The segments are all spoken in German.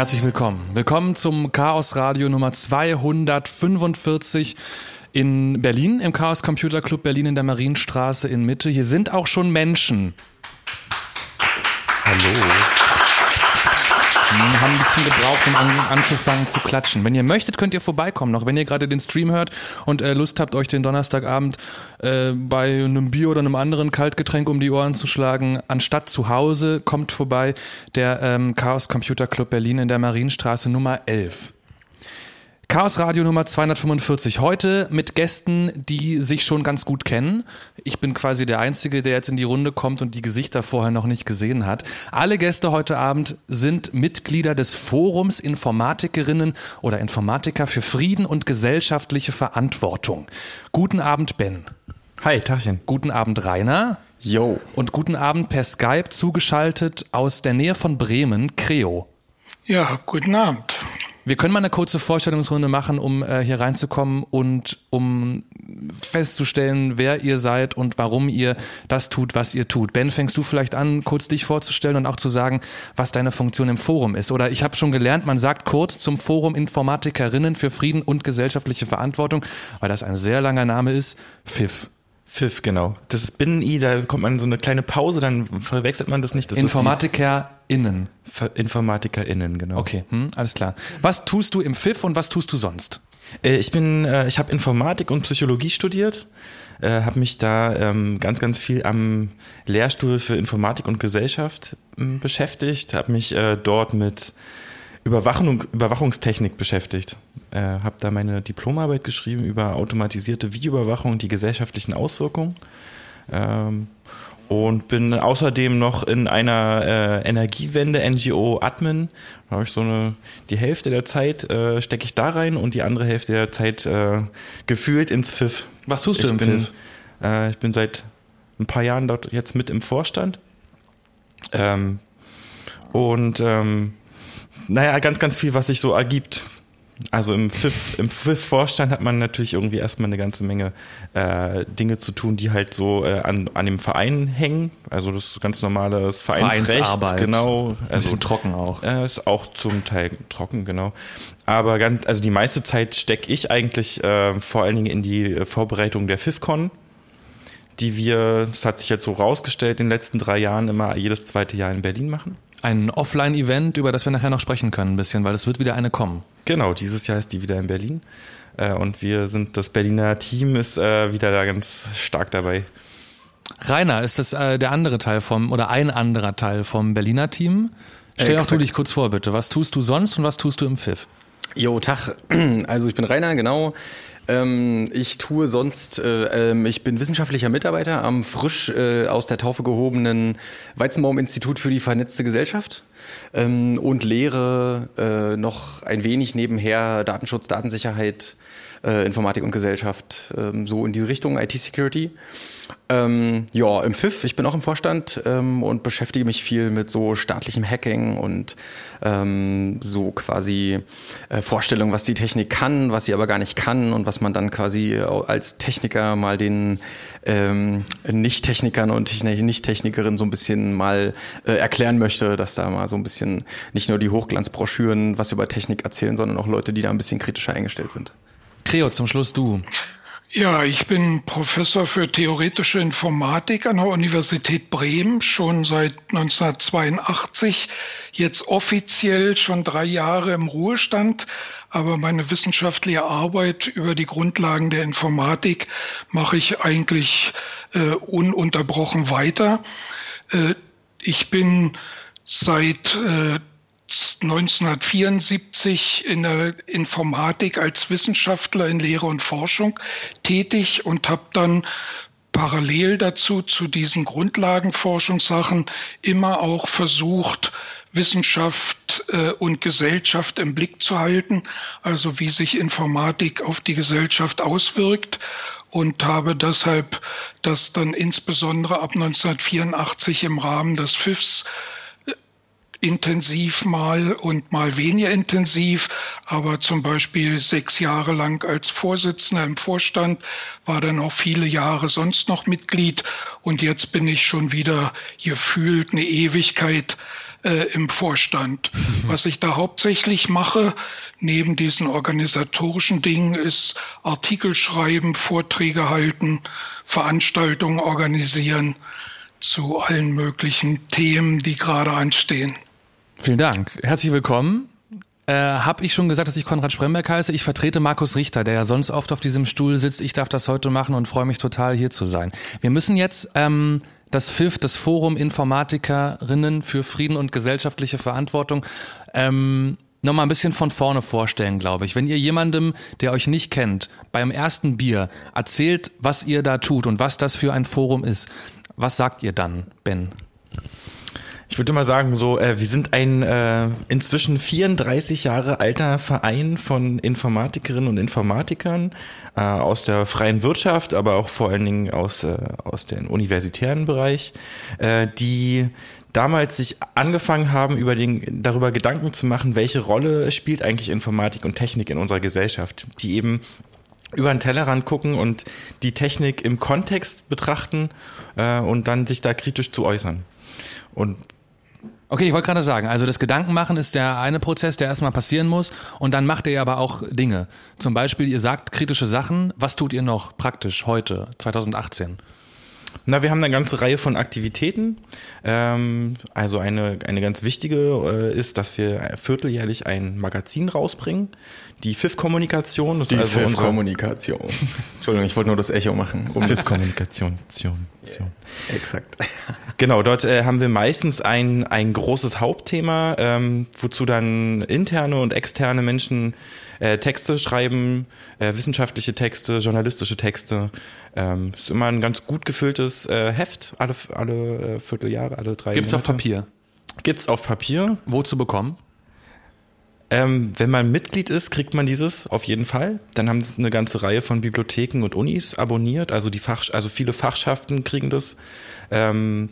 Herzlich willkommen. Willkommen zum Chaos Radio Nummer 245 in Berlin, im Chaos Computer Club Berlin in der Marienstraße in Mitte. Hier sind auch schon Menschen. Hallo. Haben ein bisschen gebraucht, um an, anzufangen zu klatschen. Wenn ihr möchtet, könnt ihr vorbeikommen. Noch wenn ihr gerade den Stream hört und äh, Lust habt, euch den Donnerstagabend äh, bei einem Bier oder einem anderen Kaltgetränk um die Ohren zu schlagen, anstatt zu Hause, kommt vorbei der ähm, Chaos Computer Club Berlin in der Marienstraße Nummer 11. Chaos Radio Nummer 245. Heute mit Gästen, die sich schon ganz gut kennen. Ich bin quasi der Einzige, der jetzt in die Runde kommt und die Gesichter vorher noch nicht gesehen hat. Alle Gäste heute Abend sind Mitglieder des Forums Informatikerinnen oder Informatiker für Frieden und gesellschaftliche Verantwortung. Guten Abend, Ben. Hi, Tachchen. Guten Abend, Rainer. Yo. Und guten Abend per Skype zugeschaltet aus der Nähe von Bremen, Creo. Ja, guten Abend. Wir können mal eine kurze Vorstellungsrunde machen, um äh, hier reinzukommen und um festzustellen, wer ihr seid und warum ihr das tut, was ihr tut. Ben, fängst du vielleicht an, kurz dich vorzustellen und auch zu sagen, was deine Funktion im Forum ist? Oder ich habe schon gelernt, man sagt kurz zum Forum Informatikerinnen für Frieden und gesellschaftliche Verantwortung, weil das ein sehr langer Name ist, FIF. Pfiff, genau. Das ist Binnen-I, da kommt man in so eine kleine Pause, dann verwechselt man das nicht. Das InformatikerInnen. InformatikerInnen, genau. Okay, hm, alles klar. Was tust du im Pfiff und was tust du sonst? Äh, ich bin, äh, ich habe Informatik und Psychologie studiert, äh, habe mich da ähm, ganz, ganz viel am Lehrstuhl für Informatik und Gesellschaft ähm, beschäftigt, habe mich dort mit Überwachung, Überwachungstechnik beschäftigt. Äh, habe da meine Diplomarbeit geschrieben über automatisierte Videoüberwachung und die gesellschaftlichen Auswirkungen. Ähm, und bin außerdem noch in einer äh, Energiewende-NGO Admin. Da habe ich so eine, die Hälfte der Zeit äh, stecke ich da rein und die andere Hälfte der Zeit äh, gefühlt ins Pfiff. Was tust du ich im bin, Pfiff? Äh, ich bin seit ein paar Jahren dort jetzt mit im Vorstand. Ähm, und ähm, naja, ganz, ganz viel, was sich so ergibt. Also im FIF, im FIF-Vorstand hat man natürlich irgendwie erstmal eine ganze Menge äh, Dinge zu tun, die halt so äh, an, an dem Verein hängen. Also das ganz normales Vereinsrecht. Vereinsarbeit. Genau. Ein Also bisschen trocken auch. äh, ist auch zum Teil trocken, genau. Aber ganz, also die meiste Zeit stecke ich eigentlich äh, vor allen Dingen in die Vorbereitung der FIFCon, die wir, das hat sich jetzt so rausgestellt, in den letzten drei Jahren immer jedes zweite Jahr in Berlin machen. Ein Offline-Event, über das wir nachher noch sprechen können, ein bisschen, weil es wird wieder eine kommen. Genau, dieses Jahr ist die wieder in Berlin. Äh, und wir sind, das Berliner Team ist äh, wieder da ganz stark dabei. Rainer, ist das äh, der andere Teil vom, oder ein anderer Teil vom Berliner Team? Stell auch du dich kurz vor, bitte. Was tust du sonst und was tust du im Pfiff? Jo, Tag. Also ich bin Rainer, genau. Ähm, ich tue sonst, äh, ähm, ich bin wissenschaftlicher Mitarbeiter am frisch äh, aus der Taufe gehobenen Weizenbaum-Institut für die vernetzte Gesellschaft ähm, und lehre äh, noch ein wenig nebenher Datenschutz, Datensicherheit, Informatik und Gesellschaft, so in diese Richtung, IT-Security. Ähm, ja, im FIF, ich bin auch im Vorstand ähm, und beschäftige mich viel mit so staatlichem Hacking und ähm, so quasi äh, Vorstellungen, was die Technik kann, was sie aber gar nicht kann und was man dann quasi äh, als Techniker mal den ähm, Nicht-Technikern und Techni- Nicht-Technikerinnen so ein bisschen mal äh, erklären möchte, dass da mal so ein bisschen nicht nur die Hochglanzbroschüren was über Technik erzählen, sondern auch Leute, die da ein bisschen kritischer eingestellt sind. Creo, zum Schluss du. Ja, ich bin Professor für theoretische Informatik an der Universität Bremen, schon seit 1982, jetzt offiziell schon drei Jahre im Ruhestand, aber meine wissenschaftliche Arbeit über die Grundlagen der Informatik mache ich eigentlich äh, ununterbrochen weiter. Äh, ich bin seit äh, 1974 in der Informatik als Wissenschaftler in Lehre und Forschung tätig und habe dann parallel dazu zu diesen Grundlagenforschungssachen immer auch versucht, Wissenschaft äh, und Gesellschaft im Blick zu halten, also wie sich Informatik auf die Gesellschaft auswirkt. Und habe deshalb das dann insbesondere ab 1984 im Rahmen des FIFs intensiv mal und mal weniger intensiv, aber zum Beispiel sechs Jahre lang als Vorsitzender im Vorstand, war dann auch viele Jahre sonst noch Mitglied und jetzt bin ich schon wieder gefühlt eine Ewigkeit äh, im Vorstand. Was ich da hauptsächlich mache, neben diesen organisatorischen Dingen, ist Artikel schreiben, Vorträge halten, Veranstaltungen organisieren zu allen möglichen Themen, die gerade anstehen. Vielen Dank. Herzlich willkommen. Äh, Habe ich schon gesagt, dass ich Konrad Spremberg heiße? Ich vertrete Markus Richter, der ja sonst oft auf diesem Stuhl sitzt. Ich darf das heute machen und freue mich total, hier zu sein. Wir müssen jetzt ähm, das FIF, das Forum Informatikerinnen für Frieden und gesellschaftliche Verantwortung, ähm, nochmal ein bisschen von vorne vorstellen, glaube ich. Wenn ihr jemandem, der euch nicht kennt, beim ersten Bier erzählt, was ihr da tut und was das für ein Forum ist, was sagt ihr dann, Ben? Ich würde mal sagen, so, äh, wir sind ein äh, inzwischen 34 Jahre alter Verein von Informatikerinnen und Informatikern äh, aus der freien Wirtschaft, aber auch vor allen Dingen aus, äh, aus dem universitären Bereich, äh, die damals sich angefangen haben, über den, darüber Gedanken zu machen, welche Rolle spielt eigentlich Informatik und Technik in unserer Gesellschaft, die eben über den Tellerrand gucken und die Technik im Kontext betrachten äh, und dann sich da kritisch zu äußern. Und Okay, ich wollte gerade sagen, also das Gedankenmachen ist der eine Prozess, der erstmal passieren muss und dann macht ihr aber auch Dinge. Zum Beispiel, ihr sagt kritische Sachen. Was tut ihr noch praktisch heute, 2018? Na, wir haben eine ganze Reihe von Aktivitäten. Ähm, also eine, eine ganz wichtige äh, ist, dass wir vierteljährlich ein Magazin rausbringen. Die FIF-Kommunikation. Die also FIF-Kommunikation. Entschuldigung, ich wollte nur das Echo machen. Um FIF-Kommunikation. Yeah. Exakt. Genau, dort äh, haben wir meistens ein, ein großes Hauptthema, ähm, wozu dann interne und externe Menschen äh, Texte schreiben, äh, wissenschaftliche Texte, journalistische Texte. Ähm, ist immer ein ganz gut gefülltes äh, Heft, alle, alle äh, Vierteljahre, alle drei Gibt's Monate. auf Papier? Gibt's auf Papier. Wo zu bekommen? Ähm, wenn man Mitglied ist, kriegt man dieses auf jeden Fall. Dann haben es eine ganze Reihe von Bibliotheken und Unis abonniert. Also die Fach, also viele Fachschaften kriegen das. Ähm,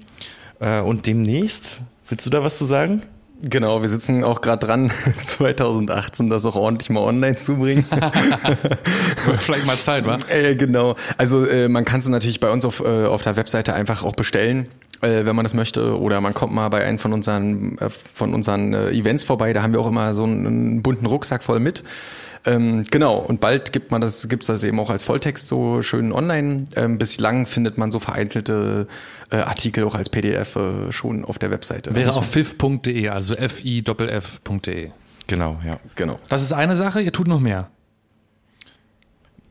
äh, und demnächst, willst du da was zu sagen? Genau, wir sitzen auch gerade dran, 2018 das auch ordentlich mal online zu bringen. Vielleicht mal Zeit, wa? Äh, genau. Also äh, man kann es natürlich bei uns auf, äh, auf der Webseite einfach auch bestellen. Äh, wenn man das möchte, oder man kommt mal bei einem von unseren, äh, von unseren äh, Events vorbei, da haben wir auch immer so einen, einen bunten Rucksack voll mit. Ähm, genau, und bald gibt man das, gibt's das eben auch als Volltext so schön online. Ähm, bislang findet man so vereinzelte äh, Artikel auch als PDF äh, schon auf der Webseite. Wäre auf fif.de, also f-i-f.de. Genau, ja. Genau. Das ist eine Sache, ihr tut noch mehr.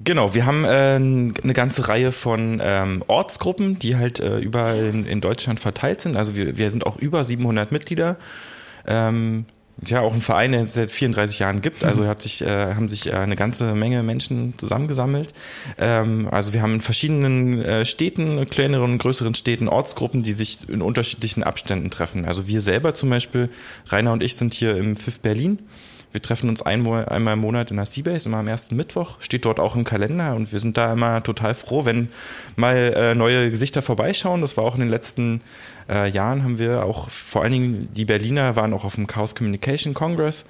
Genau, wir haben äh, eine ganze Reihe von ähm, Ortsgruppen, die halt äh, überall in, in Deutschland verteilt sind. Also wir, wir sind auch über 700 Mitglieder. Ähm, ja, auch ein Verein, der es seit 34 Jahren gibt. Also hat sich, äh, haben sich äh, eine ganze Menge Menschen zusammengesammelt. Ähm, also wir haben in verschiedenen äh, Städten, kleineren und größeren Städten Ortsgruppen, die sich in unterschiedlichen Abständen treffen. Also wir selber zum Beispiel, Rainer und ich sind hier im FIF Berlin. Wir treffen uns einmal, einmal im Monat in der Seabase, immer am ersten Mittwoch. Steht dort auch im Kalender und wir sind da immer total froh, wenn mal äh, neue Gesichter vorbeischauen. Das war auch in den letzten äh, Jahren, haben wir auch, vor allen Dingen die Berliner waren auch auf dem Chaos Communication Congress,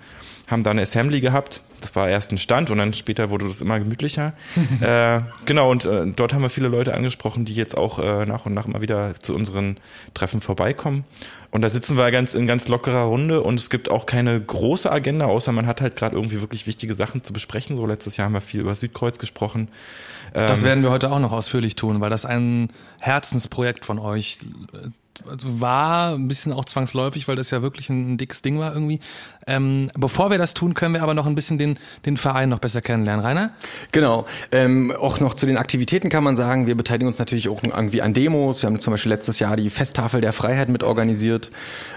haben da eine Assembly gehabt. Das war erst ein Stand und dann später wurde das immer gemütlicher. äh, genau, und äh, dort haben wir viele Leute angesprochen, die jetzt auch äh, nach und nach immer wieder zu unseren Treffen vorbeikommen. Und da sitzen wir ganz in ganz lockerer Runde und es gibt auch keine große Agenda, außer man hat halt gerade irgendwie wirklich wichtige Sachen zu besprechen. So letztes Jahr haben wir viel über Südkreuz gesprochen. Das werden wir heute auch noch ausführlich tun, weil das ein Herzensprojekt von euch äh, war, ein bisschen auch zwangsläufig, weil das ja wirklich ein, ein dickes Ding war irgendwie. Ähm, bevor wir das tun, können wir aber noch ein bisschen den, den Verein noch besser kennenlernen. Rainer? Genau. Ähm, auch noch zu den Aktivitäten kann man sagen, wir beteiligen uns natürlich auch irgendwie an Demos. Wir haben zum Beispiel letztes Jahr die Festtafel der Freiheit mit organisiert,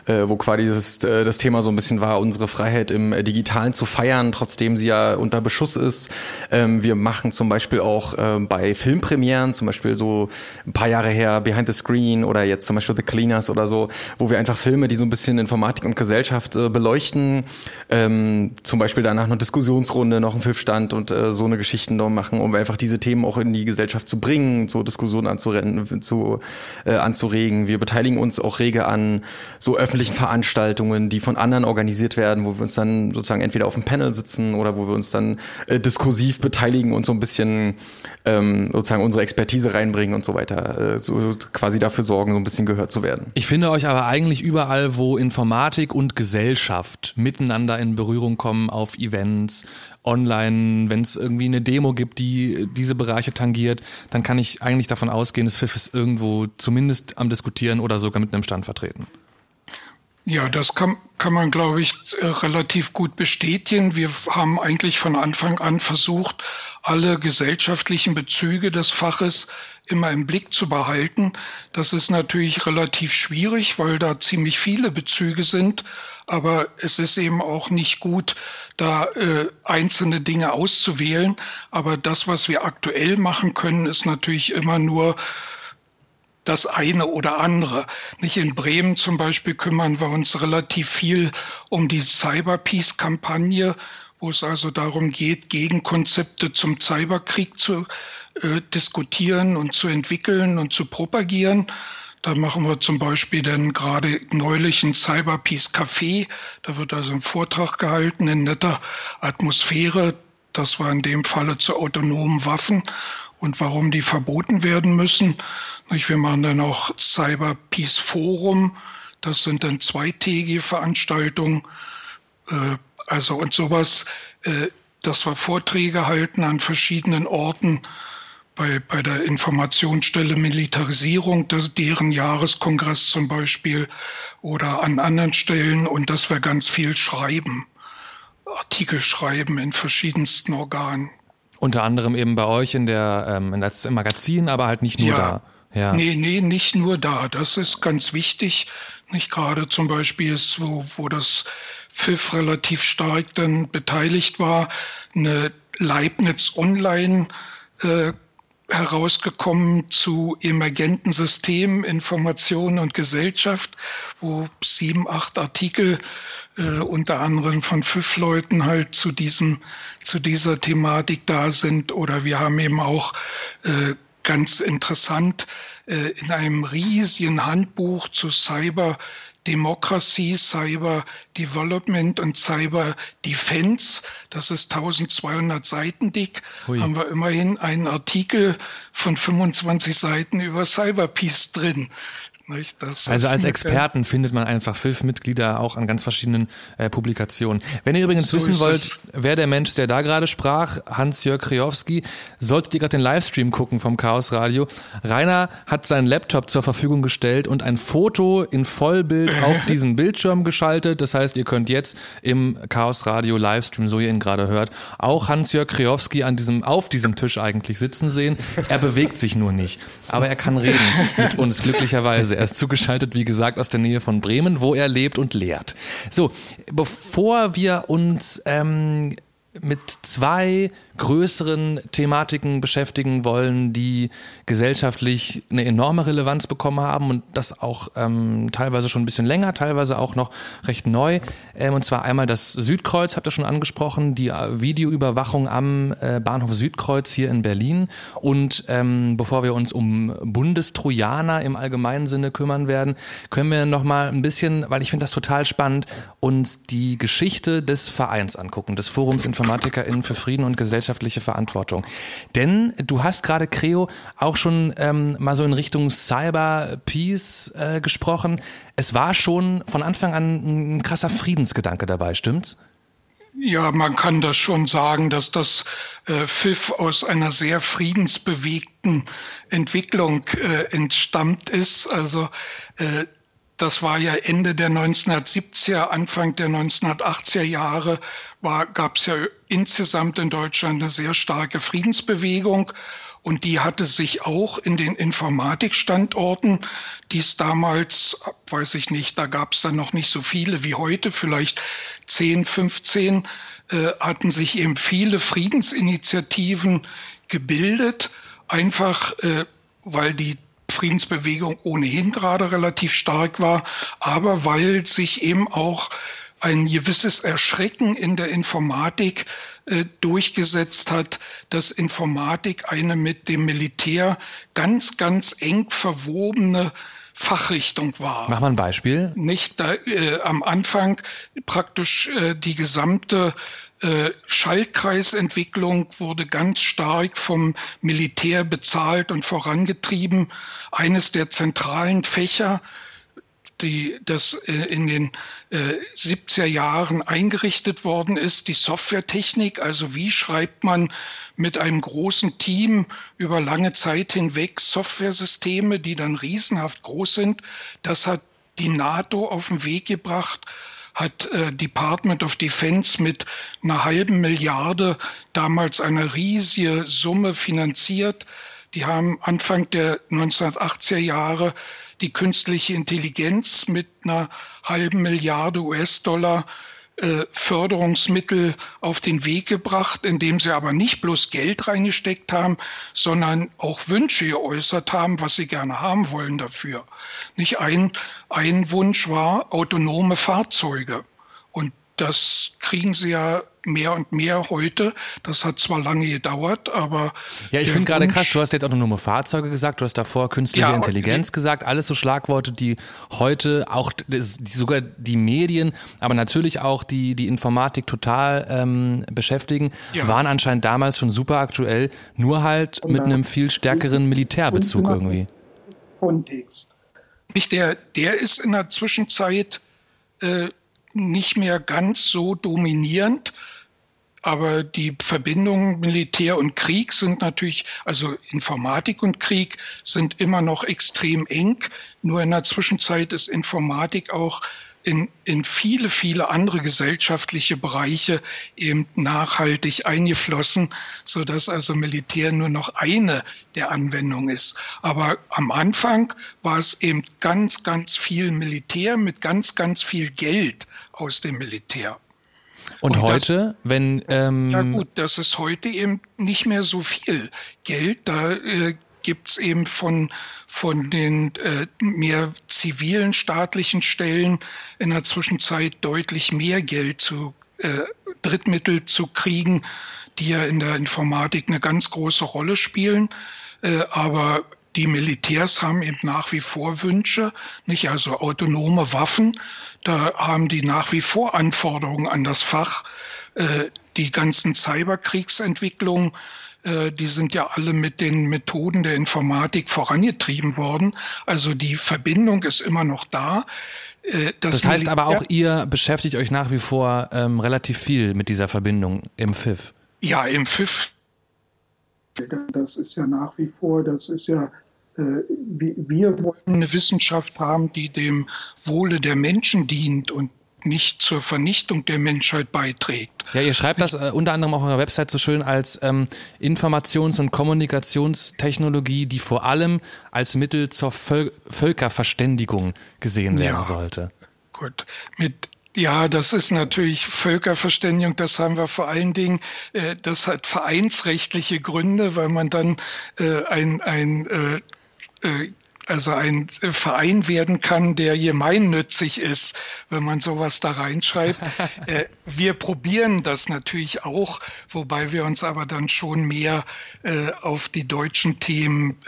äh, wo quasi das, äh, das Thema so ein bisschen war, unsere Freiheit im äh, Digitalen zu feiern, trotzdem sie ja unter Beschuss ist. Ähm, wir machen zum Beispiel auch äh, bei Filmpremieren, zum Beispiel so ein paar Jahre her Behind the Screen oder jetzt zum Beispiel The Cleaners oder so, wo wir einfach Filme, die so ein bisschen Informatik und Gesellschaft äh, beleuchten, ähm, zum Beispiel danach eine Diskussionsrunde, noch einen Filmstand und äh, so eine Geschichten noch machen, um einfach diese Themen auch in die Gesellschaft zu bringen, so Diskussionen anzurennen, zu, äh, anzuregen. Wir beteiligen uns auch rege an so öffentlichen Veranstaltungen, die von anderen organisiert werden, wo wir uns dann sozusagen entweder auf dem Panel sitzen oder wo wir uns dann äh, diskursiv beteiligen und so ein bisschen ähm, sozusagen unsere Expertise reinbringen und so weiter, äh, so quasi dafür sorgen, so ein bisschen gehört zu werden. Ich finde euch aber eigentlich überall, wo Informatik und Gesellschaft miteinander in Berührung kommen, auf Events, online, wenn es irgendwie eine Demo gibt, die diese Bereiche tangiert, dann kann ich eigentlich davon ausgehen, dass Pfiff ist irgendwo zumindest am Diskutieren oder sogar mit einem Stand vertreten. Ja, das kann, kann man, glaube ich, äh, relativ gut bestätigen. Wir haben eigentlich von Anfang an versucht, alle gesellschaftlichen Bezüge des Faches immer im Blick zu behalten. Das ist natürlich relativ schwierig, weil da ziemlich viele Bezüge sind. Aber es ist eben auch nicht gut, da äh, einzelne Dinge auszuwählen. Aber das, was wir aktuell machen können, ist natürlich immer nur das eine oder andere. Nicht in Bremen zum Beispiel kümmern wir uns relativ viel um die Cyberpeace-Kampagne, wo es also darum geht, Gegenkonzepte zum Cyberkrieg zu äh, diskutieren und zu entwickeln und zu propagieren. Da machen wir zum Beispiel dann gerade neulich ein Cyberpeace Café. Da wird also ein Vortrag gehalten in netter Atmosphäre. Das war in dem Falle zu autonomen Waffen und warum die verboten werden müssen. Wir machen dann auch Cyber Peace Forum. Das sind dann zweitägige Veranstaltungen. Äh, also und sowas, äh, dass wir Vorträge halten an verschiedenen Orten bei, bei der Informationsstelle Militarisierung, deren Jahreskongress zum Beispiel oder an anderen Stellen und dass wir ganz viel schreiben, Artikel schreiben in verschiedensten Organen. Unter anderem eben bei euch in der ähm, in das, im Magazin, aber halt nicht nur ja. da. Ja. Nee, nee, nicht nur da. Das ist ganz wichtig. Nicht gerade zum Beispiel ist, wo, wo das FIF relativ stark dann beteiligt war, eine Leibniz Online äh, herausgekommen zu emergenten Systemen, Information und Gesellschaft, wo sieben, acht Artikel äh, unter anderem von fünf Leuten halt zu diesem, zu dieser Thematik da sind. Oder wir haben eben auch äh, ganz interessant äh, in einem riesigen Handbuch zu Cyber Democracy, Cyber Development und Cyber Defense. Das ist 1200 Seiten dick. Hui. Haben wir immerhin einen Artikel von 25 Seiten über Cyberpeace drin. Also als Experten findet man einfach FIF-Mitglieder auch an ganz verschiedenen äh, Publikationen. Wenn ihr übrigens so wissen wollt, es. wer der Mensch, der da gerade sprach, Hans-Jörg Kriowski, solltet ihr gerade den Livestream gucken vom Chaos Radio. Rainer hat seinen Laptop zur Verfügung gestellt und ein Foto in Vollbild auf diesen Bildschirm geschaltet. Das heißt, ihr könnt jetzt im Chaos Radio Livestream, so ihr ihn gerade hört, auch Hans-Jörg Kriowski an diesem, auf diesem Tisch eigentlich sitzen sehen. Er bewegt sich nur nicht, aber er kann reden mit uns glücklicherweise. Er ist zugeschaltet, wie gesagt, aus der Nähe von Bremen, wo er lebt und lehrt. So, bevor wir uns ähm, mit zwei größeren Thematiken beschäftigen wollen, die gesellschaftlich eine enorme Relevanz bekommen haben und das auch ähm, teilweise schon ein bisschen länger, teilweise auch noch recht neu. Ähm, und zwar einmal das Südkreuz, habt ihr schon angesprochen, die äh, Videoüberwachung am äh, Bahnhof Südkreuz hier in Berlin. Und ähm, bevor wir uns um Bundestrojaner im allgemeinen Sinne kümmern werden, können wir noch mal ein bisschen, weil ich finde das total spannend, uns die Geschichte des Vereins angucken, des Forums InformatikerInnen für Frieden und Gesellschaft gesellschaftliche Verantwortung. Denn du hast gerade, Creo, auch schon ähm, mal so in Richtung Cyber Peace äh, gesprochen. Es war schon von Anfang an ein krasser Friedensgedanke dabei, stimmt's? Ja, man kann das schon sagen, dass das äh, FIF aus einer sehr friedensbewegten Entwicklung äh, entstammt ist. Also äh, das war ja Ende der 1970er, Anfang der 1980er Jahre, gab es ja insgesamt in Deutschland eine sehr starke Friedensbewegung. Und die hatte sich auch in den Informatikstandorten, die es damals, weiß ich nicht, da gab es dann noch nicht so viele wie heute, vielleicht 10, 15, äh, hatten sich eben viele Friedensinitiativen gebildet, einfach äh, weil die Friedensbewegung ohnehin gerade relativ stark war, aber weil sich eben auch ein gewisses Erschrecken in der Informatik durchgesetzt hat, dass Informatik eine mit dem Militär ganz, ganz eng verwobene Fachrichtung war. Mach mal ein Beispiel. Nicht da, äh, am Anfang praktisch äh, die gesamte äh, Schaltkreisentwicklung wurde ganz stark vom Militär bezahlt und vorangetrieben. Eines der zentralen Fächer die, das äh, in den äh, 70er Jahren eingerichtet worden ist, die Softwaretechnik, also wie schreibt man mit einem großen Team über lange Zeit hinweg Softwaresysteme, die dann riesenhaft groß sind, das hat die NATO auf den Weg gebracht hat äh, Department of Defense mit einer halben Milliarde damals eine riesige Summe finanziert. Die haben Anfang der 1980er Jahre die künstliche Intelligenz mit einer halben Milliarde US-Dollar äh, Förderungsmittel auf den Weg gebracht, indem sie aber nicht bloß Geld reingesteckt haben, sondern auch Wünsche geäußert haben, was sie gerne haben wollen dafür. Nicht ein, ein Wunsch war autonome Fahrzeuge. Und das kriegen sie ja mehr und mehr heute. Das hat zwar lange gedauert, aber. Ja, ich finde gerade krass, du hast jetzt autonome Fahrzeuge gesagt, du hast davor künstliche ja, Intelligenz gesagt, alles so Schlagworte, die heute auch die, sogar die Medien, aber natürlich auch die, die Informatik total ähm, beschäftigen, ja. waren anscheinend damals schon super aktuell, nur halt mit einem viel stärkeren Militärbezug irgendwie. Kontext. Der, der ist in der Zwischenzeit äh, nicht mehr ganz so dominierend. Aber die Verbindungen Militär und Krieg sind natürlich, also Informatik und Krieg sind immer noch extrem eng. Nur in der Zwischenzeit ist Informatik auch in, in viele, viele andere gesellschaftliche Bereiche eben nachhaltig eingeflossen, so dass also Militär nur noch eine der Anwendungen ist. Aber am Anfang war es eben ganz, ganz viel Militär mit ganz, ganz viel Geld aus dem Militär. Und, und heute, das, wenn. Ähm ja, gut, das ist heute eben nicht mehr so viel Geld. Da äh, gibt es eben von, von den äh, mehr zivilen staatlichen Stellen in der Zwischenzeit deutlich mehr Geld zu äh, Drittmittel zu kriegen, die ja in der Informatik eine ganz große Rolle spielen. Äh, aber die Militärs haben eben nach wie vor Wünsche, nicht also autonome Waffen. Da haben die nach wie vor Anforderungen an das Fach. Äh, die ganzen Cyberkriegsentwicklungen, äh, die sind ja alle mit den Methoden der Informatik vorangetrieben worden. Also die Verbindung ist immer noch da. Äh, das, das heißt Militär aber auch, ihr beschäftigt euch nach wie vor ähm, relativ viel mit dieser Verbindung im FIF. Ja, im FIF das ist ja nach wie vor, das ist ja, äh, wir wollen eine Wissenschaft haben, die dem Wohle der Menschen dient und nicht zur Vernichtung der Menschheit beiträgt. Ja, ihr schreibt das äh, unter anderem auf eurer Website so schön als ähm, Informations- und Kommunikationstechnologie, die vor allem als Mittel zur Völ Völkerverständigung gesehen werden ja, sollte. Gut, mit ja, das ist natürlich Völkerverständigung. Das haben wir vor allen Dingen. Äh, das hat vereinsrechtliche Gründe, weil man dann äh, ein, ein äh, äh also ein Verein werden kann, der gemeinnützig ist, wenn man sowas da reinschreibt. Äh, wir probieren das natürlich auch, wobei wir uns aber dann schon mehr äh, auf die deutschen Themen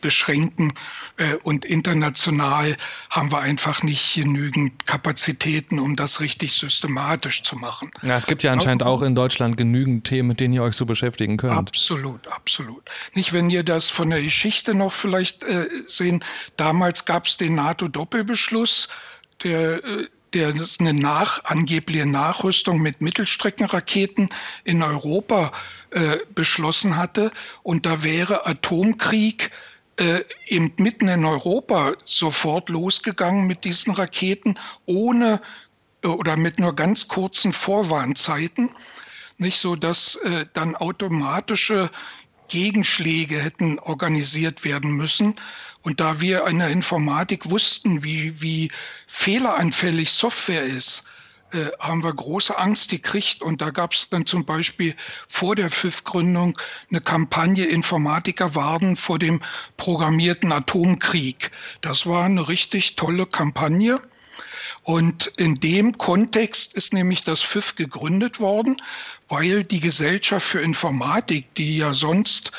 beschränken. Äh, und international haben wir einfach nicht genügend Kapazitäten, um das richtig systematisch zu machen. Ja, es gibt ja anscheinend auch in Deutschland genügend Themen, mit denen ihr euch so beschäftigen könnt. Absolut, absolut. Nicht, wenn ihr das von der Geschichte noch vielleicht äh, sehen. Damals gab es den NATO-Doppelbeschluss, der äh, der eine nach, angebliche Nachrüstung mit Mittelstreckenraketen in Europa äh, beschlossen hatte. Und da wäre Atomkrieg äh, eben mitten in Europa sofort losgegangen mit diesen Raketen, ohne äh, oder mit nur ganz kurzen Vorwarnzeiten. Nicht so, dass äh, dann automatische Gegenschläge hätten organisiert werden müssen. Und da wir in der Informatik wussten, wie, wie fehleranfällig Software ist, äh, haben wir große Angst gekriegt. Und da gab es dann zum Beispiel vor der FIF-Gründung eine Kampagne Informatiker warten vor dem programmierten Atomkrieg. Das war eine richtig tolle Kampagne. Und in dem Kontext ist nämlich das FIF gegründet worden, weil die Gesellschaft für Informatik, die ja sonst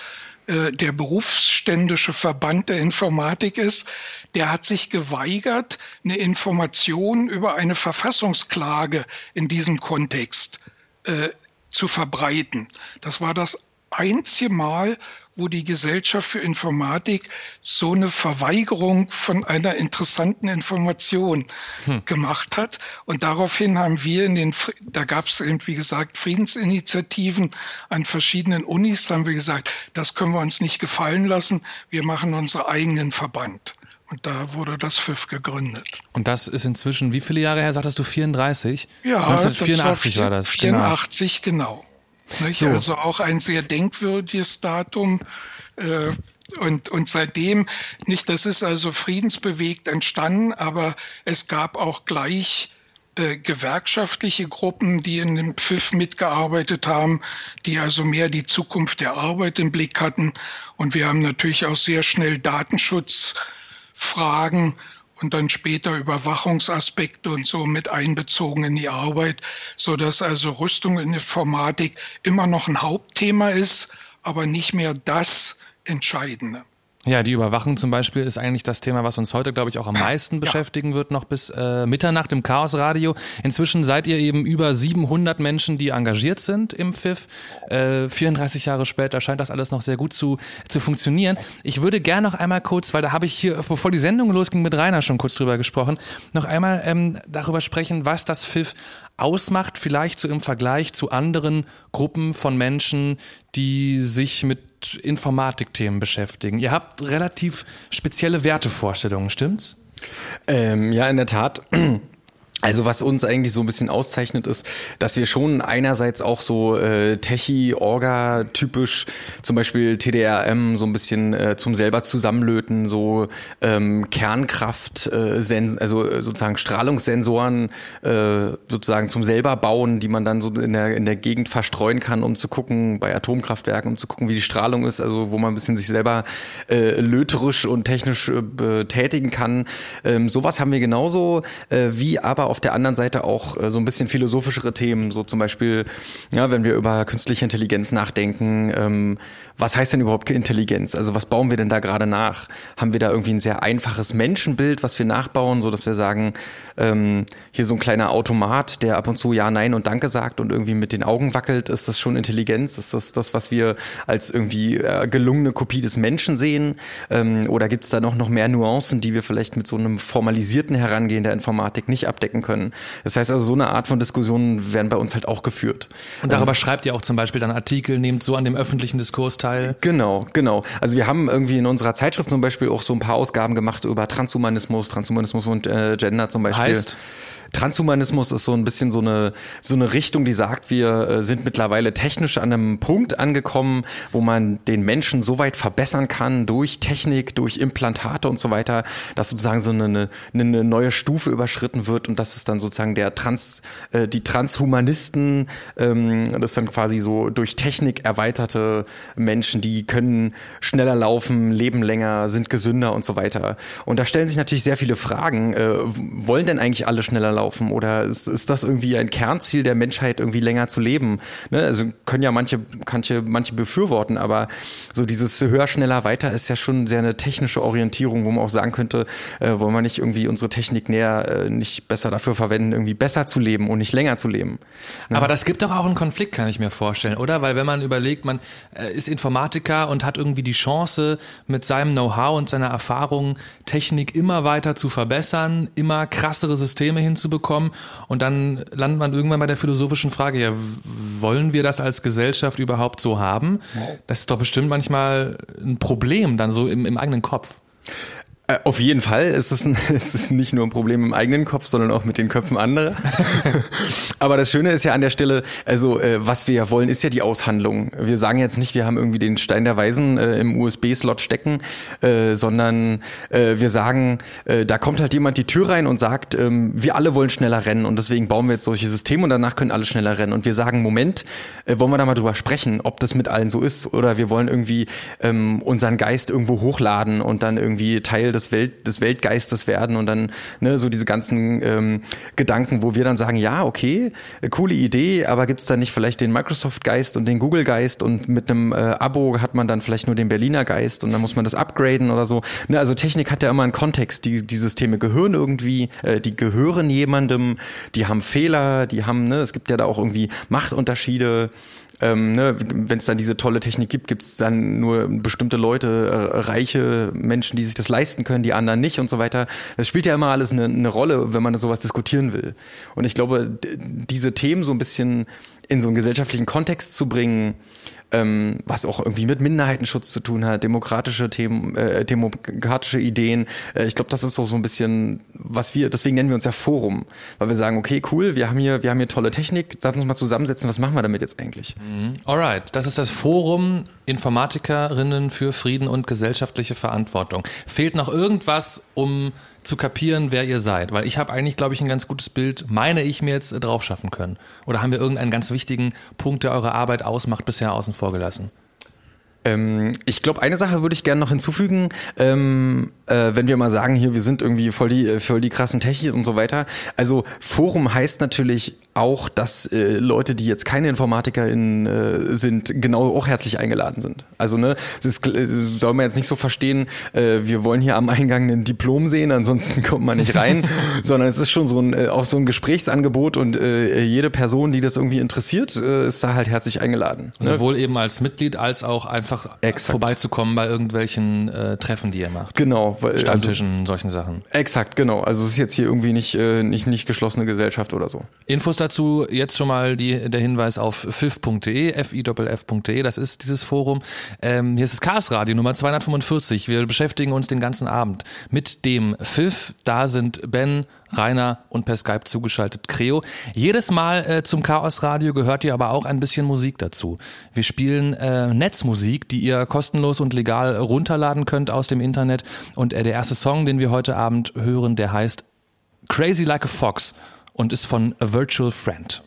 der berufsständische Verband der Informatik ist, der hat sich geweigert, eine Information über eine Verfassungsklage in diesem Kontext äh, zu verbreiten. Das war das einzige Mal, wo die Gesellschaft für Informatik so eine Verweigerung von einer interessanten Information hm. gemacht hat. Und daraufhin haben wir in den, da gab es eben, wie gesagt, Friedensinitiativen an verschiedenen Unis, haben wir gesagt, das können wir uns nicht gefallen lassen, wir machen unseren eigenen Verband. Und da wurde das FIF gegründet. Und das ist inzwischen, wie viele Jahre her, sagtest du, 34? Ja, 1984 war, war, das. 84, genau. genau. So. Also auch ein sehr denkwürdiges Datum. Äh, und, und seitdem, nicht, das ist also friedensbewegt entstanden, aber es gab auch gleich äh, gewerkschaftliche Gruppen, die in dem Pfiff mitgearbeitet haben, die also mehr die Zukunft der Arbeit im Blick hatten. Und wir haben natürlich auch sehr schnell Datenschutzfragen und dann später Überwachungsaspekte und so mit einbezogen in die Arbeit, so dass also Rüstung in Informatik immer noch ein Hauptthema ist, aber nicht mehr das Entscheidende. Ja, die Überwachung zum Beispiel ist eigentlich das Thema, was uns heute, glaube ich, auch am meisten ja. beschäftigen wird, noch bis äh, Mitternacht im Chaos Radio. Inzwischen seid ihr eben über 700 Menschen, die engagiert sind im FIF. Äh, 34 Jahre später scheint das alles noch sehr gut zu, zu funktionieren. Ich würde gerne noch einmal kurz, weil da habe ich hier, bevor die Sendung losging, mit Rainer schon kurz drüber gesprochen, noch einmal ähm, darüber sprechen, was das FIF ausmacht, vielleicht so im Vergleich zu anderen Gruppen von Menschen, die sich mit Informatikthemen beschäftigen. Ihr habt relativ spezielle Wertevorstellungen, stimmt's? Ähm, ja, in der Tat. Also was uns eigentlich so ein bisschen auszeichnet ist, dass wir schon einerseits auch so äh, Techie, Orga typisch, zum Beispiel TDRM so ein bisschen äh, zum selber zusammenlöten, so ähm, Kernkraft, äh, sen also äh, sozusagen Strahlungssensoren äh, sozusagen zum selber bauen, die man dann so in der in der Gegend verstreuen kann, um zu gucken bei Atomkraftwerken, um zu gucken, wie die Strahlung ist, also wo man ein bisschen sich selber äh, löterisch und technisch äh, betätigen kann. Ähm, sowas haben wir genauso, äh, wie aber auf der anderen Seite auch äh, so ein bisschen philosophischere Themen, so zum Beispiel, ja, wenn wir über künstliche Intelligenz nachdenken, ähm, was heißt denn überhaupt Intelligenz? Also was bauen wir denn da gerade nach? Haben wir da irgendwie ein sehr einfaches Menschenbild, was wir nachbauen, so dass wir sagen, ähm, hier so ein kleiner Automat, der ab und zu Ja, Nein und Danke sagt und irgendwie mit den Augen wackelt, ist das schon Intelligenz? Ist das das, was wir als irgendwie äh, gelungene Kopie des Menschen sehen? Ähm, oder gibt es da noch, noch mehr Nuancen, die wir vielleicht mit so einem formalisierten Herangehen der Informatik nicht abdecken können. Das heißt also, so eine Art von Diskussionen werden bei uns halt auch geführt. Und darüber ähm, schreibt ihr auch zum Beispiel dann Artikel, nehmt so an dem öffentlichen Diskurs teil? Genau, genau. Also wir haben irgendwie in unserer Zeitschrift zum Beispiel auch so ein paar Ausgaben gemacht über Transhumanismus, Transhumanismus und äh, Gender zum Beispiel. Heißt? Transhumanismus ist so ein bisschen so eine, so eine Richtung, die sagt, wir äh, sind mittlerweile technisch an einem Punkt angekommen, wo man den Menschen so weit verbessern kann durch Technik, durch Implantate und so weiter, dass sozusagen so eine, eine neue Stufe überschritten wird und das ist dann sozusagen der Trans, äh, die Transhumanisten, ähm, das ist dann quasi so durch Technik erweiterte Menschen, die können schneller laufen, leben länger, sind gesünder und so weiter. Und da stellen sich natürlich sehr viele Fragen. Äh, wollen denn eigentlich alle schneller laufen? Laufen? Oder ist, ist das irgendwie ein Kernziel der Menschheit, irgendwie länger zu leben? Ne? Also können ja manche, manche, manche befürworten, aber so dieses höher, schneller, weiter ist ja schon sehr eine technische Orientierung, wo man auch sagen könnte, äh, wollen wir nicht irgendwie unsere Technik näher äh, nicht besser dafür verwenden, irgendwie besser zu leben und nicht länger zu leben. Ne? Aber das gibt doch auch einen Konflikt, kann ich mir vorstellen, oder? Weil wenn man überlegt, man äh, ist Informatiker und hat irgendwie die Chance, mit seinem Know-how und seiner Erfahrung Technik immer weiter zu verbessern, immer krassere Systeme hinzubekommen, bekommen. Und dann landet man irgendwann bei der philosophischen Frage, ja, wollen wir das als Gesellschaft überhaupt so haben? Das ist doch bestimmt manchmal ein Problem dann so im, im eigenen Kopf. Äh, auf jeden Fall ist es, ein, ist es nicht nur ein Problem im eigenen Kopf, sondern auch mit den Köpfen anderer. Aber das Schöne ist ja an der Stelle, also äh, was wir ja wollen, ist ja die Aushandlung. Wir sagen jetzt nicht, wir haben irgendwie den Stein der Weisen äh, im USB-Slot stecken, äh, sondern äh, wir sagen, äh, da kommt halt jemand die Tür rein und sagt, ähm, wir alle wollen schneller rennen und deswegen bauen wir jetzt solche Systeme und danach können alle schneller rennen. Und wir sagen, Moment, äh, wollen wir da mal drüber sprechen, ob das mit allen so ist oder wir wollen irgendwie ähm, unseren Geist irgendwo hochladen und dann irgendwie Teil des, Welt, des Weltgeistes werden und dann ne, so diese ganzen ähm, Gedanken, wo wir dann sagen, ja, okay, coole Idee, aber gibt's da nicht vielleicht den Microsoft-Geist und den Google-Geist und mit einem äh, Abo hat man dann vielleicht nur den Berliner Geist und dann muss man das upgraden oder so. Ne, also Technik hat ja immer einen Kontext. Die, die Systeme gehören irgendwie, äh, die gehören jemandem, die haben Fehler, die haben, ne, es gibt ja da auch irgendwie Machtunterschiede ähm, ne, wenn es dann diese tolle Technik gibt, gibt es dann nur bestimmte Leute, äh, reiche Menschen, die sich das leisten können, die anderen nicht und so weiter. Das spielt ja immer alles eine, eine Rolle, wenn man sowas diskutieren will. Und ich glaube, diese Themen so ein bisschen in so einen gesellschaftlichen Kontext zu bringen, ähm, was auch irgendwie mit Minderheitenschutz zu tun hat, demokratische Themen, äh, demokratische Ideen. Äh, ich glaube, das ist so so ein bisschen, was wir, deswegen nennen wir uns ja Forum, weil wir sagen, okay, cool, wir haben hier, wir haben hier tolle Technik, lass uns mal zusammensetzen, was machen wir damit jetzt eigentlich? Mhm. Alright, das ist das Forum Informatikerinnen für Frieden und gesellschaftliche Verantwortung. Fehlt noch irgendwas, um zu kapieren, wer ihr seid? Weil ich habe eigentlich, glaube ich, ein ganz gutes Bild, meine ich mir jetzt drauf schaffen können. Oder haben wir irgendeinen ganz wichtigen Punkt, der eure Arbeit ausmacht, bisher außen vor gelassen? Ähm, ich glaube, eine Sache würde ich gerne noch hinzufügen, ähm, äh, wenn wir mal sagen, hier, wir sind irgendwie voll die, äh, voll die krassen Techie und so weiter. Also Forum heißt natürlich auch, dass äh, Leute, die jetzt keine InformatikerInnen äh, sind, genau auch herzlich eingeladen sind. Also ne, das äh, soll man jetzt nicht so verstehen, äh, wir wollen hier am Eingang ein Diplom sehen, ansonsten kommt man nicht rein, sondern es ist schon so ein, äh, auch so ein Gesprächsangebot und äh, jede Person, die das irgendwie interessiert, äh, ist da halt herzlich eingeladen. Ne? Sowohl eben als Mitglied als auch einfach Exakt. vorbeizukommen bei irgendwelchen äh, Treffen, die ihr macht. Genau. Weil, Stammtischen, also, solchen Sachen. Exakt, genau. Also es ist jetzt hier irgendwie nicht, äh, nicht, nicht geschlossene Gesellschaft oder so. Infos dazu jetzt schon mal die, der Hinweis auf fiff.de, fiff.de, das ist dieses Forum. Ähm, hier ist das Chaos Radio Nummer 245. Wir beschäftigen uns den ganzen Abend mit dem Pfiff. Da sind Ben, Rainer und per Skype zugeschaltet Creo. Jedes Mal äh, zum Chaos Radio gehört ihr aber auch ein bisschen Musik dazu. Wir spielen äh, Netzmusik, die ihr kostenlos und legal runterladen könnt aus dem Internet. Und äh, der erste Song, den wir heute Abend hören, der heißt Crazy Like a Fox und ist von A Virtual Friend.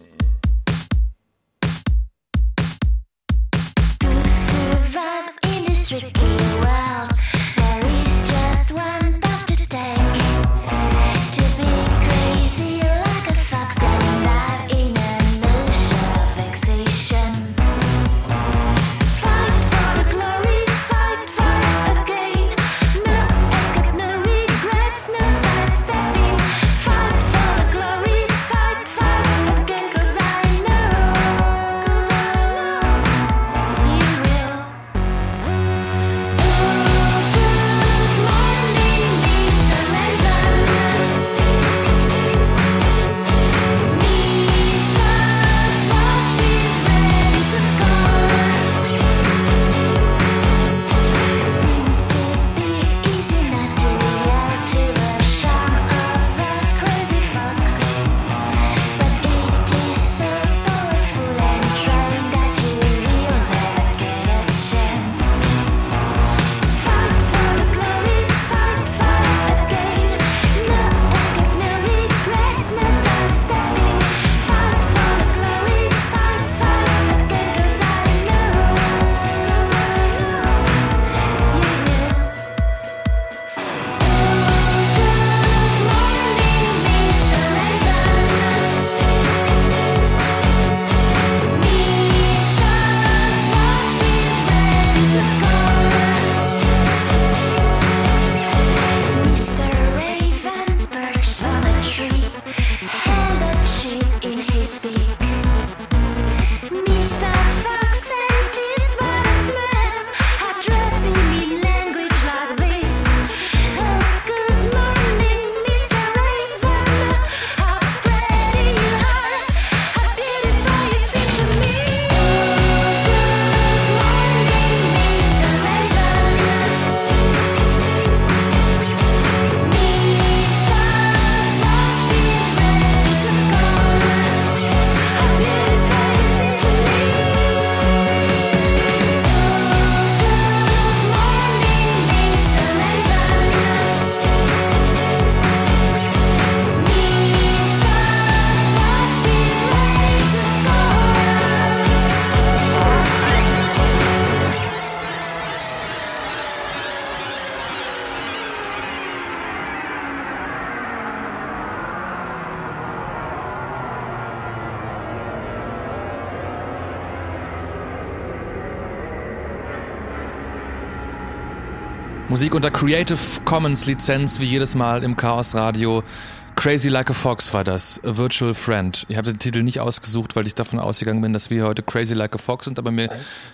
Musik unter Creative Commons Lizenz, wie jedes Mal im Chaos Radio. Crazy Like a Fox war das, A Virtual Friend. Ich habe den Titel nicht ausgesucht, weil ich davon ausgegangen bin, dass wir heute Crazy Like a Fox sind, aber mir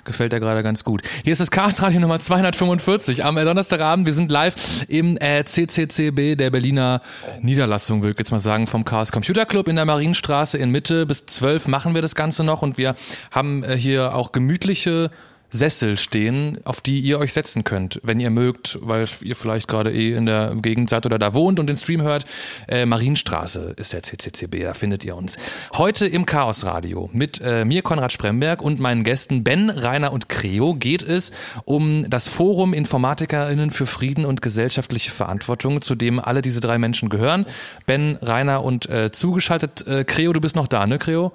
gefällt der gerade ganz gut. Hier ist das Chaos Radio Nummer 245 am Donnerstagabend. Wir sind live im äh, CCCB der Berliner Niederlassung, würde ich jetzt mal sagen, vom Chaos Computer Club in der Marienstraße in Mitte. Bis 12 machen wir das Ganze noch und wir haben äh, hier auch gemütliche Sessel stehen, auf die ihr euch setzen könnt, wenn ihr mögt, weil ihr vielleicht gerade eh in der Gegend seid oder da wohnt und den Stream hört. Äh, Marienstraße ist der CCCB, da findet ihr uns. Heute im Chaos Radio mit äh, mir, Konrad Spremberg, und meinen Gästen Ben, Rainer und Creo geht es um das Forum InformatikerInnen für Frieden und gesellschaftliche Verantwortung, zu dem alle diese drei Menschen gehören. Ben, Rainer und äh, zugeschaltet. Äh, Creo, du bist noch da, ne, Creo?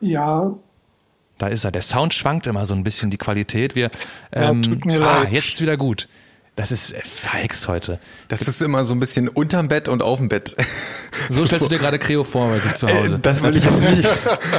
Ja, da ist er. Der Sound schwankt immer so ein bisschen die Qualität. Wir, ähm, ja, tut mir ah, leid. jetzt ist wieder gut. Das ist äh, verhext heute. Das ist immer so ein bisschen unterm Bett und auf dem Bett. So stellst du dir gerade Creo vor bei sich zu Hause. Äh, das will ich jetzt nicht.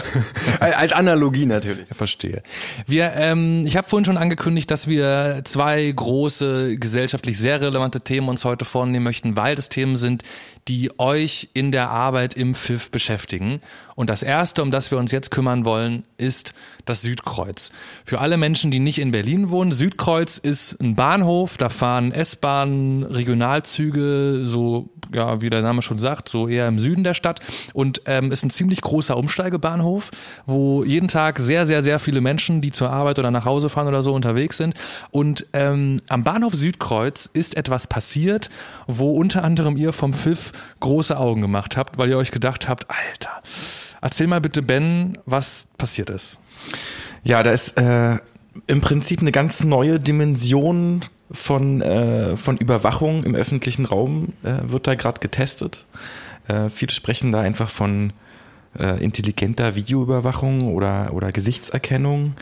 Als Analogie natürlich. Ich verstehe. Wir, ähm, ich habe vorhin schon angekündigt, dass wir zwei große gesellschaftlich sehr relevante Themen uns heute vornehmen möchten, weil das Themen sind, die euch in der Arbeit im FIF beschäftigen. Und das erste, um das wir uns jetzt kümmern wollen, ist das Südkreuz. Für alle Menschen, die nicht in Berlin wohnen, Südkreuz ist ein Bahnhof, da fahren S-Bahnen, Regionalzüge, so ja, wie der Name schon sagt, so eher im Süden der Stadt und ähm, ist ein ziemlich großer Umsteigebahnhof, wo jeden Tag sehr, sehr, sehr viele Menschen, die zur Arbeit oder nach Hause fahren oder so unterwegs sind. Und ähm, am Bahnhof Südkreuz ist etwas passiert, wo unter anderem ihr vom FIF große Augen gemacht habt, weil ihr euch gedacht habt, Alter, erzähl mal bitte, Ben, was passiert ist. Ja, da ist äh, im Prinzip eine ganz neue Dimension von, äh, von Überwachung im öffentlichen Raum äh, wird da gerade getestet. Äh, viele sprechen da einfach von äh, intelligenter Videoüberwachung oder, oder Gesichtserkennung.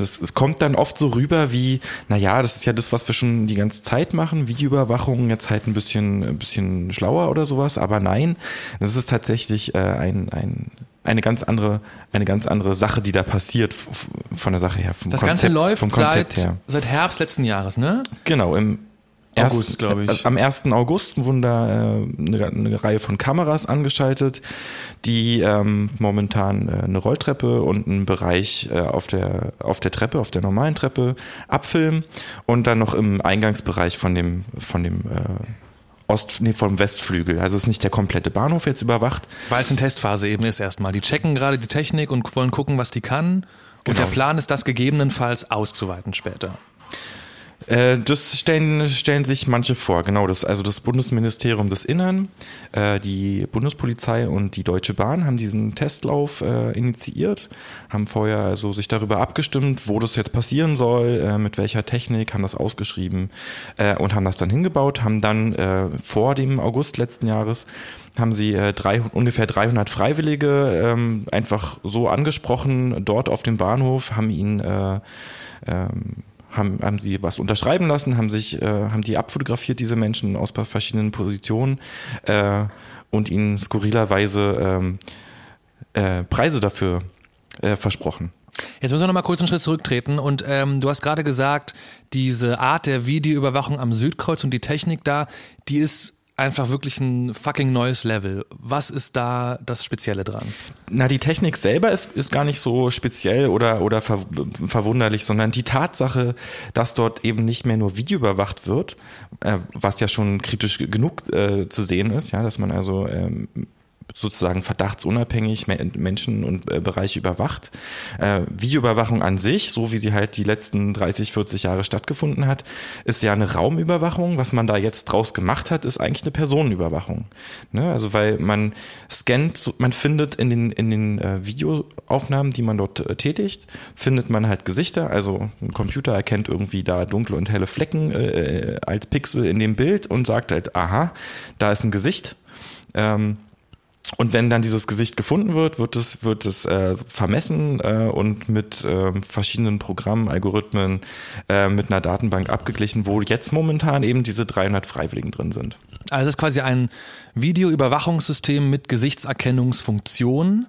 Es, es kommt dann oft so rüber wie, naja, das ist ja das, was wir schon die ganze Zeit machen, Videoüberwachung, jetzt halt ein bisschen, ein bisschen schlauer oder sowas, aber nein, das ist tatsächlich äh, ein, ein eine ganz andere, eine ganz andere Sache, die da passiert von der Sache her. Vom das Konzept, Ganze läuft vom Konzept seit, her. seit Herbst letzten Jahres, ne? Genau, im August, glaube ich. Äh, am 1. August wurden da äh, eine, eine, Reihe von Kameras angeschaltet, die ähm, momentan äh, eine Rolltreppe und einen Bereich äh, auf, der, auf der Treppe, auf der normalen Treppe abfilmen und dann noch im Eingangsbereich von dem, von dem äh, Ost, nee, vom Westflügel. Also ist nicht der komplette Bahnhof jetzt überwacht. Weil es in Testphase eben ist erstmal. Die checken gerade die Technik und wollen gucken, was die kann. Und genau. der Plan ist, das gegebenenfalls auszuweiten später. Äh, das stellen, stellen sich manche vor, genau das. Also das Bundesministerium des Innern, äh, die Bundespolizei und die Deutsche Bahn haben diesen Testlauf äh, initiiert, haben vorher also sich darüber abgestimmt, wo das jetzt passieren soll, äh, mit welcher Technik, haben das ausgeschrieben äh, und haben das dann hingebaut, haben dann vor dem August letzten Jahres haben sie drei, ungefähr 300 Freiwillige ähm, einfach so angesprochen dort auf dem Bahnhof, haben ihn ähm, haben, haben sie was unterschreiben lassen, haben sich, äh, haben die abfotografiert, diese Menschen aus verschiedenen Positionen äh, und ihnen skurrilerweise ähm, äh, Preise dafür äh, versprochen. Jetzt müssen wir noch mal kurz einen Schritt zurücktreten und ähm, du hast gerade gesagt, diese Art der Videoüberwachung am Südkreuz und die Technik da, die ist einfach wirklich ein fucking neues Level. Was ist da das Spezielle dran? Na, die Technik selber ist, ist gar nicht so speziell oder, oder ver verwunderlich, sondern die Tatsache, dass dort eben nicht mehr nur Video überwacht wird, äh, was ja schon kritisch genug äh, zu sehen ist, ja, dass man also ähm, sozusagen verdachtsunabhängig Menschen und äh, Bereiche überwacht. Äh, Videoüberwachung an sich, so wie sie halt die letzten 30, 40 Jahre stattgefunden hat, ist ja eine Raumüberwachung. Was man da jetzt draus gemacht hat, ist eigentlich eine Personenüberwachung. Ne? Also weil man scannt, man findet in den, in den äh, Videoaufnahmen, die man dort tätigt, findet man halt Gesichter. Also ein Computer erkennt irgendwie da dunkle und helle Flecken als Pixel in dem Bild und sagt halt, aha, da ist ein Gesicht. Ähm, und wenn dann dieses Gesicht gefunden wird, wird es, wird es äh, vermessen äh, und mit äh, verschiedenen Programmen, Algorithmen, äh, mit einer Datenbank abgeglichen, wo jetzt momentan eben diese 300 Freiwilligen drin sind. Also es ist quasi ein Videoüberwachungssystem mit Gesichtserkennungsfunktion,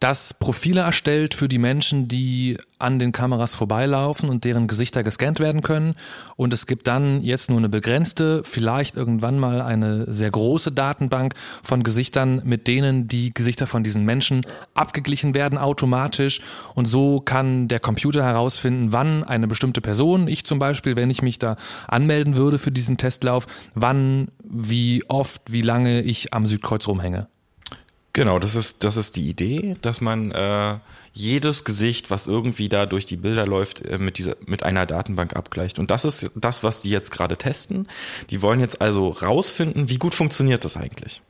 das Profile erstellt für die Menschen, die an den Kameras vorbeilaufen und deren Gesichter gescannt werden können. Und es gibt dann jetzt nur eine begrenzte, vielleicht irgendwann mal eine sehr große Datenbank von Gesichtern, mit denen die Gesichter von diesen Menschen abgeglichen werden automatisch. Und so kann der Computer herausfinden, wann eine bestimmte Person, ich zum Beispiel, wenn ich mich da anmelden würde für diesen Testlauf, wann, wie oft, wie lange ich am Südkreuz rumhänge. Genau, das ist, das ist die Idee, dass man äh, jedes Gesicht, was irgendwie da durch die Bilder läuft, äh, mit, dieser, mit einer Datenbank abgleicht. Und das ist das, was die jetzt gerade testen. Die wollen jetzt also rausfinden, wie gut funktioniert das eigentlich.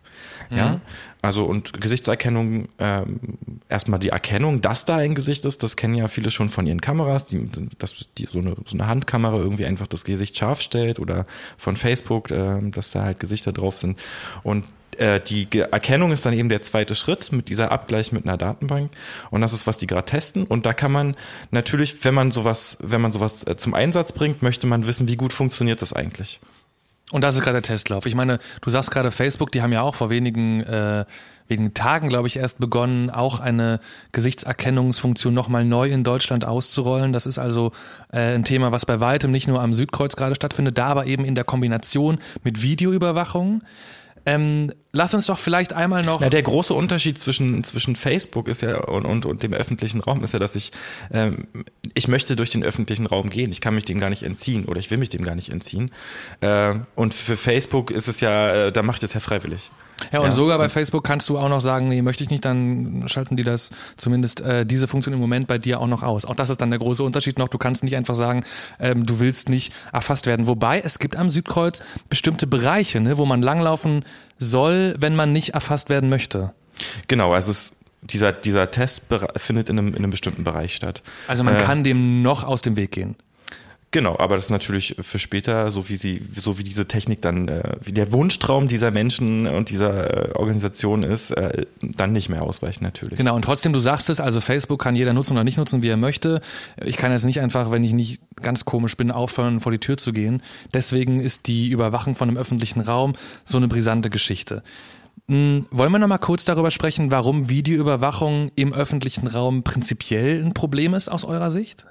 Ja, mhm. also und Gesichtserkennung, ähm, erstmal die Erkennung, dass da ein Gesicht ist, das kennen ja viele schon von ihren Kameras, die, dass die, so, eine, so eine Handkamera irgendwie einfach das Gesicht scharf stellt oder von Facebook, äh, dass da halt Gesichter drauf sind. Und äh, die Erkennung ist dann eben der zweite Schritt mit dieser Abgleich mit einer Datenbank. Und das ist, was die gerade testen. Und da kann man natürlich, wenn man sowas, wenn man sowas äh, zum Einsatz bringt, möchte man wissen, wie gut funktioniert das eigentlich. Und das ist gerade der Testlauf. Ich meine, du sagst gerade Facebook, die haben ja auch vor wenigen, äh, wenigen Tagen, glaube ich, erst begonnen, auch eine Gesichtserkennungsfunktion nochmal neu in Deutschland auszurollen. Das ist also äh, ein Thema, was bei weitem nicht nur am Südkreuz gerade stattfindet, da aber eben in der Kombination mit Videoüberwachung. Ähm, lass uns doch vielleicht einmal noch. Na, der große Unterschied zwischen, zwischen Facebook ist ja und, und, und dem öffentlichen Raum ist ja, dass ich, ähm, ich möchte durch den öffentlichen Raum gehen. Ich kann mich dem gar nicht entziehen oder ich will mich dem gar nicht entziehen. Äh, und für Facebook ist es ja, äh, da macht es ja freiwillig. Ja, und ja. sogar bei Facebook kannst du auch noch sagen, nee, möchte ich nicht, dann schalten die das zumindest äh, diese Funktion im Moment bei dir auch noch aus. Auch das ist dann der große Unterschied noch. Du kannst nicht einfach sagen, ähm, du willst nicht erfasst werden. Wobei es gibt am Südkreuz bestimmte Bereiche, ne, wo man langlaufen soll, wenn man nicht erfasst werden möchte. Genau, also es dieser, dieser Test findet in einem, in einem bestimmten Bereich statt. Also man äh, kann dem noch aus dem Weg gehen. Genau, aber das ist natürlich für später, so wie sie, so wie diese Technik dann, äh, wie der Wunschtraum dieser Menschen und dieser äh, Organisation ist, äh, dann nicht mehr ausweichen natürlich. Genau, und trotzdem, du sagst es, also Facebook kann jeder nutzen oder nicht nutzen, wie er möchte. Ich kann jetzt nicht einfach, wenn ich nicht ganz komisch bin, aufhören, vor die Tür zu gehen. Deswegen ist die Überwachung von einem öffentlichen Raum so eine brisante Geschichte. Hm, wollen wir noch mal kurz darüber sprechen, warum Videoüberwachung im öffentlichen Raum prinzipiell ein Problem ist aus eurer Sicht?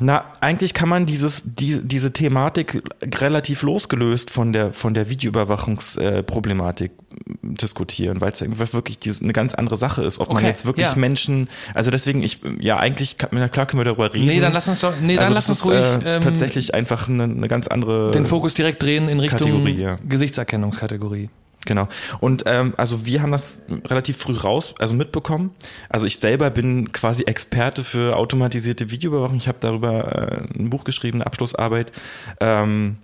Na, eigentlich kann man dieses, die, diese Thematik relativ losgelöst von der, von der Videoüberwachungsproblematik äh, diskutieren, weil es wirklich eine ganz andere Sache ist, ob okay, man jetzt wirklich ja. Menschen, also deswegen, ich, ja, eigentlich, na klar können wir darüber reden. Nee, dann lass uns doch, nee, dann also lass uns ist, ruhig. Äh, ähm, tatsächlich einfach eine, eine, ganz andere. Den Fokus direkt drehen in Richtung ja. Gesichtserkennungskategorie. Genau. Und ähm, also wir haben das relativ früh raus, also mitbekommen. Also ich selber bin quasi Experte für automatisierte Videoüberwachung. Ich habe darüber äh, ein Buch geschrieben, eine Abschlussarbeit. Ähm,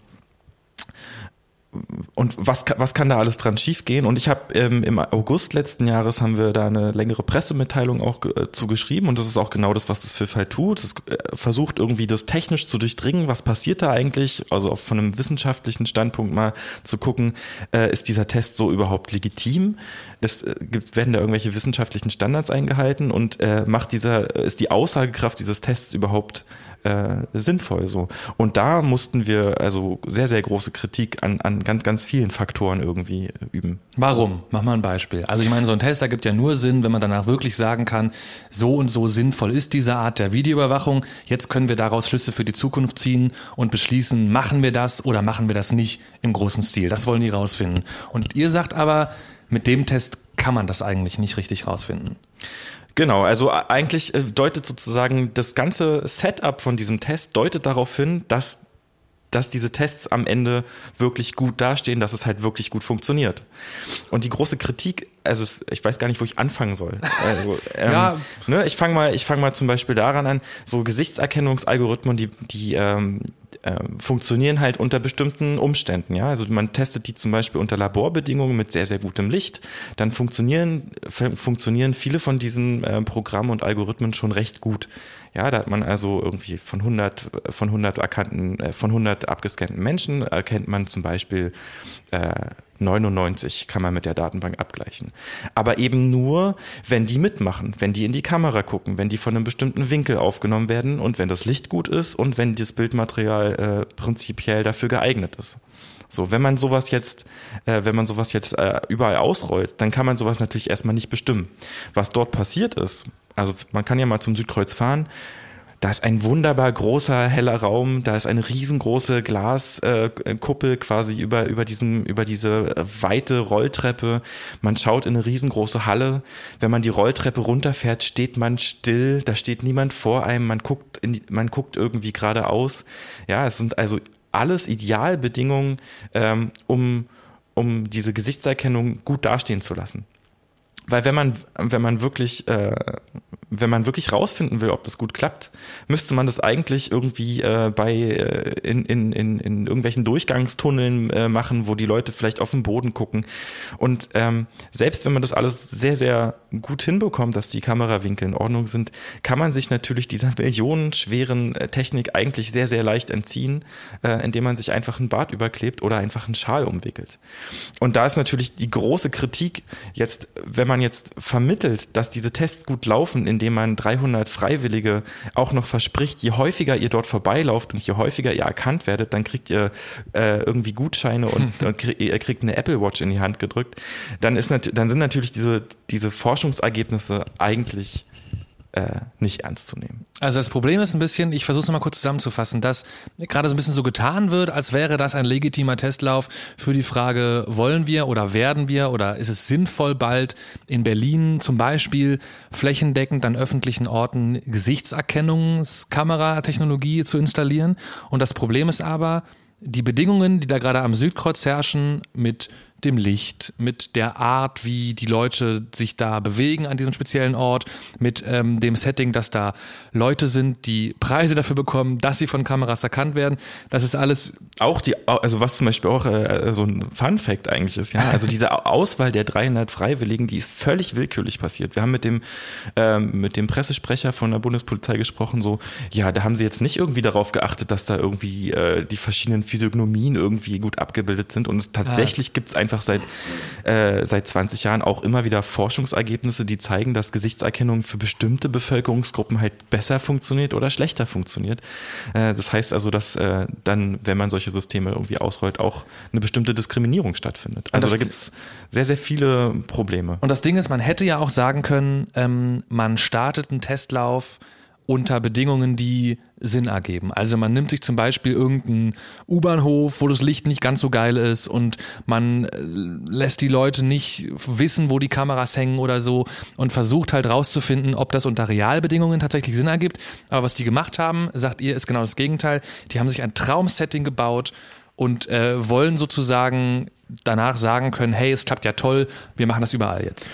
und was, was kann da alles dran schiefgehen? Und ich habe ähm, im August letzten Jahres haben wir da eine längere Pressemitteilung auch äh, zugeschrieben und das ist auch genau das, was das FIF halt tut. Es äh, versucht irgendwie das technisch zu durchdringen, was passiert da eigentlich, also auch von einem wissenschaftlichen Standpunkt mal zu gucken, äh, ist dieser Test so überhaupt legitim? Ist, äh, gibt, werden da irgendwelche wissenschaftlichen Standards eingehalten und äh, macht dieser, ist die Aussagekraft dieses Tests überhaupt äh, sinnvoll so. Und da mussten wir also sehr, sehr große Kritik an, an ganz, ganz vielen Faktoren irgendwie üben. Warum? Mach mal ein Beispiel. Also ich meine, so ein Test ergibt ja nur Sinn, wenn man danach wirklich sagen kann, so und so sinnvoll ist diese Art der Videoüberwachung. Jetzt können wir daraus Schlüsse für die Zukunft ziehen und beschließen, machen wir das oder machen wir das nicht im großen Stil. Das wollen die rausfinden. Und ihr sagt aber, mit dem Test kann man das eigentlich nicht richtig rausfinden. Genau, also eigentlich äh, deutet sozusagen das ganze Setup von diesem Test deutet darauf hin, dass dass diese Tests am Ende wirklich gut dastehen, dass es halt wirklich gut funktioniert. Und die große Kritik, also ich weiß gar nicht, wo ich anfangen soll. Also, ähm, ja. ne, ich fange mal, ich fange mal zum Beispiel daran an, so Gesichtserkennungsalgorithmen, die, die, ähm, äh, funktionieren halt unter bestimmten Umständen. Ja, also man testet die zum Beispiel unter Laborbedingungen mit sehr sehr gutem Licht. Dann funktionieren funktionieren viele von diesen äh, Programmen und Algorithmen schon recht gut. Ja, da hat man also irgendwie von 100 von 100 erkannten äh, von 100 abgescannten Menschen erkennt man zum Beispiel äh, 99 kann man mit der Datenbank abgleichen. Aber eben nur, wenn die mitmachen, wenn die in die Kamera gucken, wenn die von einem bestimmten Winkel aufgenommen werden und wenn das Licht gut ist und wenn das Bildmaterial äh, prinzipiell dafür geeignet ist. So, wenn man sowas jetzt, äh, wenn man sowas jetzt äh, überall ausrollt, dann kann man sowas natürlich erstmal nicht bestimmen. Was dort passiert ist, also man kann ja mal zum Südkreuz fahren, da ist ein wunderbar großer, heller Raum, da ist eine riesengroße Glaskuppel äh, quasi über, über, diesen, über diese weite Rolltreppe. Man schaut in eine riesengroße Halle. Wenn man die Rolltreppe runterfährt, steht man still, da steht niemand vor einem, man guckt, die, man guckt irgendwie geradeaus. Ja, es sind also alles Idealbedingungen, ähm, um, um diese Gesichtserkennung gut dastehen zu lassen. Weil wenn man, wenn man wirklich, äh, wenn man wirklich rausfinden will, ob das gut klappt, müsste man das eigentlich irgendwie äh, bei äh, in, in, in, in irgendwelchen Durchgangstunneln äh, machen, wo die Leute vielleicht auf den Boden gucken. Und ähm, selbst wenn man das alles sehr, sehr gut hinbekommt, dass die Kamerawinkel in Ordnung sind, kann man sich natürlich dieser millionenschweren äh, Technik eigentlich sehr, sehr leicht entziehen, äh, indem man sich einfach einen Bart überklebt oder einfach einen Schal umwickelt. Und da ist natürlich die große Kritik jetzt, wenn man jetzt vermittelt, dass diese Tests gut laufen, indem man 300 Freiwillige auch noch verspricht, je häufiger ihr dort vorbeilauft und je häufiger ihr erkannt werdet, dann kriegt ihr äh, irgendwie Gutscheine und, und krieg, ihr kriegt eine Apple Watch in die Hand gedrückt, dann, ist, dann sind natürlich diese, diese Forschungsergebnisse eigentlich äh, nicht ernst zu nehmen. Also das Problem ist ein bisschen, ich versuche es nochmal kurz zusammenzufassen, dass gerade so ein bisschen so getan wird, als wäre das ein legitimer Testlauf für die Frage, wollen wir oder werden wir oder ist es sinnvoll bald in Berlin zum Beispiel flächendeckend an öffentlichen Orten Gesichtserkennungskameratechnologie zu installieren. Und das Problem ist aber, die Bedingungen, die da gerade am Südkreuz herrschen, mit dem Licht, mit der Art, wie die Leute sich da bewegen an diesem speziellen Ort, mit ähm, dem Setting, dass da Leute sind, die Preise dafür bekommen, dass sie von Kameras erkannt werden. Das ist alles. Auch die, also was zum Beispiel auch äh, so ein Fun Fact eigentlich ist, ja, also diese Auswahl der 300 Freiwilligen, die ist völlig willkürlich passiert. Wir haben mit dem, ähm, mit dem Pressesprecher von der Bundespolizei gesprochen, so, ja, da haben sie jetzt nicht irgendwie darauf geachtet, dass da irgendwie äh, die verschiedenen Physiognomien irgendwie gut abgebildet sind und tatsächlich ah. gibt es einfach einfach seit, äh, seit 20 Jahren auch immer wieder Forschungsergebnisse, die zeigen, dass Gesichtserkennung für bestimmte Bevölkerungsgruppen halt besser funktioniert oder schlechter funktioniert. Äh, das heißt also, dass äh, dann, wenn man solche Systeme irgendwie ausrollt, auch eine bestimmte Diskriminierung stattfindet. Also da gibt es sehr, sehr viele Probleme. Und das Ding ist, man hätte ja auch sagen können, ähm, man startet einen Testlauf unter Bedingungen, die Sinn ergeben. Also man nimmt sich zum Beispiel irgendeinen U-Bahnhof, wo das Licht nicht ganz so geil ist und man äh, lässt die Leute nicht wissen, wo die Kameras hängen oder so und versucht halt rauszufinden, ob das unter Realbedingungen tatsächlich Sinn ergibt. Aber was die gemacht haben, sagt ihr, ist genau das Gegenteil. Die haben sich ein Traumsetting gebaut und äh, wollen sozusagen danach sagen können, hey, es klappt ja toll, wir machen das überall jetzt.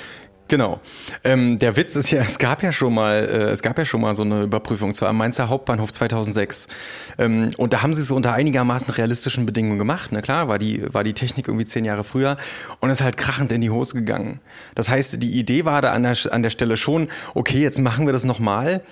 Genau. Ähm, der Witz ist ja, es gab ja schon mal, äh, es gab ja schon mal so eine Überprüfung, zwar am Mainzer Hauptbahnhof 2006. Ähm, und da haben sie es unter einigermaßen realistischen Bedingungen gemacht. Ne? Klar, war die, war die Technik irgendwie zehn Jahre früher und ist halt krachend in die Hose gegangen. Das heißt, die Idee war da an der, an der Stelle schon, okay, jetzt machen wir das nochmal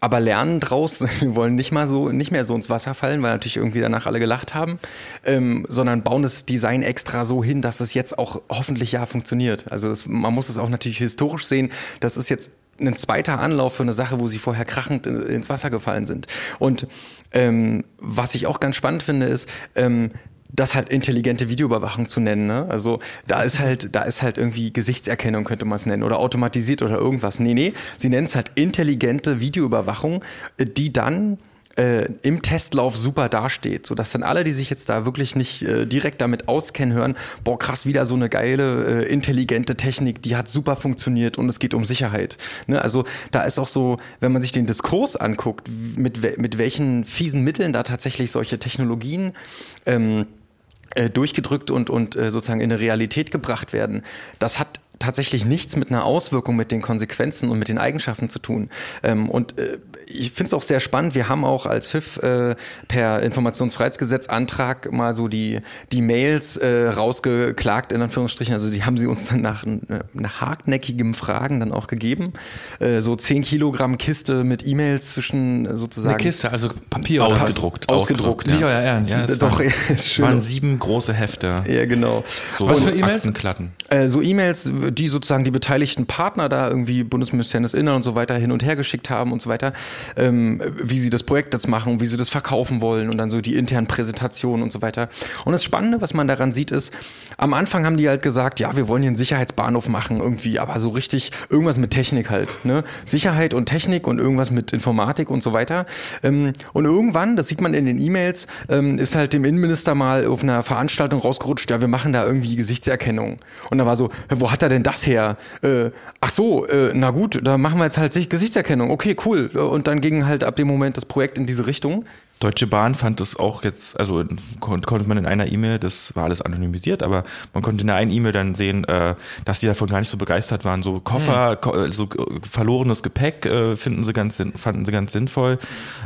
aber lernen draus, wir wollen nicht mal so, nicht mehr so ins Wasser fallen, weil natürlich irgendwie danach alle gelacht haben, ähm, sondern bauen das Design extra so hin, dass es jetzt auch hoffentlich ja funktioniert. Also es, man muss es auch natürlich historisch sehen. Das ist jetzt ein zweiter Anlauf für eine Sache, wo sie vorher krachend ins Wasser gefallen sind. Und ähm, was ich auch ganz spannend finde, ist, ähm, das halt intelligente Videoüberwachung zu nennen. Ne? Also da ist halt, da ist halt irgendwie Gesichtserkennung, könnte man es nennen, oder automatisiert oder irgendwas. Nee, nee, sie nennen es halt intelligente Videoüberwachung, die dann äh, im Testlauf super dasteht, sodass dann alle, die sich jetzt da wirklich nicht äh, direkt damit auskennen, hören, boah, krass, wieder so eine geile, äh, intelligente Technik, die hat super funktioniert und es geht um Sicherheit. Ne? Also da ist auch so, wenn man sich den Diskurs anguckt, mit, mit welchen fiesen Mitteln da tatsächlich solche Technologien ähm, äh, durchgedrückt und, und äh, sozusagen in eine Realität gebracht werden. Das hat tatsächlich nichts mit einer Auswirkung, mit den Konsequenzen und mit den Eigenschaften zu tun. Ähm, und äh, ich finde es auch sehr spannend. Wir haben auch als FIF äh, per Informationsfreiheitsgesetz Antrag mal so die, die Mails äh, rausgeklagt, in Anführungsstrichen. Also die haben sie uns dann nach, nach hartnäckigem Fragen dann auch gegeben. Äh, so 10 Kilogramm Kiste mit E-Mails zwischen sozusagen. Eine Kiste, also Papier ausgedruckt. Ausgedruckt. Nicht euer Ernst. Ja, doch, waren, waren sieben große Hefte. Ja, genau. So Was für E-Mails? Äh, so E-Mails die sozusagen die beteiligten Partner da irgendwie Bundesministerium des Innern und so weiter hin und her geschickt haben und so weiter, ähm, wie sie das Projekt jetzt machen, wie sie das verkaufen wollen und dann so die internen Präsentationen und so weiter. Und das Spannende, was man daran sieht, ist, am Anfang haben die halt gesagt, ja, wir wollen hier einen Sicherheitsbahnhof machen irgendwie, aber so richtig irgendwas mit Technik halt, ne? Sicherheit und Technik und irgendwas mit Informatik und so weiter. Ähm, und irgendwann, das sieht man in den E-Mails, ähm, ist halt dem Innenminister mal auf einer Veranstaltung rausgerutscht, ja, wir machen da irgendwie Gesichtserkennung. Und da war so, wo hat er denn das her? Äh, ach so, äh, na gut, da machen wir jetzt halt Gesichtserkennung. Okay, cool. Und dann ging halt ab dem Moment das Projekt in diese Richtung. Deutsche Bahn fand es auch jetzt, also kon konnte man in einer E-Mail, das war alles anonymisiert, aber man konnte in einer E-Mail dann sehen, äh, dass sie davon gar nicht so begeistert waren. So Koffer, mhm. ko so verlorenes Gepäck äh, finden sie ganz, fanden sie ganz sinnvoll,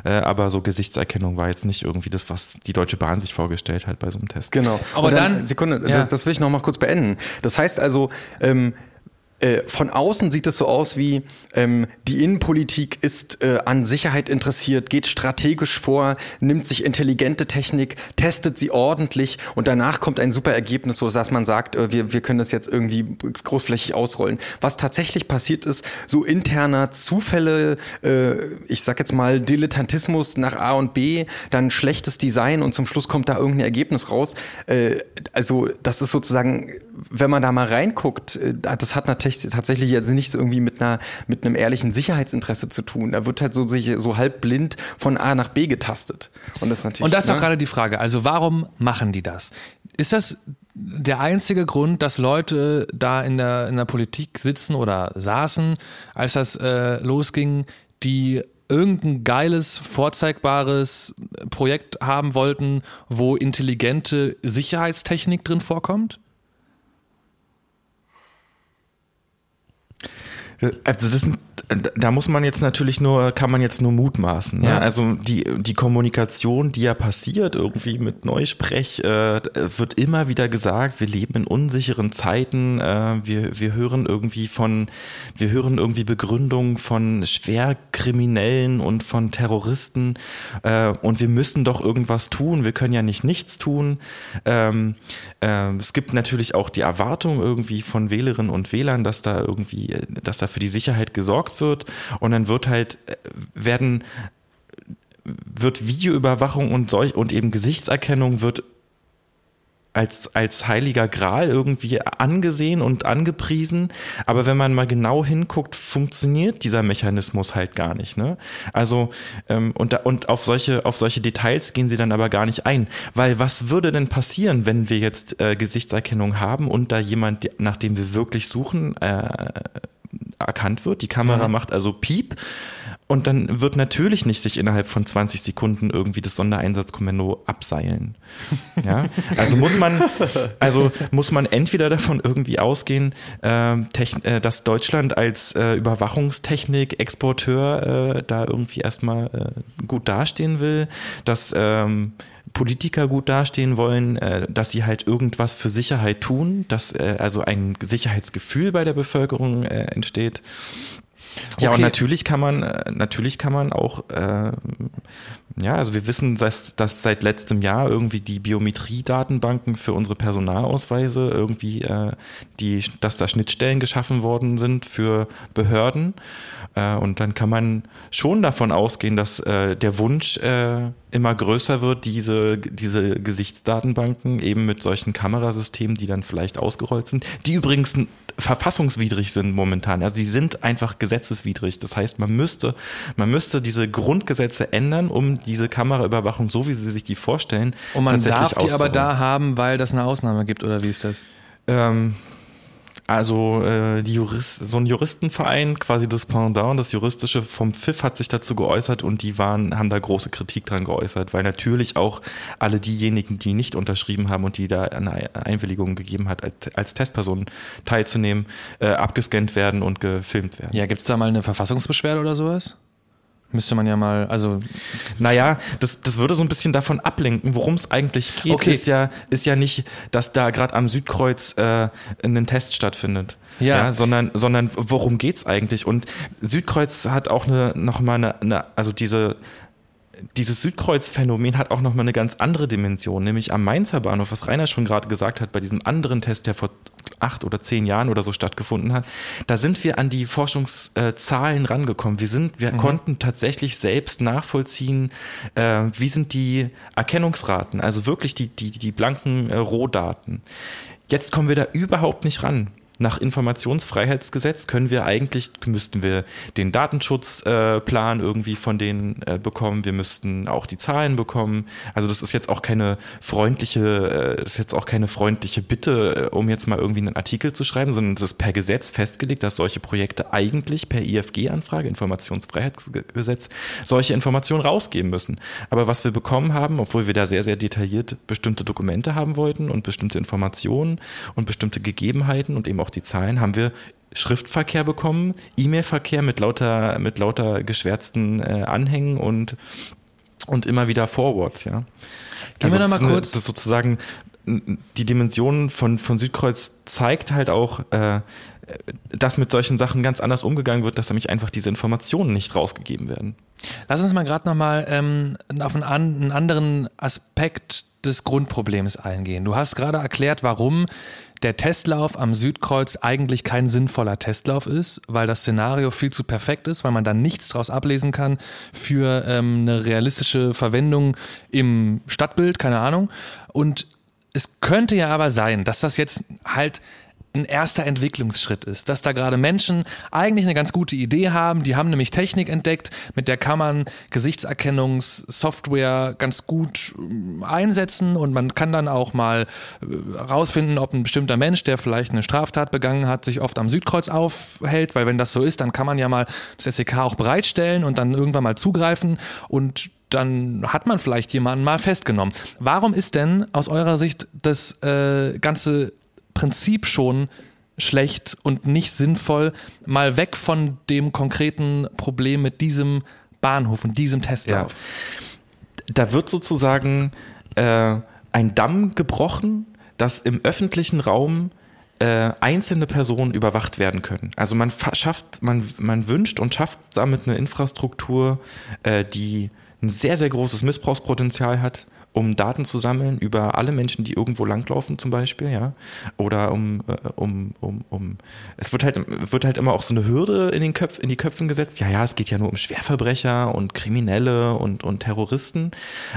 äh, aber so Gesichtserkennung war jetzt nicht irgendwie das, was die Deutsche Bahn sich vorgestellt hat bei so einem Test. Genau. Aber dann, dann, Sekunde, ja. das, das, will ich noch mal kurz beenden. Das heißt also, ähm, äh, von außen sieht es so aus wie, ähm, die Innenpolitik ist äh, an Sicherheit interessiert, geht strategisch vor, nimmt sich intelligente Technik, testet sie ordentlich und danach kommt ein super Ergebnis, so dass man sagt, äh, wir, wir können das jetzt irgendwie großflächig ausrollen. Was tatsächlich passiert ist, so interner Zufälle, äh, ich sag jetzt mal Dilettantismus nach A und B, dann schlechtes Design und zum Schluss kommt da irgendein Ergebnis raus. Äh, also das ist sozusagen, wenn man da mal reinguckt, äh, das hat natürlich tatsächlich jetzt nichts irgendwie mit einer mit einem ehrlichen Sicherheitsinteresse zu tun. Da wird halt so sich so halb blind von A nach B getastet. Und das ist natürlich. Und das ist ne? doch gerade die Frage. Also warum machen die das? Ist das der einzige Grund, dass Leute da in der, in der Politik sitzen oder saßen, als das äh, losging, die irgendein geiles, vorzeigbares Projekt haben wollten, wo intelligente Sicherheitstechnik drin vorkommt? Also das sind da muss man jetzt natürlich nur, kann man jetzt nur mutmaßen. Ja. Also die, die Kommunikation, die ja passiert, irgendwie mit Neusprech, äh, wird immer wieder gesagt, wir leben in unsicheren Zeiten, äh, wir, wir hören irgendwie von, wir hören irgendwie Begründungen von Schwerkriminellen und von Terroristen äh, und wir müssen doch irgendwas tun, wir können ja nicht nichts tun. Ähm, äh, es gibt natürlich auch die Erwartung irgendwie von Wählerinnen und Wählern, dass da irgendwie, dass da für die Sicherheit gesorgt wird wird und dann wird halt, äh, werden, wird Videoüberwachung und solch und eben Gesichtserkennung wird als, als heiliger Gral irgendwie angesehen und angepriesen. Aber wenn man mal genau hinguckt, funktioniert dieser Mechanismus halt gar nicht. Ne? Also, ähm, und, da, und auf, solche, auf solche Details gehen sie dann aber gar nicht ein. Weil was würde denn passieren, wenn wir jetzt äh, Gesichtserkennung haben und da jemand, nach dem wir wirklich suchen, äh, erkannt wird. Die Kamera mhm. macht also Piep und dann wird natürlich nicht sich innerhalb von 20 Sekunden irgendwie das Sondereinsatzkommando abseilen. Ja? Also muss man, also muss man entweder davon irgendwie ausgehen, äh, äh, dass Deutschland als äh, Überwachungstechnik-Exporteur äh, da irgendwie erstmal äh, gut dastehen will, dass ähm, Politiker gut dastehen wollen, äh, dass sie halt irgendwas für Sicherheit tun, dass äh, also ein Sicherheitsgefühl bei der Bevölkerung äh, entsteht. Ja, okay. und natürlich kann man, natürlich kann man auch, äh, ja, also wir wissen, dass, dass seit letztem Jahr irgendwie die Biometriedatenbanken für unsere Personalausweise irgendwie, äh, die, dass da Schnittstellen geschaffen worden sind für Behörden. Äh, und dann kann man schon davon ausgehen, dass äh, der Wunsch äh, immer größer wird, diese, diese Gesichtsdatenbanken eben mit solchen Kamerasystemen, die dann vielleicht ausgerollt sind, die übrigens verfassungswidrig sind momentan. Also sie sind einfach gesetzeswidrig. Das heißt, man müsste, man müsste diese Grundgesetze ändern, um diese Kameraüberwachung, so wie sie sich die vorstellen, und man darf die aber da haben, weil das eine Ausnahme gibt, oder wie ist das? Ähm, also äh, die Jurist, so ein Juristenverein, quasi das Pendant, das Juristische vom Pfiff hat sich dazu geäußert und die waren, haben da große Kritik dran geäußert, weil natürlich auch alle diejenigen, die nicht unterschrieben haben und die da eine Einwilligung gegeben hat, als, als Testpersonen teilzunehmen, äh, abgescannt werden und gefilmt werden. Ja, gibt es da mal eine Verfassungsbeschwerde oder sowas? Müsste man ja mal, also. Naja, das, das würde so ein bisschen davon ablenken, worum es eigentlich geht. Okay. Ist ja, ist ja nicht, dass da gerade am Südkreuz äh, ein Test stattfindet. Ja. ja sondern, sondern worum geht's eigentlich? Und Südkreuz hat auch eine, nochmal eine, eine, also diese dieses Südkreuz-Phänomen hat auch nochmal eine ganz andere Dimension, nämlich am Mainzer Bahnhof, was Rainer schon gerade gesagt hat, bei diesem anderen Test, der vor acht oder zehn Jahren oder so stattgefunden hat, da sind wir an die Forschungszahlen rangekommen. Wir sind, wir mhm. konnten tatsächlich selbst nachvollziehen, äh, wie sind die Erkennungsraten, also wirklich die, die, die blanken äh, Rohdaten. Jetzt kommen wir da überhaupt nicht ran nach Informationsfreiheitsgesetz können wir eigentlich, müssten wir den Datenschutzplan äh, irgendwie von denen äh, bekommen, wir müssten auch die Zahlen bekommen. Also das ist jetzt auch keine freundliche, äh, ist jetzt auch keine freundliche Bitte, äh, um jetzt mal irgendwie einen Artikel zu schreiben, sondern es ist per Gesetz festgelegt, dass solche Projekte eigentlich per IFG-Anfrage, Informationsfreiheitsgesetz, solche Informationen rausgeben müssen. Aber was wir bekommen haben, obwohl wir da sehr, sehr detailliert bestimmte Dokumente haben wollten und bestimmte Informationen und bestimmte Gegebenheiten und eben auch die Zahlen, haben wir Schriftverkehr bekommen, E-Mail-Verkehr mit lauter, mit lauter geschwärzten äh, Anhängen und, und immer wieder Forwards, ja. Gehen also wir nochmal kurz. Das ist sozusagen die Dimension von, von Südkreuz zeigt halt auch, äh, dass mit solchen Sachen ganz anders umgegangen wird, dass nämlich einfach diese Informationen nicht rausgegeben werden. Lass uns mal gerade nochmal ähm, auf einen, einen anderen Aspekt des Grundproblems eingehen. Du hast gerade erklärt, warum der Testlauf am Südkreuz eigentlich kein sinnvoller Testlauf ist, weil das Szenario viel zu perfekt ist, weil man da nichts draus ablesen kann für ähm, eine realistische Verwendung im Stadtbild, keine Ahnung. Und es könnte ja aber sein, dass das jetzt halt ein erster Entwicklungsschritt ist, dass da gerade Menschen eigentlich eine ganz gute Idee haben, die haben nämlich Technik entdeckt, mit der kann man Gesichtserkennungssoftware ganz gut ähm, einsetzen und man kann dann auch mal äh, ob ein bestimmter Mensch, der vielleicht eine Straftat begangen hat, sich oft am Südkreuz aufhält, weil wenn das so ist, dann kann man ja mal das SEK auch bereitstellen und dann irgendwann mal zugreifen und dann hat man vielleicht jemanden mal festgenommen. Warum ist denn aus eurer Sicht das äh, ganze Prinzip schon schlecht und nicht sinnvoll, mal weg von dem konkreten Problem mit diesem Bahnhof und diesem Testlauf. Ja. Da wird sozusagen äh, ein Damm gebrochen, dass im öffentlichen Raum äh, einzelne Personen überwacht werden können. Also man schafft, man, man wünscht und schafft damit eine Infrastruktur, äh, die ein sehr, sehr großes Missbrauchspotenzial hat um Daten zu sammeln über alle Menschen, die irgendwo langlaufen zum Beispiel, ja, oder um, äh, um, um, um, es wird halt, wird halt immer auch so eine Hürde in den Köpf, in die Köpfen gesetzt, ja, ja, es geht ja nur um Schwerverbrecher und Kriminelle und, und Terroristen,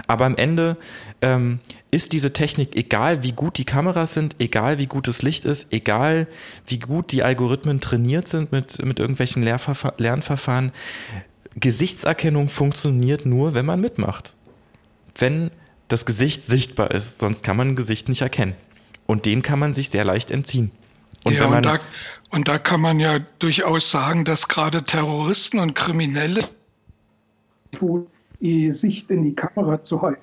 aber am Ende ähm, ist diese Technik, egal wie gut die Kameras sind, egal wie gut das Licht ist, egal wie gut die Algorithmen trainiert sind mit, mit irgendwelchen Lehrverfa Lernverfahren, Gesichtserkennung funktioniert nur, wenn man mitmacht. Wenn das Gesicht sichtbar ist, sonst kann man ein Gesicht nicht erkennen. Und dem kann man sich sehr leicht entziehen. Und, ja, und, da, und da kann man ja durchaus sagen, dass gerade Terroristen und Kriminelle die Sicht in die Kamera zu halten.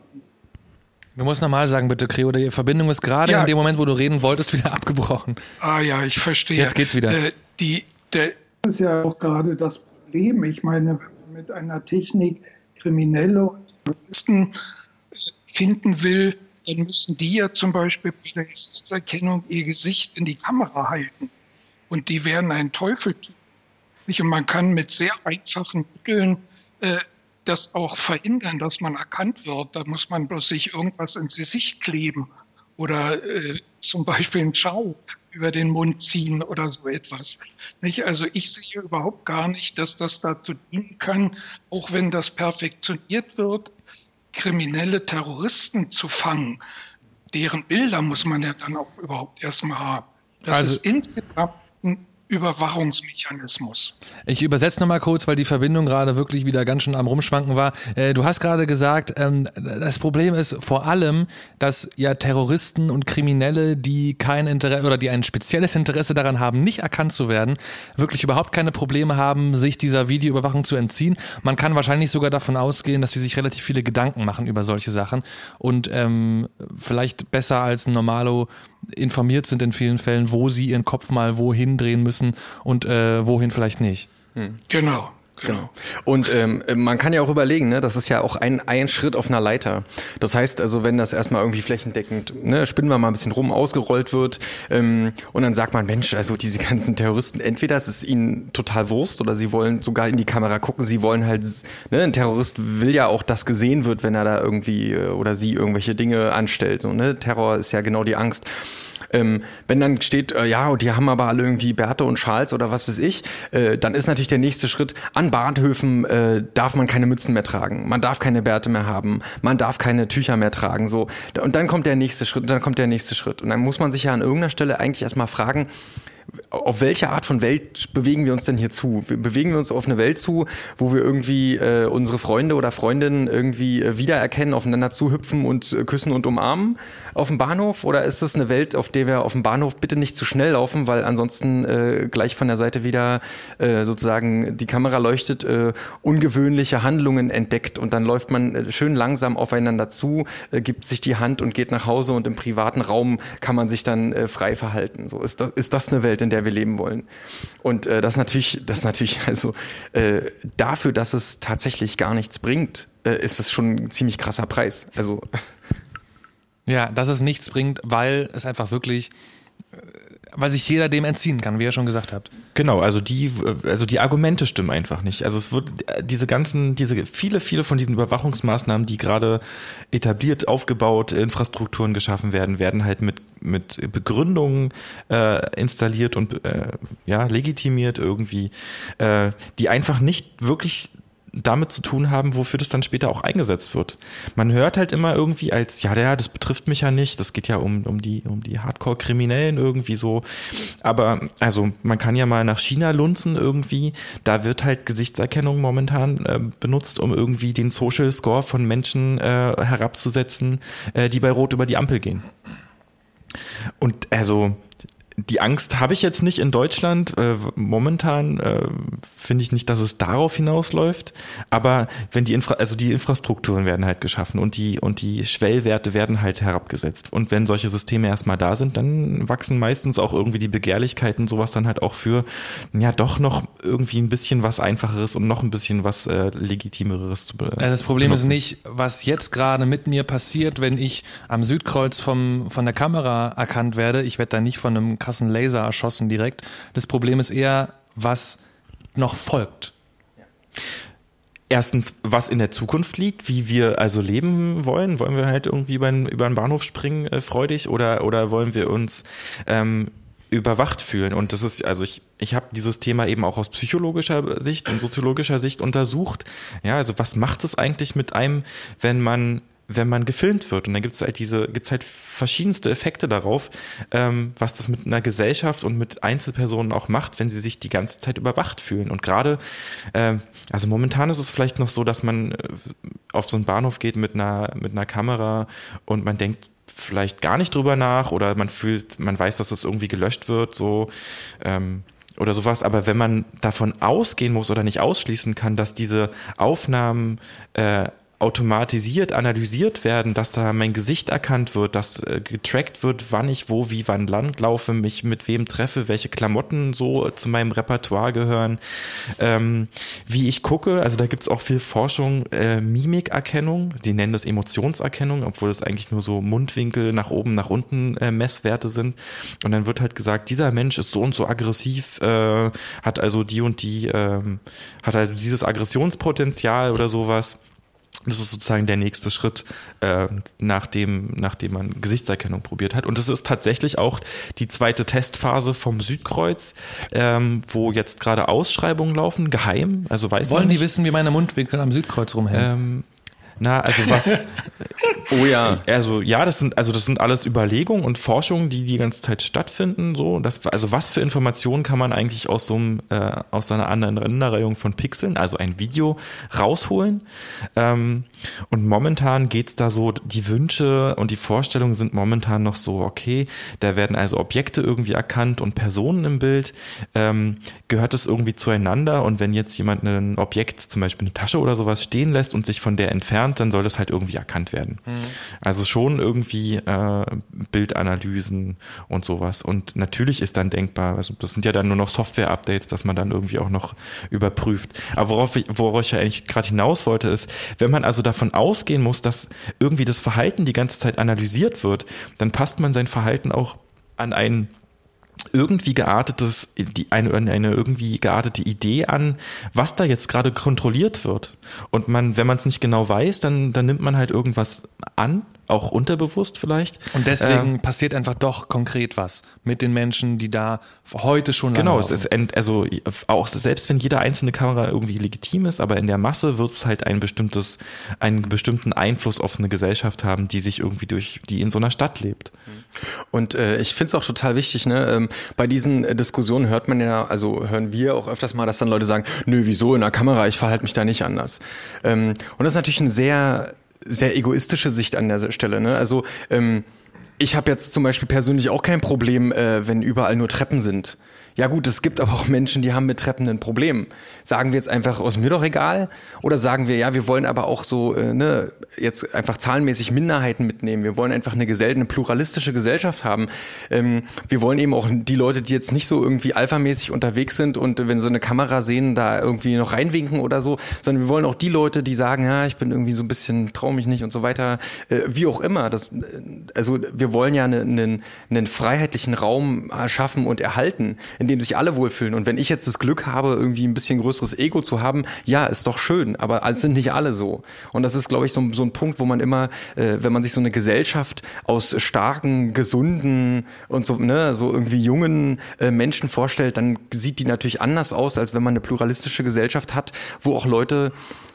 Du musst nochmal sagen, bitte, Creo, die Verbindung ist gerade ja. in dem Moment, wo du reden wolltest, wieder abgebrochen. Ah ja, ich verstehe. Jetzt geht's wieder. Äh, die, der, das ist ja auch gerade das Problem. Ich meine, mit einer Technik Kriminelle und Terroristen finden will, dann müssen die ja zum Beispiel bei der Gesichtserkennung ihr Gesicht in die Kamera halten. Und die werden einen Teufel tun. Und man kann mit sehr einfachen Mitteln äh, das auch verhindern, dass man erkannt wird. Da muss man bloß sich irgendwas ins Gesicht kleben oder äh, zum Beispiel einen Schau über den Mund ziehen oder so etwas. Nicht? Also ich sehe überhaupt gar nicht, dass das dazu dienen kann, auch wenn das perfektioniert wird, kriminelle Terroristen zu fangen, deren Bilder muss man ja dann auch überhaupt erstmal haben. Das also, ist insgesamt Überwachungsmechanismus. Ich übersetze nochmal kurz, weil die Verbindung gerade wirklich wieder ganz schön am Rumschwanken war. Äh, du hast gerade gesagt, ähm, das Problem ist vor allem, dass ja Terroristen und Kriminelle, die kein Interesse oder die ein spezielles Interesse daran haben, nicht erkannt zu werden, wirklich überhaupt keine Probleme haben, sich dieser Videoüberwachung zu entziehen. Man kann wahrscheinlich sogar davon ausgehen, dass sie sich relativ viele Gedanken machen über solche Sachen und ähm, vielleicht besser als ein Normalo informiert sind in vielen Fällen, wo sie ihren Kopf mal wohin drehen müssen und äh, wohin vielleicht nicht. Hm. Genau. Genau. Und ähm, man kann ja auch überlegen, ne, das ist ja auch ein, ein Schritt auf einer Leiter. Das heißt also, wenn das erstmal irgendwie flächendeckend, ne, spinnen wir mal ein bisschen rum, ausgerollt wird, ähm, und dann sagt man, Mensch, also diese ganzen Terroristen, entweder es ist ihnen total Wurst oder sie wollen sogar in die Kamera gucken, sie wollen halt, ne, ein Terrorist will ja auch, dass gesehen wird, wenn er da irgendwie äh, oder sie irgendwelche Dinge anstellt. So, ne? Terror ist ja genau die Angst. Ähm, wenn dann steht, äh, ja, und die haben aber alle irgendwie Bärte und Schals oder was weiß ich, äh, dann ist natürlich der nächste Schritt, an Bahnhöfen äh, darf man keine Mützen mehr tragen, man darf keine Bärte mehr haben, man darf keine Tücher mehr tragen, so. Und dann kommt der nächste Schritt, dann kommt der nächste Schritt. Und dann muss man sich ja an irgendeiner Stelle eigentlich erstmal fragen, auf welche Art von Welt bewegen wir uns denn hier zu? Bewegen wir uns auf eine Welt zu, wo wir irgendwie äh, unsere Freunde oder Freundinnen irgendwie äh, wiedererkennen, aufeinander zuhüpfen und äh, küssen und umarmen auf dem Bahnhof? Oder ist das eine Welt, auf der wir auf dem Bahnhof bitte nicht zu schnell laufen, weil ansonsten äh, gleich von der Seite wieder äh, sozusagen die Kamera leuchtet, äh, ungewöhnliche Handlungen entdeckt und dann läuft man äh, schön langsam aufeinander zu, äh, gibt sich die Hand und geht nach Hause und im privaten Raum kann man sich dann äh, frei verhalten. So ist das, ist das eine Welt, in der wir leben wollen. Und äh, das natürlich, das natürlich, also äh, dafür, dass es tatsächlich gar nichts bringt, äh, ist es schon ein ziemlich krasser Preis. Also ja, dass es nichts bringt, weil es einfach wirklich äh, weil sich jeder dem entziehen kann, wie ihr schon gesagt habt. Genau, also die, also die Argumente stimmen einfach nicht. Also es wird diese ganzen, diese viele, viele von diesen Überwachungsmaßnahmen, die gerade etabliert, aufgebaut, Infrastrukturen geschaffen werden, werden halt mit mit Begründungen äh, installiert und äh, ja legitimiert irgendwie, äh, die einfach nicht wirklich damit zu tun haben, wofür das dann später auch eingesetzt wird. Man hört halt immer irgendwie als, ja, der, das betrifft mich ja nicht, das geht ja um, um die, um die Hardcore-Kriminellen irgendwie so. Aber, also, man kann ja mal nach China lunzen irgendwie. Da wird halt Gesichtserkennung momentan äh, benutzt, um irgendwie den Social Score von Menschen äh, herabzusetzen, äh, die bei Rot über die Ampel gehen. Und also, die Angst habe ich jetzt nicht in Deutschland. Äh, momentan äh, finde ich nicht, dass es darauf hinausläuft. Aber wenn die Infra also die Infrastrukturen werden halt geschaffen und die und die Schwellwerte werden halt herabgesetzt. Und wenn solche Systeme erstmal da sind, dann wachsen meistens auch irgendwie die Begehrlichkeiten, sowas dann halt auch für ja doch noch irgendwie ein bisschen was Einfacheres und noch ein bisschen was äh, Legitimeres zu be also Das Problem benutzen. ist nicht, was jetzt gerade mit mir passiert, wenn ich am Südkreuz vom, von der Kamera erkannt werde. Ich werde da nicht von einem krassen Laser erschossen direkt. Das Problem ist eher, was noch folgt. Erstens, was in der Zukunft liegt, wie wir also leben wollen. Wollen wir halt irgendwie über einen, über einen Bahnhof springen, äh, freudig, oder, oder wollen wir uns ähm, überwacht fühlen. Und das ist, also ich, ich habe dieses Thema eben auch aus psychologischer Sicht und soziologischer Sicht untersucht. Ja, also was macht es eigentlich mit einem, wenn man wenn man gefilmt wird. Und dann gibt es halt diese, gibt's halt verschiedenste Effekte darauf, ähm, was das mit einer Gesellschaft und mit Einzelpersonen auch macht, wenn sie sich die ganze Zeit überwacht fühlen. Und gerade, äh, also momentan ist es vielleicht noch so, dass man äh, auf so einen Bahnhof geht mit einer, mit einer Kamera und man denkt, vielleicht gar nicht drüber nach oder man fühlt, man weiß, dass es irgendwie gelöscht wird, so ähm, oder sowas. Aber wenn man davon ausgehen muss oder nicht ausschließen kann, dass diese Aufnahmen äh, automatisiert analysiert werden, dass da mein Gesicht erkannt wird, dass äh, getrackt wird, wann ich wo, wie, wann lang laufe, mich mit wem treffe, welche Klamotten so zu meinem Repertoire gehören, ähm, wie ich gucke. Also da gibt es auch viel Forschung, äh, Mimikerkennung, sie nennen das Emotionserkennung, obwohl es eigentlich nur so Mundwinkel nach oben, nach unten äh, Messwerte sind. Und dann wird halt gesagt, dieser Mensch ist so und so aggressiv, äh, hat also die und die, ähm, hat also dieses Aggressionspotenzial oder sowas. Das ist sozusagen der nächste Schritt, äh, nachdem, nachdem man Gesichtserkennung probiert hat. Und das ist tatsächlich auch die zweite Testphase vom Südkreuz, ähm, wo jetzt gerade Ausschreibungen laufen, geheim. Also weiß Wollen die wissen, wie meine Mundwinkel am Südkreuz rumhängen? Ähm, na, also was. oh ja. Also ja, das sind also das sind alles Überlegungen und Forschungen, die die ganze Zeit stattfinden. So, das, also was für Informationen kann man eigentlich aus so einem äh, aus einer anderen Renderreihung von Pixeln, also ein Video rausholen? Ähm, und momentan geht's da so, die Wünsche und die Vorstellungen sind momentan noch so okay. Da werden also Objekte irgendwie erkannt und Personen im Bild. Ähm, gehört es irgendwie zueinander? Und wenn jetzt jemand ein Objekt, zum Beispiel eine Tasche oder sowas, stehen lässt und sich von der entfernt entfernt, dann soll das halt irgendwie erkannt werden. Mhm. Also schon irgendwie äh, Bildanalysen und sowas. Und natürlich ist dann denkbar, also das sind ja dann nur noch Software-Updates, dass man dann irgendwie auch noch überprüft. Aber worauf ich, worauf ich ja eigentlich gerade hinaus wollte, ist, wenn man also davon ausgehen muss, dass irgendwie das Verhalten die ganze Zeit analysiert wird, dann passt man sein Verhalten auch an einen irgendwie geartetes, die, eine, eine irgendwie geartete Idee an, was da jetzt gerade kontrolliert wird. Und man, wenn man es nicht genau weiß, dann, dann nimmt man halt irgendwas an auch unterbewusst vielleicht. Und deswegen äh, passiert einfach doch konkret was mit den Menschen, die da heute schon Genau, es ist also auch selbst wenn jede einzelne Kamera irgendwie legitim ist, aber in der Masse wird es halt ein bestimmtes, einen bestimmten Einfluss auf eine Gesellschaft haben, die sich irgendwie durch, die in so einer Stadt lebt. Und äh, ich finde es auch total wichtig, ne? Ähm, bei diesen äh, Diskussionen hört man ja, also hören wir auch öfters mal, dass dann Leute sagen, nö, wieso in der Kamera, ich verhalte mich da nicht anders. Ähm, und das ist natürlich ein sehr sehr egoistische Sicht an der Stelle. Ne? Also ähm, ich habe jetzt zum Beispiel persönlich auch kein Problem, äh, wenn überall nur Treppen sind. Ja gut, es gibt aber auch Menschen, die haben mit Treppen ein Problem. Sagen wir jetzt einfach, ist mir doch egal? Oder sagen wir, ja, wir wollen aber auch so, äh, ne, jetzt einfach zahlenmäßig Minderheiten mitnehmen. Wir wollen einfach eine, Gesell eine pluralistische Gesellschaft haben. Ähm, wir wollen eben auch die Leute, die jetzt nicht so irgendwie alphamäßig unterwegs sind und wenn sie eine Kamera sehen, da irgendwie noch reinwinken oder so, sondern wir wollen auch die Leute, die sagen, ja, ich bin irgendwie so ein bisschen, trau mich nicht und so weiter, äh, wie auch immer. Das, äh, also wir wollen ja einen, einen, einen freiheitlichen Raum erschaffen und erhalten in dem sich alle wohlfühlen. Und wenn ich jetzt das Glück habe, irgendwie ein bisschen größeres Ego zu haben, ja, ist doch schön, aber es sind nicht alle so. Und das ist, glaube ich, so, so ein Punkt, wo man immer, äh, wenn man sich so eine Gesellschaft aus starken, gesunden und so, ne, so irgendwie jungen äh, Menschen vorstellt, dann sieht die natürlich anders aus, als wenn man eine pluralistische Gesellschaft hat, wo auch Leute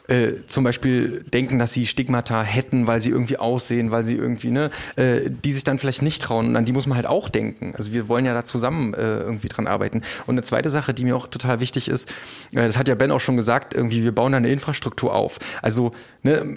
äh, zum Beispiel denken, dass sie Stigmata hätten, weil sie irgendwie aussehen, weil sie irgendwie, ne, äh, die sich dann vielleicht nicht trauen. Und an die muss man halt auch denken. Also wir wollen ja da zusammen äh, irgendwie dran arbeiten. Und eine zweite Sache, die mir auch total wichtig ist, äh, das hat ja Ben auch schon gesagt, irgendwie, wir bauen da eine Infrastruktur auf. Also, ne,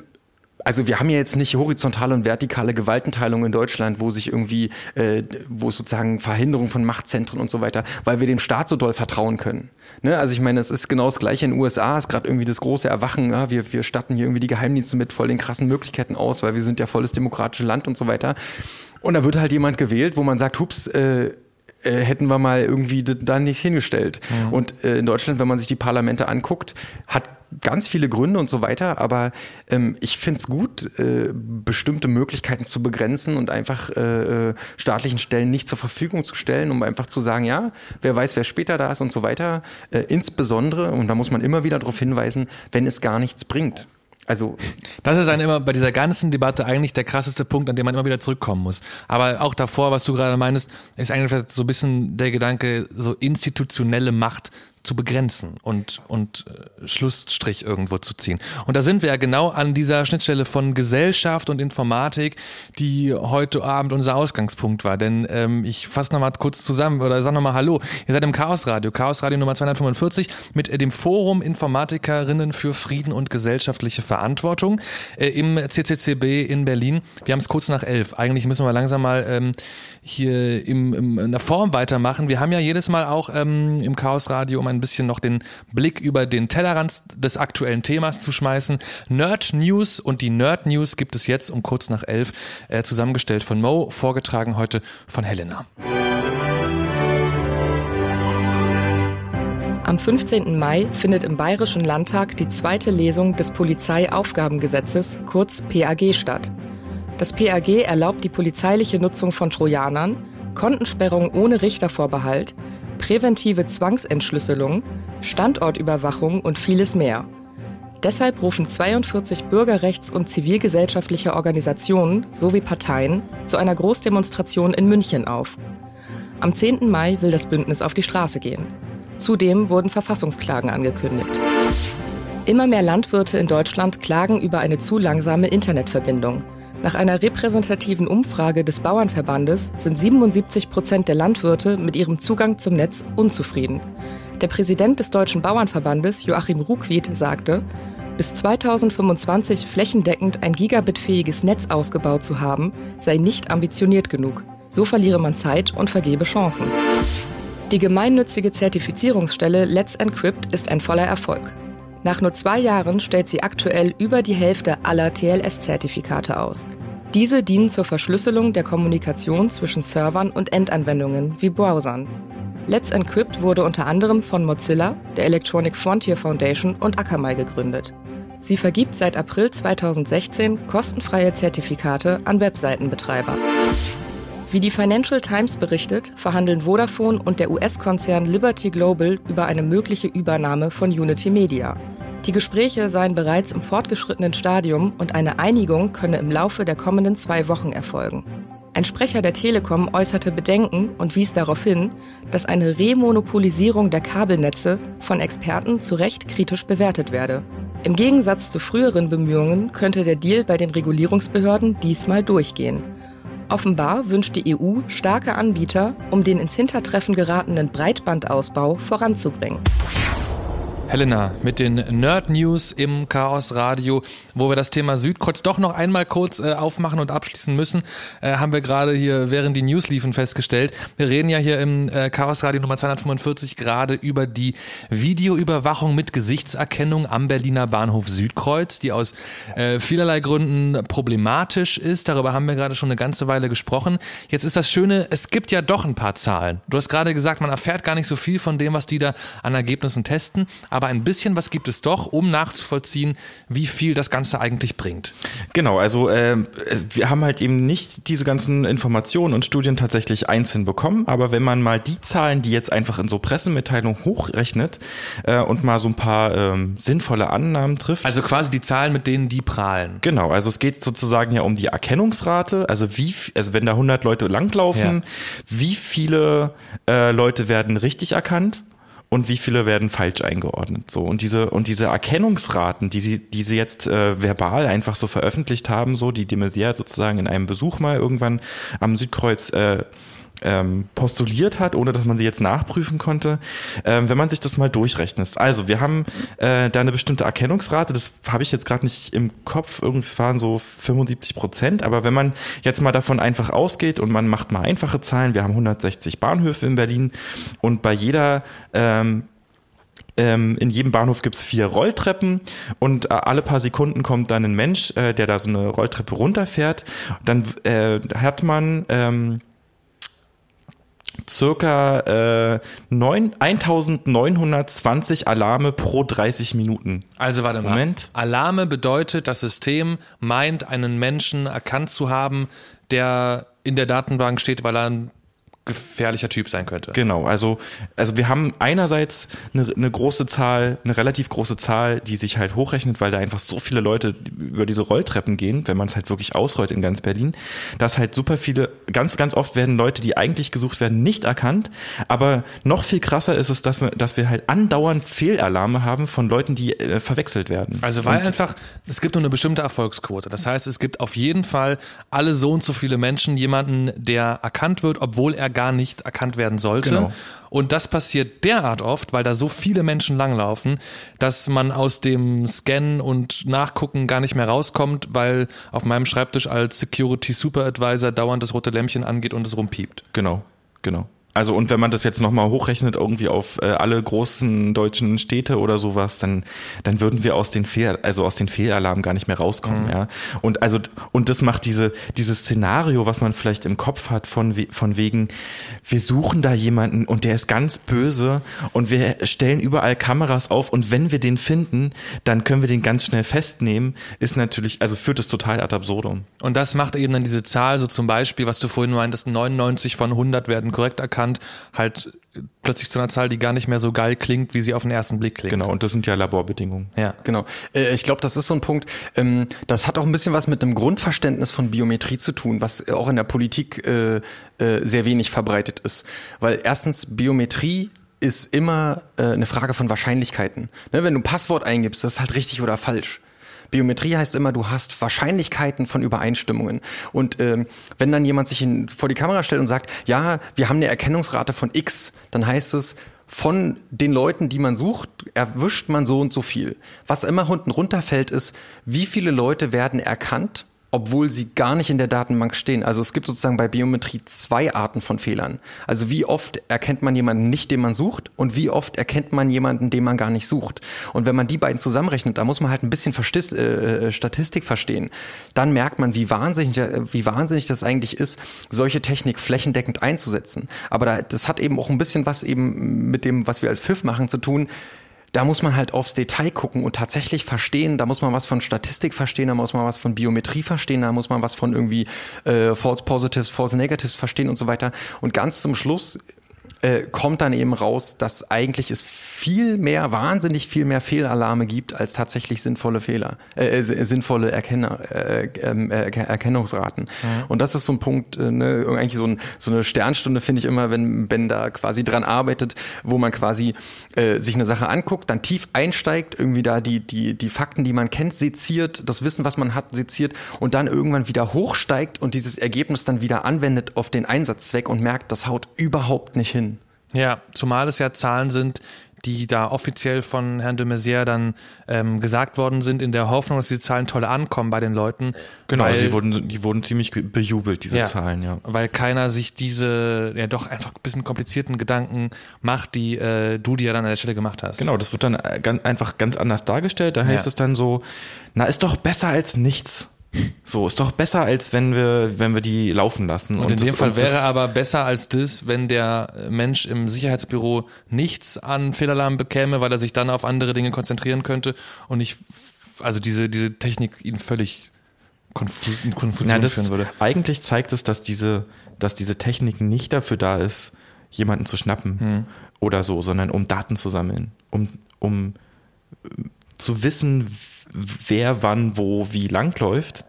also wir haben ja jetzt nicht horizontale und vertikale Gewaltenteilung in Deutschland, wo sich irgendwie, äh, wo sozusagen Verhinderung von Machtzentren und so weiter, weil wir dem Staat so doll vertrauen können. Ne? Also ich meine, es ist genau das gleiche in den USA, ist gerade irgendwie das große Erwachen, ja, wir, wir statten hier irgendwie die Geheimdienste mit voll den krassen Möglichkeiten aus, weil wir sind ja volles demokratisches Land und so weiter. Und da wird halt jemand gewählt, wo man sagt, hups, äh, äh, hätten wir mal irgendwie da nicht hingestellt. Mhm. Und äh, in Deutschland, wenn man sich die Parlamente anguckt, hat ganz viele Gründe und so weiter, aber ähm, ich finde es gut, äh, bestimmte Möglichkeiten zu begrenzen und einfach äh, äh, staatlichen Stellen nicht zur Verfügung zu stellen, um einfach zu sagen, ja, wer weiß, wer später da ist und so weiter. Äh, insbesondere, und da muss man immer wieder darauf hinweisen, wenn es gar nichts bringt. Also das ist dann immer bei dieser ganzen Debatte eigentlich der krasseste Punkt, an dem man immer wieder zurückkommen muss. Aber auch davor, was du gerade meinst, ist eigentlich so ein bisschen der Gedanke, so institutionelle Macht zu begrenzen und, und äh, Schlussstrich irgendwo zu ziehen. Und da sind wir ja genau an dieser Schnittstelle von Gesellschaft und Informatik, die heute Abend unser Ausgangspunkt war. Denn ähm, ich fasse nochmal kurz zusammen oder sag nochmal Hallo. Ihr seid im Chaos Radio, Chaos Radio Nummer 245 mit dem Forum Informatikerinnen für Frieden und gesellschaftliche Verantwortung äh, im CCCB in Berlin. Wir haben es kurz nach elf. Eigentlich müssen wir langsam mal ähm, hier im, im, in der Form weitermachen. Wir haben ja jedes Mal auch ähm, im Chaos Radio um ein bisschen noch den Blick über den Tellerrand des aktuellen Themas zu schmeißen. Nerd News und die Nerd News gibt es jetzt um kurz nach elf, äh, zusammengestellt von Mo, vorgetragen heute von Helena. Am 15. Mai findet im Bayerischen Landtag die zweite Lesung des Polizeiaufgabengesetzes, kurz PAG, statt. Das PAG erlaubt die polizeiliche Nutzung von Trojanern, Kontensperrung ohne Richtervorbehalt, präventive Zwangsentschlüsselung, Standortüberwachung und vieles mehr. Deshalb rufen 42 bürgerrechts- und zivilgesellschaftliche Organisationen sowie Parteien zu einer Großdemonstration in München auf. Am 10. Mai will das Bündnis auf die Straße gehen. Zudem wurden Verfassungsklagen angekündigt. Immer mehr Landwirte in Deutschland klagen über eine zu langsame Internetverbindung. Nach einer repräsentativen Umfrage des Bauernverbandes sind 77 Prozent der Landwirte mit ihrem Zugang zum Netz unzufrieden. Der Präsident des Deutschen Bauernverbandes, Joachim Ruckwied, sagte, bis 2025 flächendeckend ein gigabitfähiges Netz ausgebaut zu haben, sei nicht ambitioniert genug. So verliere man Zeit und vergebe Chancen. Die gemeinnützige Zertifizierungsstelle Let's Encrypt ist ein voller Erfolg. Nach nur zwei Jahren stellt sie aktuell über die Hälfte aller TLS-Zertifikate aus. Diese dienen zur Verschlüsselung der Kommunikation zwischen Servern und Endanwendungen wie Browsern. Let's Encrypt wurde unter anderem von Mozilla, der Electronic Frontier Foundation und Akamai gegründet. Sie vergibt seit April 2016 kostenfreie Zertifikate an Webseitenbetreiber. Wie die Financial Times berichtet, verhandeln Vodafone und der US-Konzern Liberty Global über eine mögliche Übernahme von Unity Media. Die Gespräche seien bereits im fortgeschrittenen Stadium und eine Einigung könne im Laufe der kommenden zwei Wochen erfolgen. Ein Sprecher der Telekom äußerte Bedenken und wies darauf hin, dass eine Remonopolisierung der Kabelnetze von Experten zu Recht kritisch bewertet werde. Im Gegensatz zu früheren Bemühungen könnte der Deal bei den Regulierungsbehörden diesmal durchgehen. Offenbar wünscht die EU starke Anbieter, um den ins Hintertreffen geratenen Breitbandausbau voranzubringen. Helena, mit den Nerd News im Chaos Radio, wo wir das Thema Südkreuz doch noch einmal kurz äh, aufmachen und abschließen müssen, äh, haben wir gerade hier während die News liefen festgestellt. Wir reden ja hier im äh, Chaos Radio Nummer 245 gerade über die Videoüberwachung mit Gesichtserkennung am Berliner Bahnhof Südkreuz, die aus äh, vielerlei Gründen problematisch ist. Darüber haben wir gerade schon eine ganze Weile gesprochen. Jetzt ist das Schöne, es gibt ja doch ein paar Zahlen. Du hast gerade gesagt, man erfährt gar nicht so viel von dem, was die da an Ergebnissen testen. Aber aber ein bisschen was gibt es doch, um nachzuvollziehen, wie viel das Ganze eigentlich bringt. Genau, also äh, wir haben halt eben nicht diese ganzen Informationen und Studien tatsächlich einzeln bekommen, aber wenn man mal die Zahlen, die jetzt einfach in so Pressemitteilungen hochrechnet äh, und mal so ein paar ähm, sinnvolle Annahmen trifft. Also quasi die Zahlen, mit denen die prahlen. Genau, also es geht sozusagen ja um die Erkennungsrate, also wie, also wenn da 100 Leute langlaufen, ja. wie viele äh, Leute werden richtig erkannt und wie viele werden falsch eingeordnet. So und diese und diese Erkennungsraten, die sie die sie jetzt äh, verbal einfach so veröffentlicht haben, so die de Maizière sozusagen in einem Besuch mal irgendwann am Südkreuz äh, ähm, postuliert hat, ohne dass man sie jetzt nachprüfen konnte, ähm, wenn man sich das mal durchrechnet. Also wir haben äh, da eine bestimmte Erkennungsrate, das habe ich jetzt gerade nicht im Kopf, irgendwie waren so 75 Prozent, aber wenn man jetzt mal davon einfach ausgeht und man macht mal einfache Zahlen, wir haben 160 Bahnhöfe in Berlin und bei jeder ähm, ähm in jedem Bahnhof gibt es vier Rolltreppen und äh, alle paar Sekunden kommt dann ein Mensch, äh, der da so eine Rolltreppe runterfährt. Dann äh, hat man ähm, circa äh, 9, 1920 Alarme pro 30 Minuten. Also warte mal. Moment. Alarme bedeutet, das System meint, einen Menschen erkannt zu haben, der in der Datenbank steht, weil er ein gefährlicher Typ sein könnte. Genau, also, also wir haben einerseits eine, eine, große Zahl, eine relativ große Zahl, die sich halt hochrechnet, weil da einfach so viele Leute über diese Rolltreppen gehen, wenn man es halt wirklich ausrollt in ganz Berlin, dass halt super viele, ganz, ganz oft werden Leute, die eigentlich gesucht werden, nicht erkannt. Aber noch viel krasser ist es, dass wir, dass wir halt andauernd Fehlalarme haben von Leuten, die äh, verwechselt werden. Also weil und einfach, es gibt nur eine bestimmte Erfolgsquote. Das heißt, es gibt auf jeden Fall alle so und so viele Menschen jemanden, der erkannt wird, obwohl er gar nicht erkannt werden sollte. Genau. Und das passiert derart oft, weil da so viele Menschen langlaufen, dass man aus dem Scannen und Nachgucken gar nicht mehr rauskommt, weil auf meinem Schreibtisch als Security Super Advisor dauernd das rote Lämpchen angeht und es rumpiept. Genau, genau. Also und wenn man das jetzt nochmal hochrechnet irgendwie auf äh, alle großen deutschen Städte oder sowas, dann dann würden wir aus den Fehl also aus den Fehlalarmen gar nicht mehr rauskommen, mhm. ja. Und also und das macht diese dieses Szenario, was man vielleicht im Kopf hat von von wegen wir suchen da jemanden und der ist ganz böse und wir stellen überall Kameras auf und wenn wir den finden, dann können wir den ganz schnell festnehmen, ist natürlich also führt es total ad absurdum. Und das macht eben dann diese Zahl so zum Beispiel, was du vorhin meintest, 99 von 100 werden korrekt erkannt erkannt, halt plötzlich zu einer Zahl, die gar nicht mehr so geil klingt, wie sie auf den ersten Blick klingt. Genau, und das sind ja Laborbedingungen. Ja, genau. Äh, ich glaube, das ist so ein Punkt, ähm, das hat auch ein bisschen was mit einem Grundverständnis von Biometrie zu tun, was auch in der Politik äh, äh, sehr wenig verbreitet ist. Weil erstens, Biometrie ist immer eine Frage von Wahrscheinlichkeiten. Ne, wenn du ein Passwort eingibst, das ist halt richtig oder falsch. Biometrie heißt immer, du hast Wahrscheinlichkeiten von Übereinstimmungen. Und ähm, wenn dann jemand sich in, vor die Kamera stellt und sagt, ja, wir haben eine Erkennungsrate von X, dann heißt es, von den Leuten, die man sucht, erwischt man so und so viel. Was immer unten runterfällt, ist, wie viele Leute werden erkannt obwohl sie gar nicht in der Datenbank stehen. Also es gibt sozusagen bei Biometrie zwei Arten von Fehlern. Also wie oft erkennt man jemanden nicht, den man sucht und wie oft erkennt man jemanden, den man gar nicht sucht. Und wenn man die beiden zusammenrechnet, da muss man halt ein bisschen Verstist äh, äh, Statistik verstehen. Dann merkt man, wie wahnsinnig, äh, wie wahnsinnig das eigentlich ist, solche Technik flächendeckend einzusetzen. Aber da, das hat eben auch ein bisschen was eben mit dem, was wir als Pfiff machen, zu tun da muss man halt aufs Detail gucken und tatsächlich verstehen, da muss man was von Statistik verstehen, da muss man was von Biometrie verstehen, da muss man was von irgendwie äh, False Positives, False Negatives verstehen und so weiter. Und ganz zum Schluss äh, kommt dann eben raus, dass eigentlich es viel mehr, wahnsinnig viel mehr Fehlalarme gibt als tatsächlich sinnvolle Fehler, äh, äh sinnvolle Erkenner, äh, ähm, äh, Erkennungsraten. Mhm. Und das ist so ein Punkt, äh, ne, eigentlich so, ein, so eine Sternstunde finde ich immer, wenn Ben da quasi dran arbeitet, wo man quasi äh, sich eine Sache anguckt, dann tief einsteigt, irgendwie da die, die, die Fakten, die man kennt, seziert, das Wissen, was man hat, seziert und dann irgendwann wieder hochsteigt und dieses Ergebnis dann wieder anwendet auf den Einsatzzweck und merkt, das haut überhaupt nicht hin. Ja, zumal es ja Zahlen sind, die da offiziell von Herrn de Maizière dann ähm, gesagt worden sind, in der Hoffnung, dass die Zahlen toll ankommen bei den Leuten. Genau, weil, sie wurden, die wurden ziemlich bejubelt, diese ja, Zahlen, ja. Weil keiner sich diese, ja doch einfach ein bisschen komplizierten Gedanken macht, die äh, du dir dann an der Stelle gemacht hast. Genau, das wird dann äh, ganz, einfach ganz anders dargestellt. Da heißt ja. es dann so, na, ist doch besser als nichts. So, ist doch besser, als wenn wir, wenn wir die laufen lassen. Und, und in das, dem Fall wäre aber besser als das, wenn der Mensch im Sicherheitsbüro nichts an Fehlalarm bekäme, weil er sich dann auf andere Dinge konzentrieren könnte und nicht, also diese, diese Technik ihn völlig konfus, in Konfusion Na, das, führen würde. Eigentlich zeigt es, dass diese, dass diese Technik nicht dafür da ist, jemanden zu schnappen hm. oder so, sondern um Daten zu sammeln, um, um zu wissen, wer wann wo wie langläuft,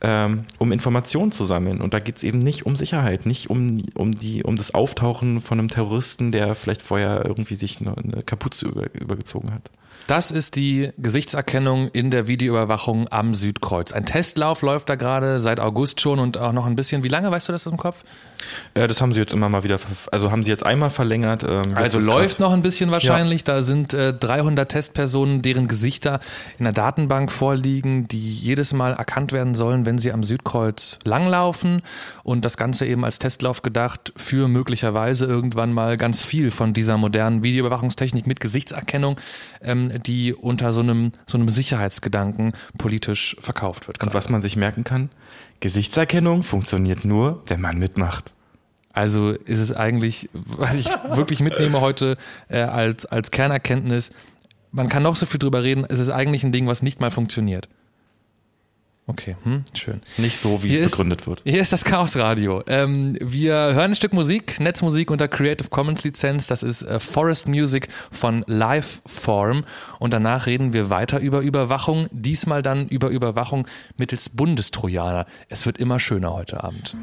ähm, um Informationen zu sammeln. Und da geht es eben nicht um Sicherheit, nicht um, um, die, um das Auftauchen von einem Terroristen, der vielleicht vorher irgendwie sich eine, eine Kapuze über, übergezogen hat. Das ist die Gesichtserkennung in der Videoüberwachung am Südkreuz. Ein Testlauf läuft da gerade seit August schon und auch noch ein bisschen. Wie lange weißt du das im Kopf? Äh, das haben sie jetzt immer mal wieder, also haben sie jetzt einmal verlängert. Ähm, also läuft noch ein bisschen wahrscheinlich. Ja. Da sind äh, 300 Testpersonen, deren Gesichter in der Datenbank vorliegen, die jedes Mal erkannt werden sollen, wenn sie am Südkreuz langlaufen. Und das Ganze eben als Testlauf gedacht für möglicherweise irgendwann mal ganz viel von dieser modernen Videoüberwachungstechnik mit Gesichtserkennung. Ähm, die unter so einem, so einem Sicherheitsgedanken politisch verkauft wird. Gerade. Und was man sich merken kann, Gesichtserkennung funktioniert nur, wenn man mitmacht. Also ist es eigentlich, was ich wirklich mitnehme heute äh, als, als Kernerkenntnis, man kann noch so viel drüber reden, es ist eigentlich ein Ding, was nicht mal funktioniert. Okay, hm, schön. Nicht so, wie hier es begründet wird. Hier ist das Chaos Radio. Ähm, wir hören ein Stück Musik, Netzmusik unter Creative Commons Lizenz. Das ist äh, Forest Music von Liveform. Und danach reden wir weiter über Überwachung. Diesmal dann über Überwachung mittels Bundestrojaner. Es wird immer schöner heute Abend.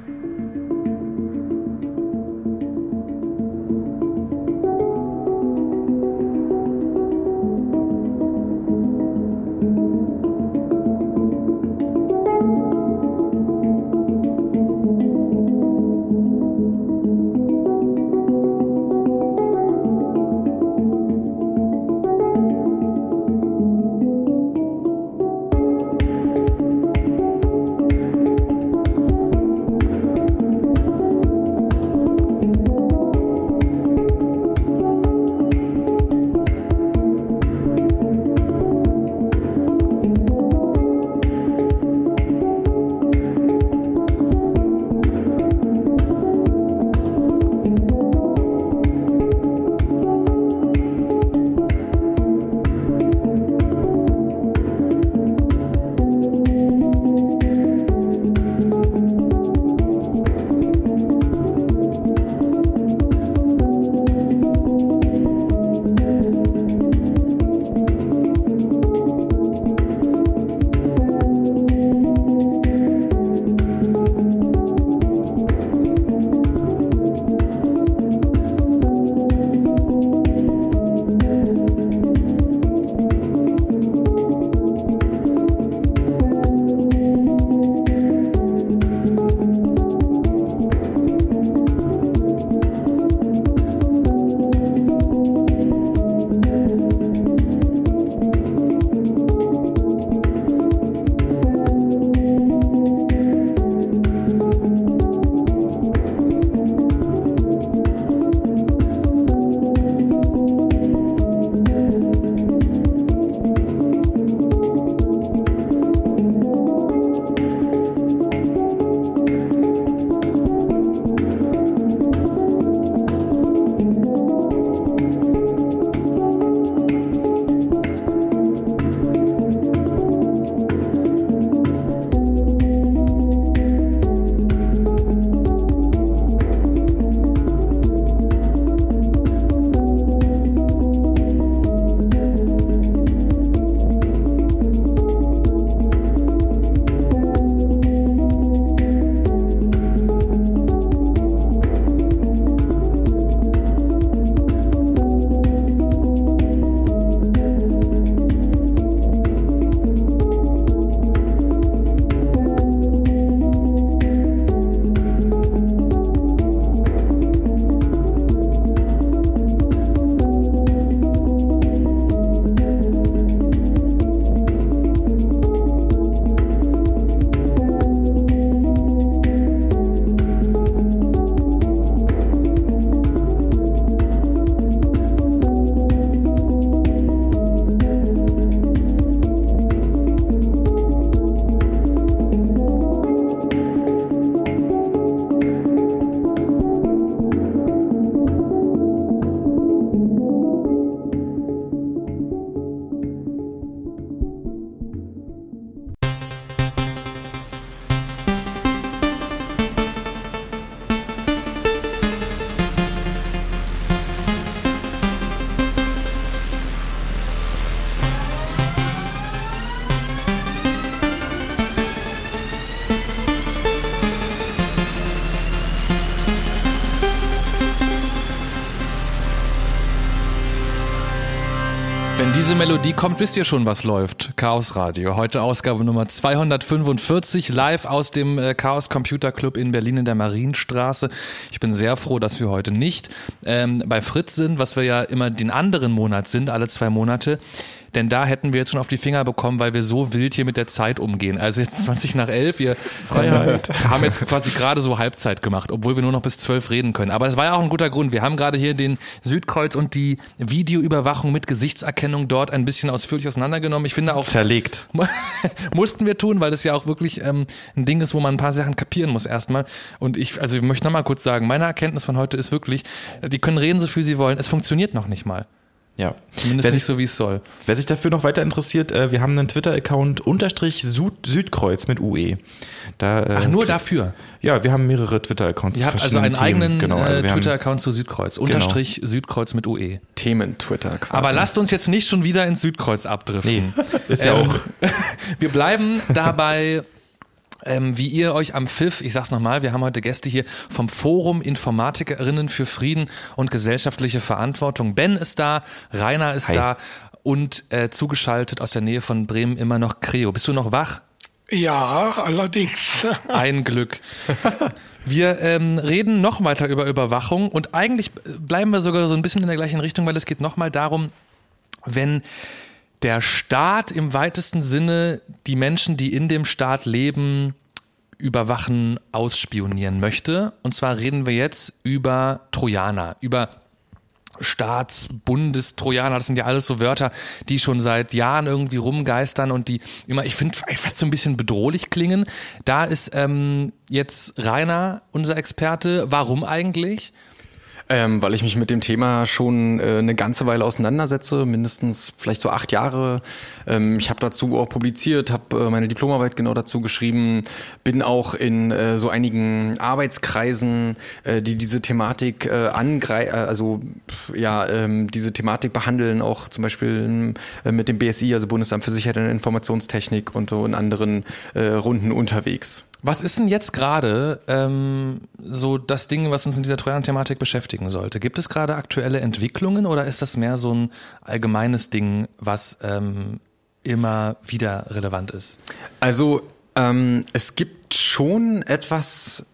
Melodie kommt, wisst ihr schon, was läuft. Chaos Radio. Heute Ausgabe Nummer 245, live aus dem äh, Chaos Computer Club in Berlin in der Marienstraße. Ich bin sehr froh, dass wir heute nicht ähm, bei Fritz sind, was wir ja immer den anderen Monat sind, alle zwei Monate denn da hätten wir jetzt schon auf die Finger bekommen, weil wir so wild hier mit der Zeit umgehen. Also jetzt 20 nach 11, wir äh, haben jetzt quasi gerade so Halbzeit gemacht, obwohl wir nur noch bis 12 reden können. Aber es war ja auch ein guter Grund. Wir haben gerade hier den Südkreuz und die Videoüberwachung mit Gesichtserkennung dort ein bisschen ausführlich auseinandergenommen. Ich finde auch... Zerlegt. mussten wir tun, weil das ja auch wirklich ähm, ein Ding ist, wo man ein paar Sachen kapieren muss erstmal. Und ich, also ich möchte nochmal kurz sagen, meine Erkenntnis von heute ist wirklich, die können reden so viel sie wollen, es funktioniert noch nicht mal. Ja. Zumindest wer nicht sich, so, wie es soll. Wer sich dafür noch weiter interessiert, äh, wir haben einen Twitter-Account unterstrich Südkreuz mit UE. Da, äh, Ach, nur dafür? Ja, wir haben mehrere Twitter-Accounts. Ihr habt also einen Themen. eigenen genau, also äh, Twitter-Account zu Südkreuz. Genau. Unterstrich Südkreuz mit UE. Themen-Twitter. Aber lasst uns jetzt nicht schon wieder ins Südkreuz abdriften. Nee, ist ja ähm, auch. wir bleiben dabei ähm, wie ihr euch am Pfiff, ich sag's nochmal, wir haben heute Gäste hier vom Forum Informatikerinnen für Frieden und gesellschaftliche Verantwortung. Ben ist da, Rainer ist Hi. da und äh, zugeschaltet aus der Nähe von Bremen immer noch Creo. Bist du noch wach? Ja, allerdings. Ein Glück. Wir ähm, reden noch weiter über Überwachung und eigentlich bleiben wir sogar so ein bisschen in der gleichen Richtung, weil es geht nochmal darum, wenn der Staat im weitesten Sinne die Menschen, die in dem Staat leben, überwachen, ausspionieren möchte. Und zwar reden wir jetzt über Trojaner, über Staats-, Bundestrojaner, das sind ja alles so Wörter, die schon seit Jahren irgendwie rumgeistern und die immer, ich finde, fast so ein bisschen bedrohlich klingen. Da ist ähm, jetzt Rainer unser Experte. Warum eigentlich? Ähm, weil ich mich mit dem Thema schon äh, eine ganze Weile auseinandersetze, mindestens vielleicht so acht Jahre. Ähm, ich habe dazu auch publiziert, habe äh, meine Diplomarbeit genau dazu geschrieben, bin auch in äh, so einigen Arbeitskreisen, äh, die diese Thematik äh, angreifen, äh, also ja, ähm, diese Thematik behandeln, auch zum Beispiel äh, mit dem BSI, also Bundesamt für Sicherheit und Informationstechnik und so in anderen äh, Runden unterwegs. Was ist denn jetzt gerade ähm, so das Ding, was uns in dieser Trojaner-Thematik beschäftigen sollte? Gibt es gerade aktuelle Entwicklungen oder ist das mehr so ein allgemeines Ding, was ähm, immer wieder relevant ist? Also ähm, es gibt schon etwas,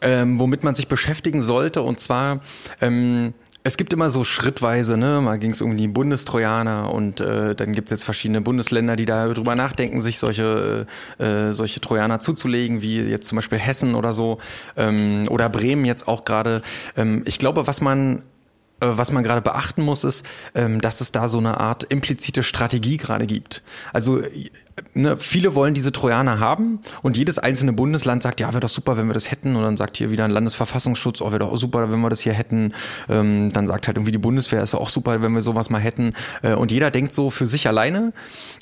ähm, womit man sich beschäftigen sollte und zwar ähm, es gibt immer so schrittweise, ne? Mal ging es um die Bundestrojaner und äh, dann gibt es jetzt verschiedene Bundesländer, die da drüber nachdenken, sich solche, äh, solche Trojaner zuzulegen, wie jetzt zum Beispiel Hessen oder so ähm, oder Bremen jetzt auch gerade. Ähm, ich glaube, was man äh, was man gerade beachten muss, ist, ähm, dass es da so eine Art implizite Strategie gerade gibt. Also ne, viele wollen diese Trojaner haben und jedes einzelne Bundesland sagt, ja, wäre doch super, wenn wir das hätten. Und dann sagt hier wieder ein Landesverfassungsschutz, oh, wäre doch super, wenn wir das hier hätten. Ähm, dann sagt halt irgendwie die Bundeswehr, ist auch super, wenn wir sowas mal hätten. Äh, und jeder denkt so für sich alleine.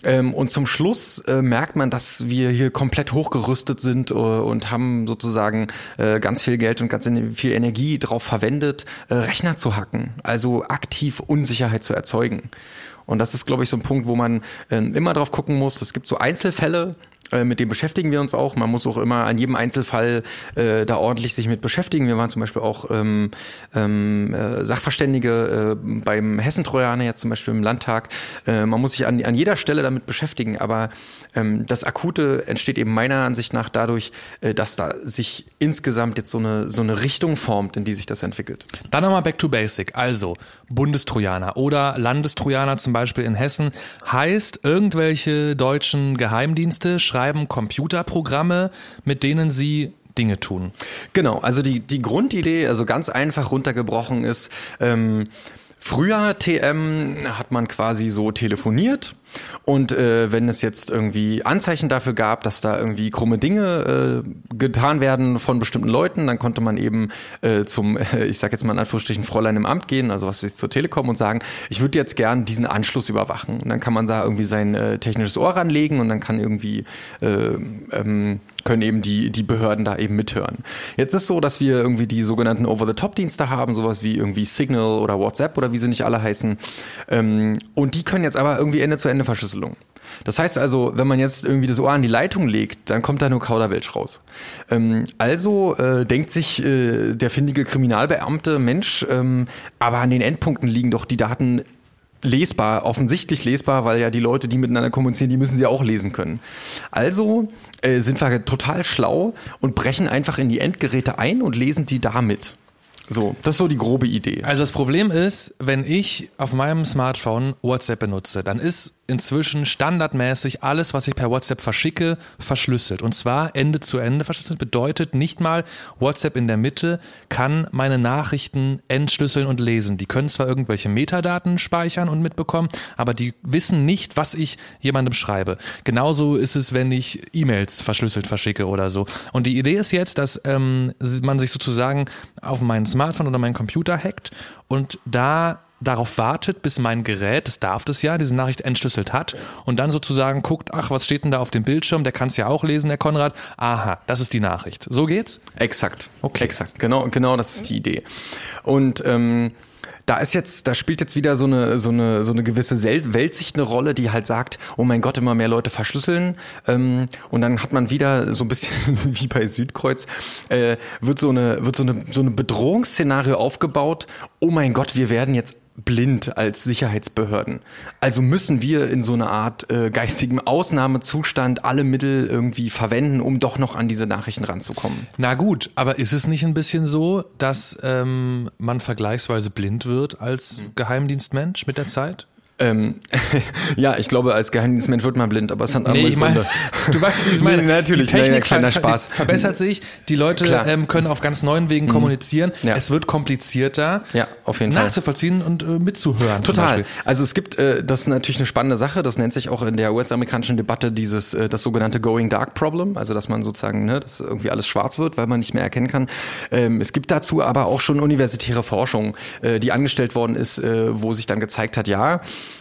Ähm, und zum Schluss äh, merkt man, dass wir hier komplett hochgerüstet sind äh, und haben sozusagen äh, ganz viel Geld und ganz viel Energie darauf verwendet, äh, Rechner zu hacken. Also aktiv Unsicherheit zu erzeugen. Und das ist, glaube ich, so ein Punkt, wo man äh, immer drauf gucken muss. Es gibt so Einzelfälle, mit dem beschäftigen wir uns auch. Man muss auch immer an jedem Einzelfall äh, da ordentlich sich mit beschäftigen. Wir waren zum Beispiel auch ähm, ähm, äh, Sachverständige äh, beim Hessentrojaner jetzt zum Beispiel im Landtag. Äh, man muss sich an, an jeder Stelle damit beschäftigen, aber ähm, das Akute entsteht eben meiner Ansicht nach dadurch, äh, dass da sich insgesamt jetzt so eine, so eine Richtung formt, in die sich das entwickelt. Dann nochmal back to basic. Also Bundestrojaner oder Landestrojaner zum Beispiel in Hessen heißt, irgendwelche deutschen Geheimdienste schreiben Computerprogramme, mit denen sie Dinge tun. Genau, also die, die Grundidee, also ganz einfach runtergebrochen ist, ähm, Früher TM hat man quasi so telefoniert und äh, wenn es jetzt irgendwie Anzeichen dafür gab, dass da irgendwie krumme Dinge äh, getan werden von bestimmten Leuten, dann konnte man eben äh, zum, ich sag jetzt mal in Anführungsstrichen, Fräulein im Amt gehen, also was ist zur Telekom und sagen, ich würde jetzt gern diesen Anschluss überwachen. Und dann kann man da irgendwie sein äh, technisches Ohr ranlegen und dann kann irgendwie äh, ähm, können eben die, die Behörden da eben mithören. Jetzt ist so, dass wir irgendwie die sogenannten Over-the-Top-Dienste haben, sowas wie irgendwie Signal oder WhatsApp oder wie sie nicht alle heißen. Ähm, und die können jetzt aber irgendwie Ende-zu-Ende-Verschlüsselung. Das heißt also, wenn man jetzt irgendwie das Ohr an die Leitung legt, dann kommt da nur Kauderwelsch raus. Ähm, also äh, denkt sich äh, der findige Kriminalbeamte, Mensch, ähm, aber an den Endpunkten liegen doch die Daten lesbar, offensichtlich lesbar, weil ja die Leute, die miteinander kommunizieren, die müssen sie auch lesen können. Also äh, sind wir total schlau und brechen einfach in die Endgeräte ein und lesen die damit. So, das ist so die grobe Idee. Also das Problem ist, wenn ich auf meinem Smartphone WhatsApp benutze, dann ist inzwischen standardmäßig alles, was ich per WhatsApp verschicke, verschlüsselt. Und zwar Ende zu Ende verschlüsselt bedeutet nicht mal WhatsApp in der Mitte kann meine Nachrichten entschlüsseln und lesen. Die können zwar irgendwelche Metadaten speichern und mitbekommen, aber die wissen nicht, was ich jemandem schreibe. Genauso ist es, wenn ich E-Mails verschlüsselt verschicke oder so. Und die Idee ist jetzt, dass ähm, man sich sozusagen auf mein Smartphone oder meinen Computer hackt und da darauf wartet, bis mein Gerät, das darf das ja, diese Nachricht entschlüsselt hat und dann sozusagen guckt, ach, was steht denn da auf dem Bildschirm? Der kann es ja auch lesen, der Konrad. Aha, das ist die Nachricht. So geht's? Exakt. Okay. Exakt. Genau, genau, das ist die Idee. Und ähm, da ist jetzt, da spielt jetzt wieder so eine, so eine, so eine gewisse Weltsicht eine Rolle, die halt sagt, oh mein Gott, immer mehr Leute verschlüsseln. Ähm, und dann hat man wieder so ein bisschen wie bei Südkreuz, äh, wird so eine, wird so eine, so eine Bedrohungsszenario aufgebaut. Oh mein Gott, wir werden jetzt blind als Sicherheitsbehörden. Also müssen wir in so einer Art äh, geistigem Ausnahmezustand alle Mittel irgendwie verwenden, um doch noch an diese Nachrichten ranzukommen. Na gut, aber ist es nicht ein bisschen so, dass ähm, man vergleichsweise blind wird als Geheimdienstmensch mit der Zeit? Ähm, ja, ich glaube, als Geheimdienstmensch wird man blind, aber es hat andere nee, ich mein, Gründe. Du weißt, wie ich meine. Nee, natürlich, die Technik kleiner Spaß. verbessert sich, die Leute ähm, können auf ganz neuen Wegen mhm. kommunizieren. Ja. Es wird komplizierter, ja, auf jeden nachzuvollziehen Fall. und äh, mitzuhören. Total. Also es gibt, äh, das ist natürlich eine spannende Sache, das nennt sich auch in der US-amerikanischen Debatte dieses, äh, das sogenannte Going Dark Problem, also dass man sozusagen, ne, dass irgendwie alles schwarz wird, weil man nicht mehr erkennen kann. Ähm, es gibt dazu aber auch schon universitäre Forschung, äh, die angestellt worden ist, äh, wo sich dann gezeigt hat, ja,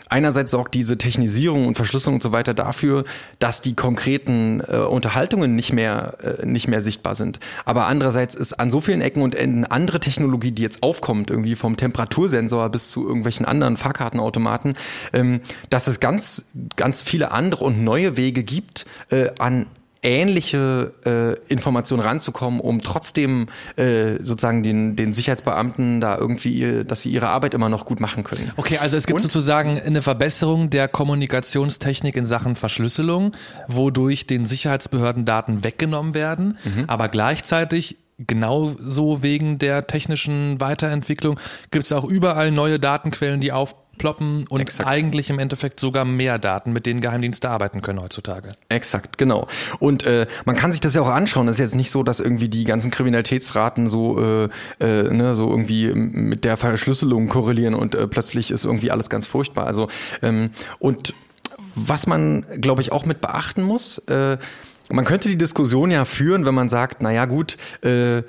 einerseits sorgt diese Technisierung und Verschlüsselung und so weiter dafür, dass die konkreten äh, Unterhaltungen nicht mehr, äh, nicht mehr sichtbar sind. Aber andererseits ist an so vielen Ecken und Enden andere Technologie, die jetzt aufkommt, irgendwie vom Temperatursensor bis zu irgendwelchen anderen Fahrkartenautomaten, ähm, dass es ganz, ganz viele andere und neue Wege gibt, äh, an ähnliche äh, Informationen ranzukommen, um trotzdem äh, sozusagen den, den Sicherheitsbeamten da irgendwie, dass sie ihre Arbeit immer noch gut machen können. Okay, also es gibt Und? sozusagen eine Verbesserung der Kommunikationstechnik in Sachen Verschlüsselung, wodurch den Sicherheitsbehörden Daten weggenommen werden, mhm. aber gleichzeitig genauso wegen der technischen Weiterentwicklung gibt es auch überall neue Datenquellen, die auf ploppen und Exakt. eigentlich im Endeffekt sogar mehr Daten, mit denen Geheimdienste arbeiten können heutzutage. Exakt, genau. Und äh, man kann sich das ja auch anschauen. Es ist jetzt nicht so, dass irgendwie die ganzen Kriminalitätsraten so, äh, äh, ne, so irgendwie mit der Verschlüsselung korrelieren und äh, plötzlich ist irgendwie alles ganz furchtbar. Also ähm, und was man, glaube ich, auch mit beachten muss, äh, man könnte die Diskussion ja führen, wenn man sagt, na ja, gut, äh,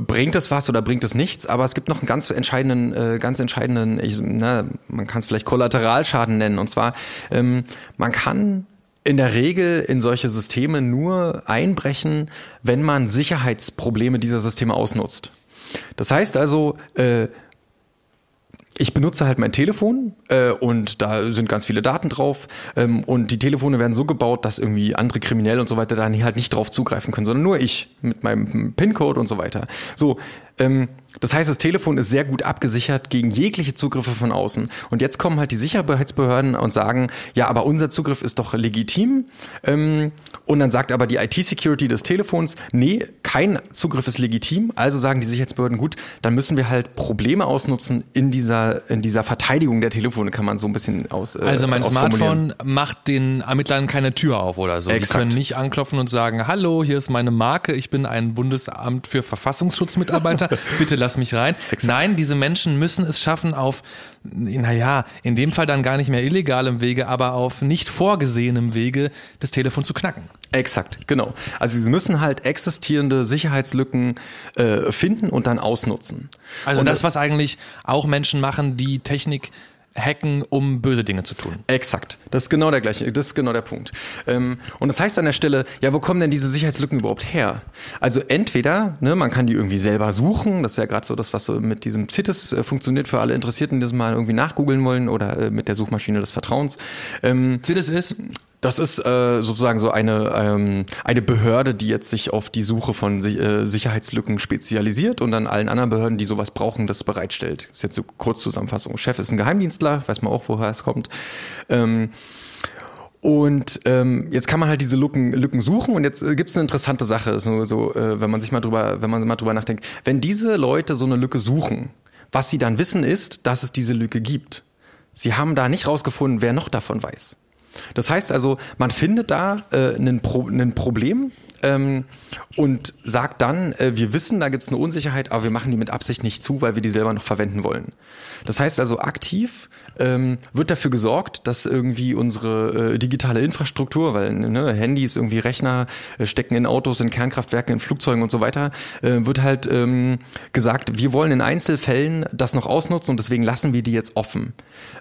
bringt es was oder bringt es nichts, aber es gibt noch einen ganz entscheidenden, äh, ganz entscheidenden, ich, na, man kann es vielleicht Kollateralschaden nennen. Und zwar, ähm, man kann in der Regel in solche Systeme nur einbrechen, wenn man Sicherheitsprobleme dieser Systeme ausnutzt. Das heißt also, äh, ich benutze halt mein Telefon äh, und da sind ganz viele Daten drauf ähm, und die Telefone werden so gebaut, dass irgendwie andere Kriminelle und so weiter dann halt nicht drauf zugreifen können, sondern nur ich mit meinem PIN-Code und so weiter. So, ähm, das heißt, das Telefon ist sehr gut abgesichert gegen jegliche Zugriffe von außen. Und jetzt kommen halt die Sicherheitsbehörden und sagen, ja, aber unser Zugriff ist doch legitim. Ähm, und dann sagt aber die IT-Security des Telefons, nee, kein Zugriff ist legitim. Also sagen die Sicherheitsbehörden, gut, dann müssen wir halt Probleme ausnutzen in dieser, in dieser Verteidigung der Telefone, kann man so ein bisschen aus. Äh, also mein Smartphone macht den Ermittlern keine Tür auf oder so. Exakt. Die können nicht anklopfen und sagen, hallo, hier ist meine Marke, ich bin ein Bundesamt für Verfassungsschutzmitarbeiter, bitte lass mich rein. Exakt. Nein, diese Menschen müssen es schaffen, auf, naja, in dem Fall dann gar nicht mehr illegalem Wege, aber auf nicht vorgesehenem Wege das Telefon zu knacken. Exakt, genau. Also sie müssen halt existierende Sicherheitslücken äh, finden und dann ausnutzen. Also und das, was eigentlich auch Menschen machen, die Technik hacken, um böse Dinge zu tun. Exakt. Das ist genau der gleiche, das ist genau der Punkt. Ähm, und das heißt an der Stelle, ja, wo kommen denn diese Sicherheitslücken überhaupt her? Also entweder, ne, man kann die irgendwie selber suchen, das ist ja gerade so das, was so mit diesem CITES äh, funktioniert für alle Interessierten, die das mal irgendwie nachgoogeln wollen oder äh, mit der Suchmaschine des Vertrauens. Ähm, CITES ist? Das ist äh, sozusagen so eine, ähm, eine Behörde, die jetzt sich auf die Suche von äh, Sicherheitslücken spezialisiert und dann allen anderen Behörden, die sowas brauchen, das bereitstellt. Das ist jetzt so Kurzzusammenfassung. Chef ist ein Geheimdienstler, weiß man auch, woher es kommt. Ähm, und ähm, jetzt kann man halt diese Lücken, Lücken suchen und jetzt äh, gibt es eine interessante Sache, so, so äh, wenn man sich mal drüber, wenn man mal drüber nachdenkt. Wenn diese Leute so eine Lücke suchen, was sie dann wissen ist, dass es diese Lücke gibt. Sie haben da nicht rausgefunden, wer noch davon weiß. Das heißt also, man findet da äh, ein, Pro Problem ähm, und sagt dann, äh, wir wissen, da gibt es eine Unsicherheit, aber wir machen die mit Absicht nicht zu, weil wir die selber noch verwenden wollen. Das heißt also, aktiv ähm, wird dafür gesorgt, dass irgendwie unsere äh, digitale Infrastruktur, weil ne, Handys, irgendwie Rechner äh, stecken in Autos, in Kernkraftwerken, in Flugzeugen und so weiter, äh, wird halt ähm, gesagt, wir wollen in Einzelfällen das noch ausnutzen und deswegen lassen wir die jetzt offen.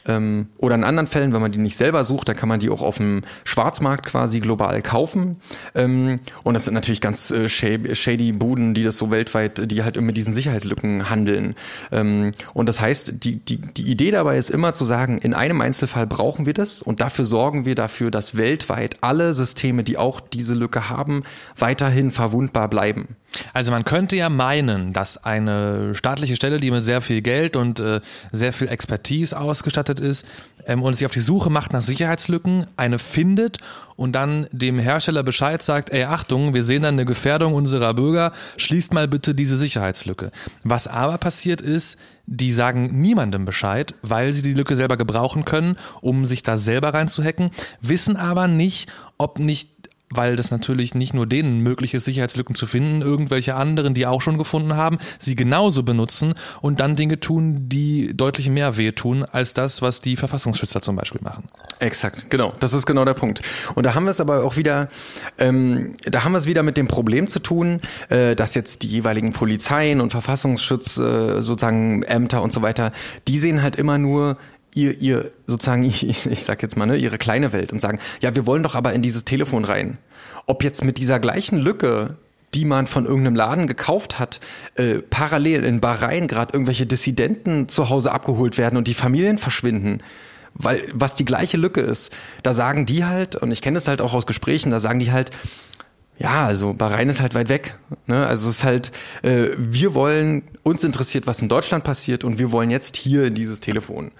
Ähm, oder in anderen Fällen, wenn man die nicht selber sucht, dann kann man die auch auf dem Schwarzmarkt quasi global kaufen. Ähm, und das sind natürlich ganz äh, shady Buden, die das so weltweit, die halt mit diesen Sicherheitslücken handeln. Ähm, und das heißt, die, die, die Idee dabei ist immer zu sagen, in einem Einzelfall brauchen wir das und dafür sorgen wir dafür, dass weltweit alle Systeme, die auch diese Lücke haben, weiterhin verwundbar bleiben. Also man könnte ja meinen, dass eine staatliche Stelle, die mit sehr viel Geld und äh, sehr viel Expertise ausgestattet ist ähm, und sich auf die Suche macht nach Sicherheitslücken, eine findet und dann dem Hersteller Bescheid sagt, ey Achtung, wir sehen dann eine Gefährdung unserer Bürger, schließt mal bitte diese Sicherheitslücke. Was aber passiert ist, die sagen niemandem Bescheid, weil sie die Lücke selber gebrauchen können, um sich da selber reinzuhacken, wissen aber nicht, ob nicht weil das natürlich nicht nur denen möglich ist, Sicherheitslücken zu finden, irgendwelche anderen, die auch schon gefunden haben, sie genauso benutzen und dann Dinge tun, die deutlich mehr wehtun als das, was die Verfassungsschützer zum Beispiel machen. Exakt, genau. Das ist genau der Punkt. Und da haben wir es aber auch wieder, ähm, da haben wir es wieder mit dem Problem zu tun, äh, dass jetzt die jeweiligen Polizeien und Verfassungsschutz äh, sozusagen Ämter und so weiter, die sehen halt immer nur ihr, ihr sozusagen, ich, ich sag jetzt mal, ne, ihre kleine Welt und sagen, ja, wir wollen doch aber in dieses Telefon rein. Ob jetzt mit dieser gleichen Lücke die man von irgendeinem Laden gekauft hat, äh, parallel in Bahrain gerade irgendwelche Dissidenten zu Hause abgeholt werden und die Familien verschwinden. Weil was die gleiche Lücke ist, da sagen die halt, und ich kenne das halt auch aus Gesprächen, da sagen die halt, ja, also Bahrain ist halt weit weg. Ne? Also es ist halt, äh, wir wollen, uns interessiert, was in Deutschland passiert und wir wollen jetzt hier in dieses Telefon.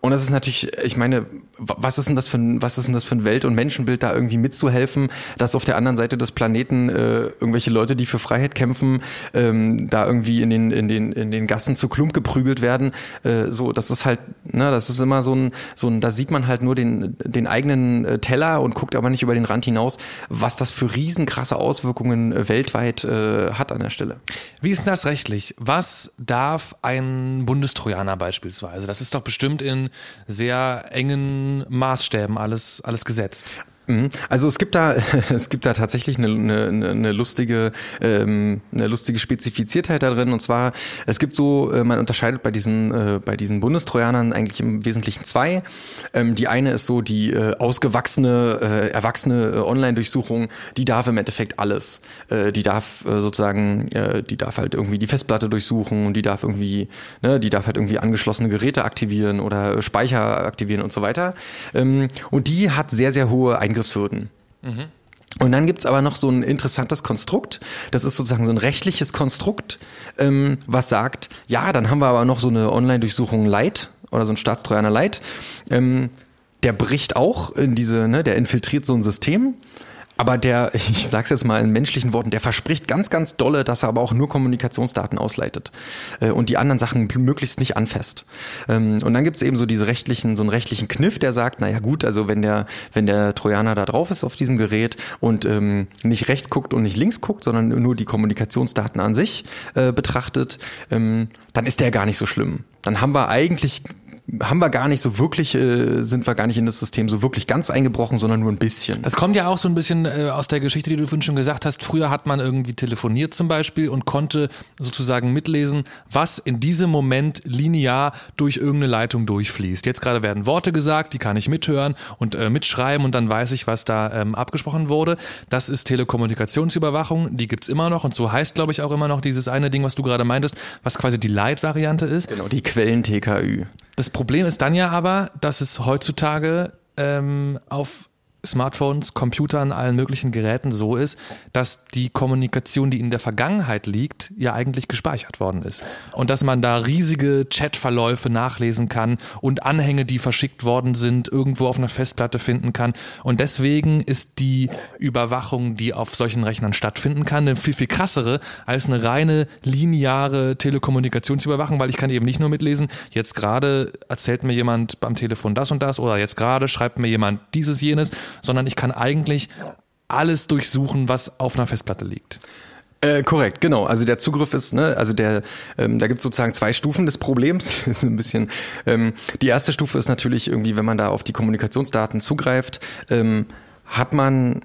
Und das ist natürlich, ich meine, was ist denn das für ein, was ist denn das für ein Welt- und Menschenbild, da irgendwie mitzuhelfen, dass auf der anderen Seite des Planeten äh, irgendwelche Leute, die für Freiheit kämpfen, ähm, da irgendwie in den, in den, in den Gassen zu Klump geprügelt werden. Äh, so, das ist halt, ne, das ist immer so ein, so ein, da sieht man halt nur den, den eigenen äh, Teller und guckt aber nicht über den Rand hinaus, was das für riesenkrasse Auswirkungen äh, weltweit äh, hat an der Stelle. Wie ist denn das rechtlich? Was darf ein Bundestrojaner beispielsweise? Das ist doch bestimmt in sehr engen Maßstäben alles, alles gesetzt. Mhm. Also es gibt da es gibt da tatsächlich eine, eine, eine lustige ähm, eine lustige Spezifiziertheit da drin. Und zwar es gibt so äh, man unterscheidet bei diesen äh, bei diesen Bundestrojanern eigentlich im Wesentlichen zwei. Ähm, die eine ist so die äh, ausgewachsene äh, erwachsene äh, Online-Durchsuchung. Die darf im Endeffekt alles. Äh, die darf sozusagen äh, die darf halt irgendwie die Festplatte durchsuchen. Und die darf irgendwie ne, die darf halt irgendwie angeschlossene Geräte aktivieren oder Speicher aktivieren und so weiter. Ähm, und die hat sehr sehr hohe Ein Eingriffshürden. Mhm. Und dann gibt's aber noch so ein interessantes Konstrukt. Das ist sozusagen so ein rechtliches Konstrukt, ähm, was sagt, ja, dann haben wir aber noch so eine Online-Durchsuchung Light oder so ein Staatstrojaner Light. Ähm, der bricht auch in diese, ne, der infiltriert so ein System aber der, ich sag's jetzt mal in menschlichen Worten, der verspricht ganz, ganz dolle, dass er aber auch nur Kommunikationsdaten ausleitet äh, und die anderen Sachen möglichst nicht anfasst. Ähm, und dann gibt's eben so diese rechtlichen, so einen rechtlichen Kniff, der sagt, naja gut, also wenn der, wenn der Trojaner da drauf ist auf diesem Gerät und ähm, nicht rechts guckt und nicht links guckt, sondern nur die Kommunikationsdaten an sich äh, betrachtet, ähm, dann ist der gar nicht so schlimm. Dann haben wir eigentlich haben wir gar nicht so wirklich, äh, sind wir gar nicht in das System so wirklich ganz eingebrochen, sondern nur ein bisschen. Das kommt ja auch so ein bisschen äh, aus der Geschichte, die du vorhin schon gesagt hast. Früher hat man irgendwie telefoniert zum Beispiel und konnte sozusagen mitlesen, was in diesem Moment linear durch irgendeine Leitung durchfließt. Jetzt gerade werden Worte gesagt, die kann ich mithören und äh, mitschreiben und dann weiß ich, was da ähm, abgesprochen wurde. Das ist Telekommunikationsüberwachung, die gibt's immer noch und so heißt, glaube ich, auch immer noch dieses eine Ding, was du gerade meintest, was quasi die Light-Variante ist. Genau, die Quellen-TKÜ. Das Problem ist dann ja aber, dass es heutzutage ähm, auf Smartphones, Computern, allen möglichen Geräten so ist, dass die Kommunikation, die in der Vergangenheit liegt, ja eigentlich gespeichert worden ist. Und dass man da riesige Chatverläufe nachlesen kann und Anhänge, die verschickt worden sind, irgendwo auf einer Festplatte finden kann. Und deswegen ist die Überwachung, die auf solchen Rechnern stattfinden kann, eine viel, viel krassere als eine reine lineare Telekommunikationsüberwachung, weil ich kann eben nicht nur mitlesen, jetzt gerade erzählt mir jemand beim Telefon das und das oder jetzt gerade schreibt mir jemand dieses, jenes, sondern ich kann eigentlich alles durchsuchen, was auf einer Festplatte liegt. Äh, korrekt, genau. Also der Zugriff ist, ne, also der, ähm, da gibt es sozusagen zwei Stufen des Problems. Ist ein bisschen. Ähm, die erste Stufe ist natürlich irgendwie, wenn man da auf die Kommunikationsdaten zugreift, ähm, hat man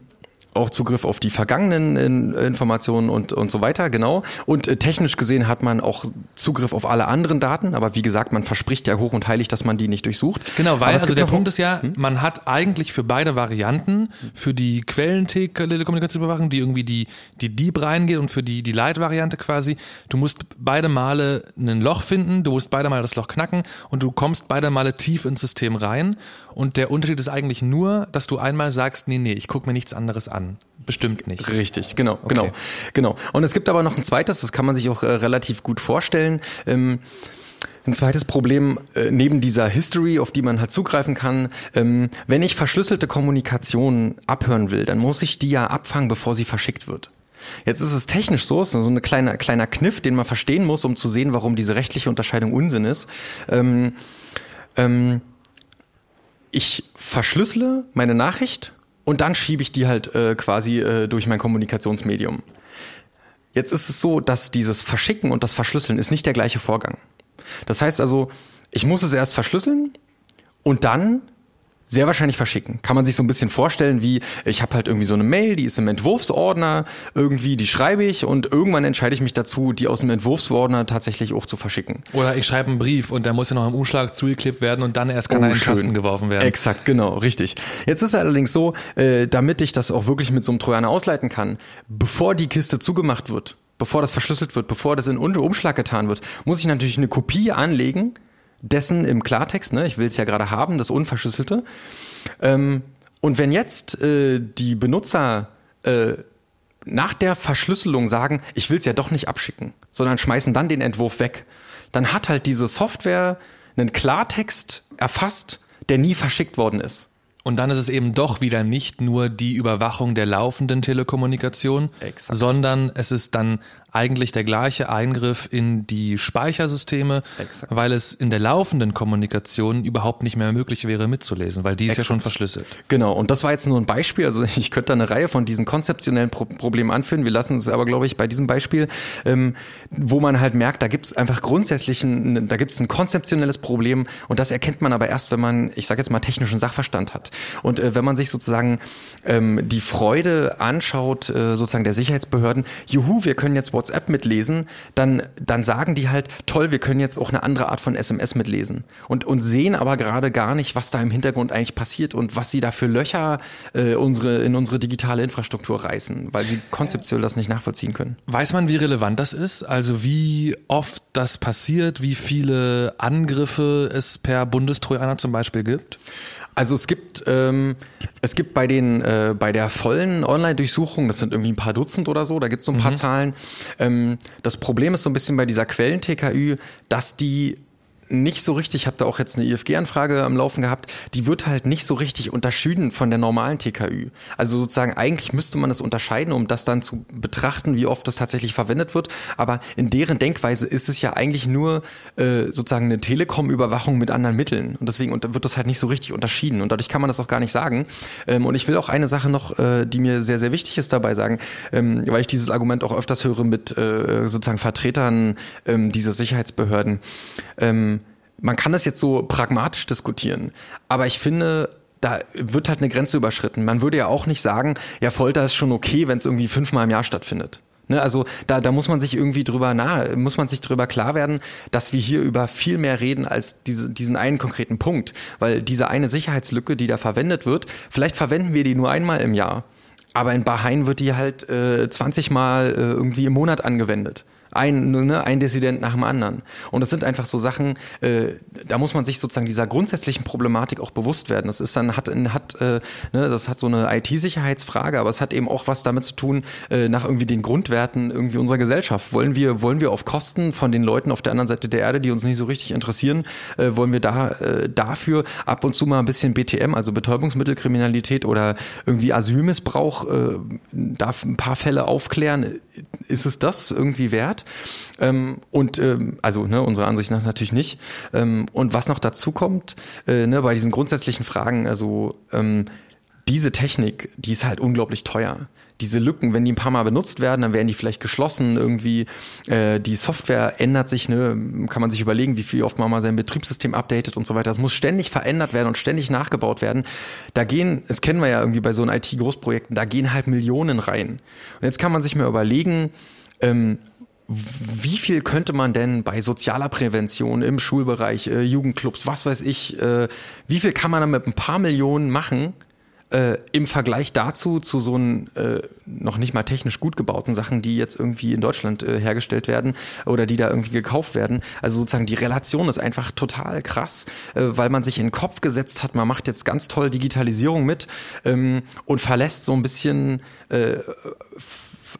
auch Zugriff auf die vergangenen in, Informationen und, und so weiter, genau. Und äh, technisch gesehen hat man auch Zugriff auf alle anderen Daten, aber wie gesagt, man verspricht ja hoch und heilig, dass man die nicht durchsucht. Genau, weil also der Punkt ist ja, hm? man hat eigentlich für beide Varianten, für die Quellentelekommunikationsüberwachung, die irgendwie die, die Deep reingeht und für die, die Light-Variante quasi, du musst beide Male ein Loch finden, du musst beide Male das Loch knacken und du kommst beide Male tief ins System rein. Und der Unterschied ist eigentlich nur, dass du einmal sagst, nee, nee, ich gucke mir nichts anderes an an. Bestimmt nicht. Richtig, genau, okay. genau, genau. Und es gibt aber noch ein zweites, das kann man sich auch äh, relativ gut vorstellen. Ähm, ein zweites Problem äh, neben dieser History, auf die man halt zugreifen kann, ähm, wenn ich verschlüsselte Kommunikation abhören will, dann muss ich die ja abfangen, bevor sie verschickt wird. Jetzt ist es technisch so, ist so ein kleiner, kleiner Kniff, den man verstehen muss, um zu sehen, warum diese rechtliche Unterscheidung Unsinn ist. Ähm, ähm, ich verschlüssele meine Nachricht und dann schiebe ich die halt äh, quasi äh, durch mein Kommunikationsmedium. Jetzt ist es so, dass dieses Verschicken und das Verschlüsseln ist nicht der gleiche Vorgang. Das heißt also, ich muss es erst verschlüsseln und dann sehr wahrscheinlich verschicken. Kann man sich so ein bisschen vorstellen, wie ich habe halt irgendwie so eine Mail, die ist im Entwurfsordner, irgendwie die schreibe ich und irgendwann entscheide ich mich dazu, die aus dem Entwurfsordner tatsächlich auch zu verschicken. Oder ich schreibe einen Brief und der muss ja noch im Umschlag zugeklebt werden und dann erst kann oh, er in den Kasten geworfen werden. Exakt, genau, richtig. Jetzt ist es allerdings so, äh, damit ich das auch wirklich mit so einem Trojaner ausleiten kann, bevor die Kiste zugemacht wird, bevor das verschlüsselt wird, bevor das in Umschlag getan wird, muss ich natürlich eine Kopie anlegen dessen im Klartext, ne, ich will es ja gerade haben, das Unverschlüsselte. Ähm, und wenn jetzt äh, die Benutzer äh, nach der Verschlüsselung sagen, ich will es ja doch nicht abschicken, sondern schmeißen dann den Entwurf weg, dann hat halt diese Software einen Klartext erfasst, der nie verschickt worden ist. Und dann ist es eben doch wieder nicht nur die Überwachung der laufenden Telekommunikation, Exakt. sondern es ist dann eigentlich der gleiche Eingriff in die Speichersysteme, Exakt. weil es in der laufenden Kommunikation überhaupt nicht mehr möglich wäre mitzulesen, weil die ist Exakt. ja schon verschlüsselt. Genau, und das war jetzt nur ein Beispiel, also ich könnte da eine Reihe von diesen konzeptionellen Pro Problemen anführen, wir lassen es aber, glaube ich, bei diesem Beispiel, ähm, wo man halt merkt, da gibt es einfach grundsätzlich ein, da gibt es ein konzeptionelles Problem und das erkennt man aber erst, wenn man, ich sage jetzt mal, technischen Sachverstand hat. Und äh, wenn man sich sozusagen ähm, die Freude anschaut, äh, sozusagen der Sicherheitsbehörden, juhu, wir können jetzt WhatsApp mitlesen, dann, dann sagen die halt, toll, wir können jetzt auch eine andere Art von SMS mitlesen. Und, und sehen aber gerade gar nicht, was da im Hintergrund eigentlich passiert und was sie da für Löcher äh, unsere, in unsere digitale Infrastruktur reißen, weil sie konzeptionell das nicht nachvollziehen können. Weiß man, wie relevant das ist? Also wie oft das passiert, wie viele Angriffe es per Bundestrojaner zum Beispiel gibt? Also es gibt, ähm, es gibt bei den, äh, bei der vollen Online-Durchsuchung, das sind irgendwie ein paar Dutzend oder so, da gibt es so ein paar mhm. Zahlen. Ähm, das Problem ist so ein bisschen bei dieser Quellen-TKÜ, dass die nicht so richtig, ich habe da auch jetzt eine IFG-Anfrage am Laufen gehabt, die wird halt nicht so richtig unterschieden von der normalen TKÜ. Also sozusagen eigentlich müsste man es unterscheiden, um das dann zu betrachten, wie oft das tatsächlich verwendet wird. Aber in deren Denkweise ist es ja eigentlich nur äh, sozusagen eine Telekom-Überwachung mit anderen Mitteln. Und deswegen wird das halt nicht so richtig unterschieden. Und dadurch kann man das auch gar nicht sagen. Ähm, und ich will auch eine Sache noch, äh, die mir sehr, sehr wichtig ist dabei sagen, ähm, weil ich dieses Argument auch öfters höre mit äh, sozusagen Vertretern ähm, dieser Sicherheitsbehörden. Ähm, man kann das jetzt so pragmatisch diskutieren, aber ich finde, da wird halt eine Grenze überschritten. Man würde ja auch nicht sagen, ja, Folter ist schon okay, wenn es irgendwie fünfmal im Jahr stattfindet. Ne, also da, da muss man sich irgendwie drüber nahe, muss man sich drüber klar werden, dass wir hier über viel mehr reden als diese, diesen einen konkreten Punkt. Weil diese eine Sicherheitslücke, die da verwendet wird, vielleicht verwenden wir die nur einmal im Jahr. Aber in Bahrain wird die halt äh, 20 Mal äh, irgendwie im Monat angewendet. Ein, ne, ein Dissident nach dem anderen. Und das sind einfach so Sachen, äh, da muss man sich sozusagen dieser grundsätzlichen Problematik auch bewusst werden. Das ist dann, hat, hat äh, ne, das hat so eine IT-Sicherheitsfrage, aber es hat eben auch was damit zu tun, äh, nach irgendwie den Grundwerten irgendwie unserer Gesellschaft. Wollen wir, wollen wir auf Kosten von den Leuten auf der anderen Seite der Erde, die uns nicht so richtig interessieren, äh, wollen wir da äh, dafür ab und zu mal ein bisschen BTM, also Betäubungsmittelkriminalität oder irgendwie Asylmissbrauch, äh, darf ein paar Fälle aufklären? Ist es das irgendwie wert? Ähm, und ähm, also ne, unserer Ansicht nach natürlich nicht. Ähm, und was noch dazu kommt, äh, ne, bei diesen grundsätzlichen Fragen, also ähm, diese Technik, die ist halt unglaublich teuer. Diese Lücken, wenn die ein paar Mal benutzt werden, dann werden die vielleicht geschlossen. Irgendwie äh, die Software ändert sich, ne, kann man sich überlegen, wie viel oft man mal sein Betriebssystem updatet und so weiter. Das muss ständig verändert werden und ständig nachgebaut werden. Da gehen, das kennen wir ja irgendwie bei so einem IT-Großprojekten, da gehen halt Millionen rein. Und jetzt kann man sich mal überlegen, ähm, wie viel könnte man denn bei sozialer Prävention im Schulbereich, äh, Jugendclubs, was weiß ich, äh, wie viel kann man da mit ein paar Millionen machen äh, im Vergleich dazu zu so einen äh, noch nicht mal technisch gut gebauten Sachen, die jetzt irgendwie in Deutschland äh, hergestellt werden oder die da irgendwie gekauft werden. Also sozusagen die Relation ist einfach total krass, äh, weil man sich in den Kopf gesetzt hat, man macht jetzt ganz toll Digitalisierung mit ähm, und verlässt so ein bisschen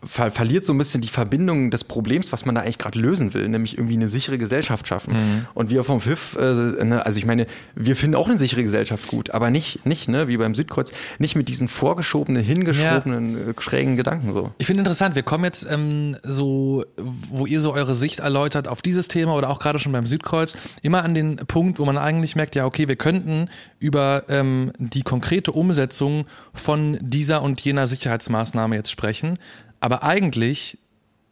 ver verliert so ein bisschen die Verbindung des Problems, was man da eigentlich gerade lösen will, nämlich irgendwie eine sichere Gesellschaft schaffen. Mhm. Und wir vom FIF, äh, ne, also ich meine, wir finden auch eine sichere Gesellschaft gut, aber nicht, nicht, ne, wie beim Südkreuz, nicht mit diesen vorgeschobenen, hingeschobenen, ja. Äh, schrägen Gedanken so. Ich finde interessant, wir kommen jetzt ähm, so, wo ihr so eure Sicht erläutert auf dieses Thema oder auch gerade schon beim Südkreuz, immer an den Punkt, wo man eigentlich merkt, ja, okay, wir könnten über ähm, die konkrete Umsetzung von dieser und jener Sicherheitsmaßnahme jetzt sprechen. Aber eigentlich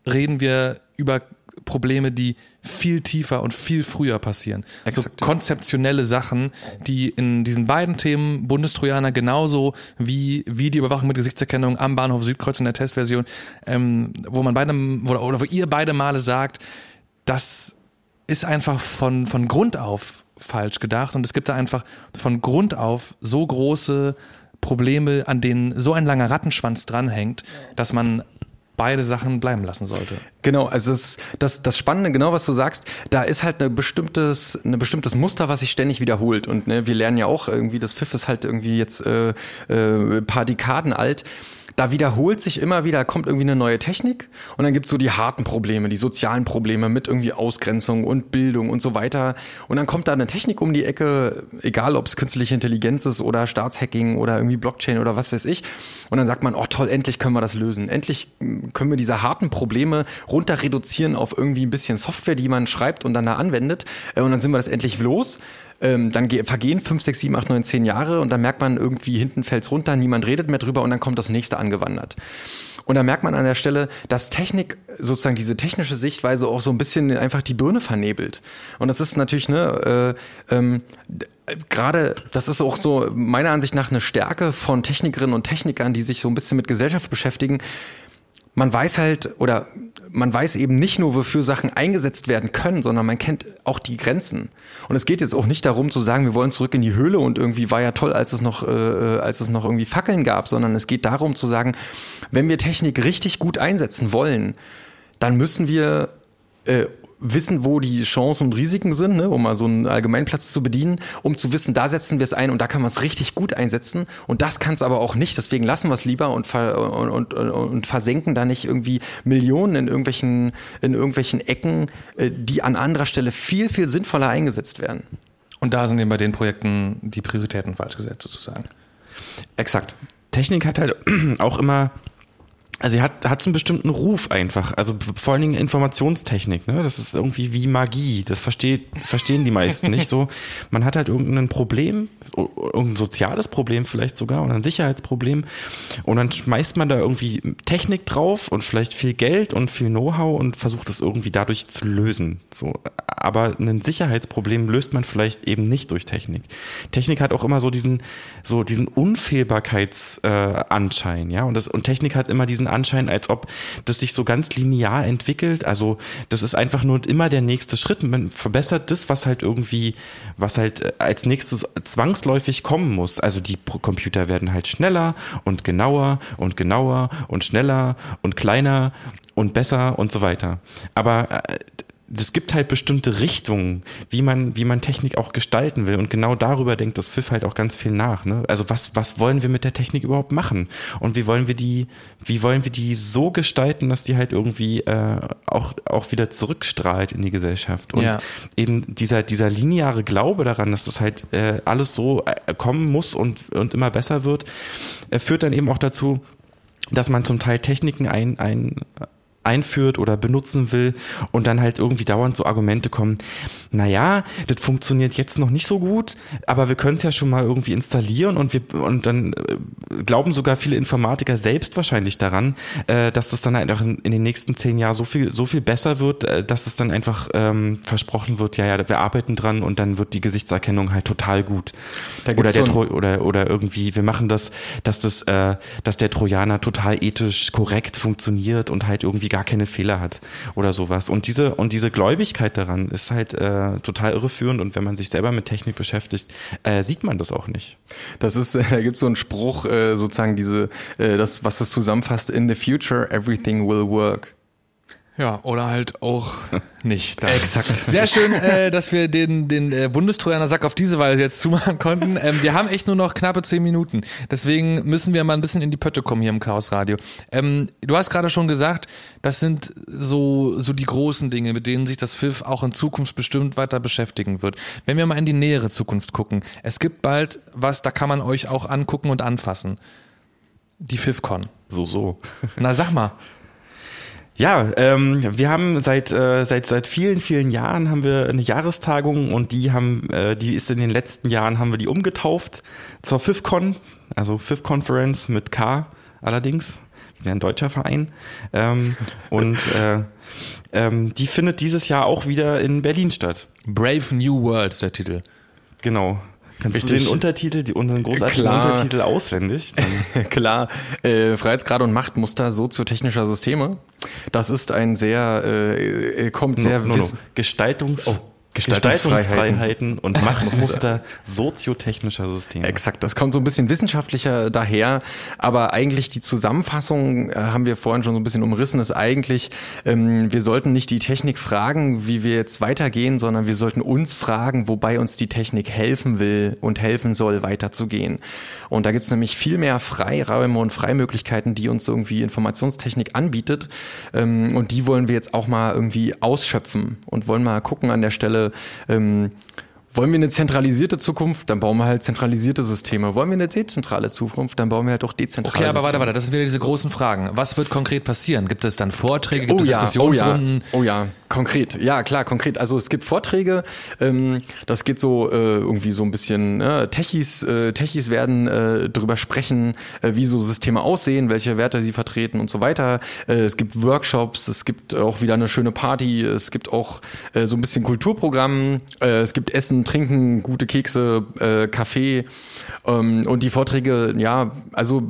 reden wir über Probleme, die viel tiefer und viel früher passieren. Exakt, so konzeptionelle Sachen, die in diesen beiden Themen Bundestrojaner genauso wie, wie die Überwachung mit Gesichtserkennung am Bahnhof Südkreuz in der Testversion, ähm, wo man beide, wo, oder wo ihr beide Male sagt, das ist einfach von, von Grund auf falsch gedacht und es gibt da einfach von Grund auf so große Probleme, an denen so ein langer Rattenschwanz dranhängt, dass man beide Sachen bleiben lassen sollte. Genau, also das, das, das Spannende, genau was du sagst, da ist halt ein bestimmtes, ein bestimmtes Muster, was sich ständig wiederholt. Und ne, wir lernen ja auch irgendwie, das Pfiff ist halt irgendwie jetzt äh, äh, paar Dekaden alt da wiederholt sich immer wieder, kommt irgendwie eine neue Technik und dann gibt's so die harten Probleme, die sozialen Probleme mit irgendwie Ausgrenzung und Bildung und so weiter. Und dann kommt da eine Technik um die Ecke, egal ob es künstliche Intelligenz ist oder Staatshacking oder irgendwie Blockchain oder was weiß ich. Und dann sagt man, oh toll, endlich können wir das lösen. Endlich hm, können wir diese harten Probleme runter reduzieren auf irgendwie ein bisschen Software, die man schreibt und dann da anwendet. Äh, und dann sind wir das endlich los. Ähm, dann vergehen fünf, sechs, sieben, acht, neun, zehn Jahre und dann merkt man irgendwie, hinten fällt's runter, niemand redet mehr drüber und dann kommt das nächste angewandert. Und da merkt man an der Stelle, dass Technik, sozusagen diese technische Sichtweise auch so ein bisschen einfach die Birne vernebelt. Und das ist natürlich, ne, äh, ähm, gerade, das ist auch so meiner Ansicht nach eine Stärke von Technikerinnen und Technikern, die sich so ein bisschen mit Gesellschaft beschäftigen. Man weiß halt, oder man weiß eben nicht nur, wofür Sachen eingesetzt werden können, sondern man kennt auch die Grenzen. Und es geht jetzt auch nicht darum zu sagen, wir wollen zurück in die Höhle und irgendwie war ja toll, als es noch, äh, als es noch irgendwie Fackeln gab, sondern es geht darum zu sagen, wenn wir Technik richtig gut einsetzen wollen, dann müssen wir äh, wissen, wo die Chancen und Risiken sind, ne, um mal so einen Allgemeinplatz zu bedienen, um zu wissen, da setzen wir es ein und da kann man es richtig gut einsetzen und das kann es aber auch nicht. Deswegen lassen wir es lieber und, ver und, und, und versenken da nicht irgendwie Millionen in irgendwelchen, in irgendwelchen Ecken, äh, die an anderer Stelle viel, viel sinnvoller eingesetzt werden. Und da sind eben bei den Projekten die Prioritäten falsch gesetzt, sozusagen. Exakt. Technik hat halt auch immer also sie hat, hat so einen bestimmten Ruf einfach. Also vor allen Dingen Informationstechnik, ne? Das ist irgendwie wie Magie. Das versteht, verstehen die meisten nicht so. Man hat halt irgendein Problem, irgendein soziales Problem vielleicht sogar oder ein Sicherheitsproblem. Und dann schmeißt man da irgendwie Technik drauf und vielleicht viel Geld und viel Know-how und versucht es irgendwie dadurch zu lösen. So. Aber ein Sicherheitsproblem löst man vielleicht eben nicht durch Technik. Technik hat auch immer so diesen, so diesen Unfehlbarkeitsanschein, äh, ja. Und das, und Technik hat immer diesen Anschein, als ob das sich so ganz linear entwickelt. Also das ist einfach nur immer der nächste Schritt. Man verbessert das, was halt irgendwie, was halt äh, als nächstes zwangsläufig kommen muss. Also die Computer werden halt schneller und genauer und genauer und schneller und kleiner und besser und so weiter. Aber äh, es gibt halt bestimmte Richtungen, wie man, wie man Technik auch gestalten will. Und genau darüber denkt das Pfiff halt auch ganz viel nach. Ne? Also was, was wollen wir mit der Technik überhaupt machen? Und wie wollen wir die, wie wollen wir die so gestalten, dass die halt irgendwie äh, auch, auch wieder zurückstrahlt in die Gesellschaft? Und Ja. eben dieser, dieser lineare Glaube daran, dass das halt äh, alles so äh, kommen muss und, und immer besser wird, äh, führt dann eben auch dazu, dass man zum Teil Techniken ein, ein, einführt oder benutzen will und dann halt irgendwie dauernd so Argumente kommen, naja, das funktioniert jetzt noch nicht so gut, aber wir können es ja schon mal irgendwie installieren und wir und dann äh, glauben sogar viele Informatiker selbst wahrscheinlich daran, äh, dass das dann einfach in, in den nächsten zehn Jahren so viel, so viel besser wird, äh, dass es dann einfach ähm, versprochen wird, ja, ja, wir arbeiten dran und dann wird die Gesichtserkennung halt total gut. Oder der so oder, oder irgendwie, wir machen das, dass das, äh, dass der Trojaner total ethisch korrekt funktioniert und halt irgendwie gar keine Fehler hat oder sowas. Und diese, und diese Gläubigkeit daran ist halt äh, total irreführend und wenn man sich selber mit Technik beschäftigt, äh, sieht man das auch nicht. Das ist, da gibt es so einen Spruch, äh, sozusagen diese, äh, das, was das zusammenfasst, in the future everything will work. Ja, oder halt auch nicht. Dann. Exakt. Sehr schön, äh, dass wir den, den äh, Bundestrojaner-Sack auf diese Weise jetzt zumachen konnten. Ähm, wir haben echt nur noch knappe zehn Minuten. Deswegen müssen wir mal ein bisschen in die Pötte kommen hier im Chaos Radio. Ähm, du hast gerade schon gesagt, das sind so, so die großen Dinge, mit denen sich das FIF auch in Zukunft bestimmt weiter beschäftigen wird. Wenn wir mal in die nähere Zukunft gucken, es gibt bald was, da kann man euch auch angucken und anfassen. Die FIFCon. So, so. Na, sag mal. Ja, ähm, wir haben seit, äh, seit, seit vielen, vielen Jahren haben wir eine Jahrestagung und die haben, äh, die ist in den letzten Jahren, haben wir die umgetauft zur FIFCon, also FIF Conference mit K allerdings. Wir sind ja ein deutscher Verein. Ähm, und äh, ähm, die findet dieses Jahr auch wieder in Berlin statt. Brave New World ist der Titel. Genau. Kannst du Richtig. den Untertitel, die, unseren großartigen Klar. Untertitel auswendig? Klar, äh, Freiheitsgrade und Machtmuster soziotechnischer Systeme. Das ist ein sehr, äh, äh, kommt sehr no, no, no. wiss- Gestaltungs Oh, Gestaltungsfreiheiten und Machtmuster soziotechnischer Systeme. Exakt, das kommt so ein bisschen wissenschaftlicher daher, aber eigentlich die Zusammenfassung äh, haben wir vorhin schon so ein bisschen umrissen, ist eigentlich, ähm, wir sollten nicht die Technik fragen, wie wir jetzt weitergehen, sondern wir sollten uns fragen, wobei uns die Technik helfen will und helfen soll, weiterzugehen. Und da gibt's nämlich viel mehr Freiräume und Freimöglichkeiten, die uns irgendwie Informationstechnik anbietet. Ähm, und die wollen wir jetzt auch mal irgendwie ausschöpfen und wollen mal gucken an der Stelle, ähm, wollen wir eine zentralisierte Zukunft, dann bauen wir halt zentralisierte Systeme. Wollen wir eine dezentrale Zukunft, dann bauen wir halt auch dezentrale Okay, aber Systeme. warte, warte, das sind wieder diese großen Fragen. Was wird konkret passieren? Gibt es dann Vorträge, gibt Oh es ja, oh ja, Diskussionsrunden? oh ja, konkret, ja klar, konkret. Also es gibt Vorträge, ähm, das geht so äh, irgendwie so ein bisschen, ne? Techies, äh, Techies werden äh, drüber sprechen, äh, wie so Systeme aussehen, welche Werte sie vertreten und so weiter. Äh, es gibt Workshops, es gibt auch wieder eine schöne Party, es gibt auch äh, so ein bisschen Kulturprogramm, äh, es gibt Essen, Trinken, gute Kekse, äh, Kaffee ähm, und die Vorträge, ja, also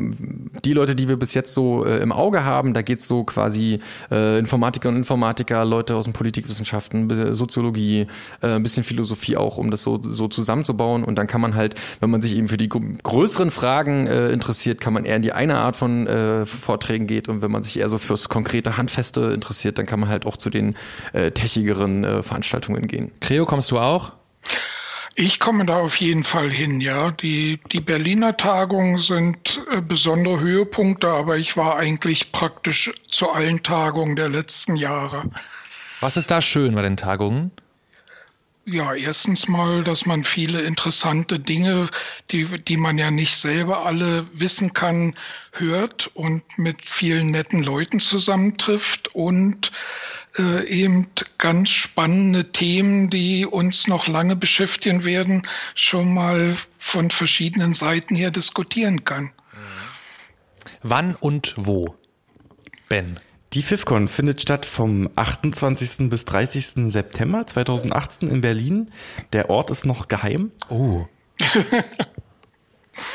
die Leute, die wir bis jetzt so äh, im Auge haben, da geht's so quasi äh, Informatiker und Informatiker, Leute aus den Politikwissenschaften, Soziologie, äh, ein bisschen Philosophie auch, um das so, so zusammenzubauen. Und dann kann man halt, wenn man sich eben für die gr- größeren Fragen äh, interessiert, kann man eher in die eine Art von äh, Vorträgen geht. Und wenn man sich eher so fürs konkrete Handfeste interessiert, dann kann man halt auch zu den äh, techigeren äh, Veranstaltungen gehen. Creo, kommst du auch? Ich komme da auf jeden Fall hin, ja. Die, die Berliner Tagungen sind äh, besondere Höhepunkte, aber ich war eigentlich praktisch zu allen Tagungen der letzten Jahre. Was ist da schön bei den Tagungen? Ja, erstens mal, dass man viele interessante Dinge, die, die man ja nicht selber alle wissen kann, hört und mit vielen netten Leuten zusammentrifft und äh, eben ganz spannende Themen, die uns noch lange beschäftigen werden, schon mal von verschiedenen Seiten her diskutieren kann. Wann und wo? Ben. Die FIFCon findet statt vom 28. bis 30. September 2018 in Berlin. Der Ort ist noch geheim. Oh.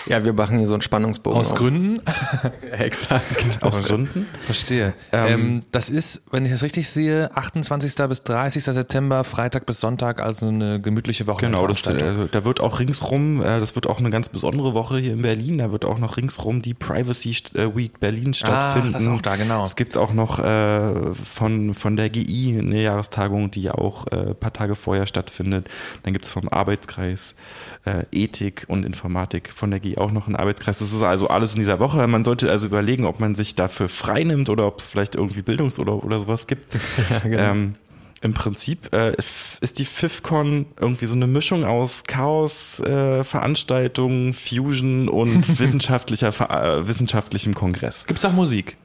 Ja, wir machen hier so einen Spannungsbogen. Aus auf. Gründen? Exakt. Aus Gründen. Verstehe. Ähm, das ist, wenn ich das richtig sehe, 28. bis 30. September, Freitag bis Sonntag, also eine gemütliche Woche. Genau, das, äh, da wird auch ringsrum, äh, das wird auch eine ganz besondere Woche hier in Berlin, da wird auch noch ringsrum die Privacy äh, Week Berlin stattfinden. das ist auch da, genau. Es gibt auch noch äh, von, von der GI eine Jahrestagung, die ja auch äh, ein paar Tage vorher stattfindet. Dann gibt es vom Arbeitskreis äh, Ethik und Informatik von der GI auch noch einen Arbeitskreis. Das ist also alles in dieser Woche. Man sollte also überlegen, ob man sich dafür frei nimmt oder ob es vielleicht irgendwie Bildungs- oder, oder sowas gibt. ähm, im Prinzip äh, ist die FIFCon irgendwie so eine Mischung aus Chaos, äh, Veranstaltungen, Fusion und wissenschaftlicher, äh, wissenschaftlichem Kongress. Gibt es auch Musik?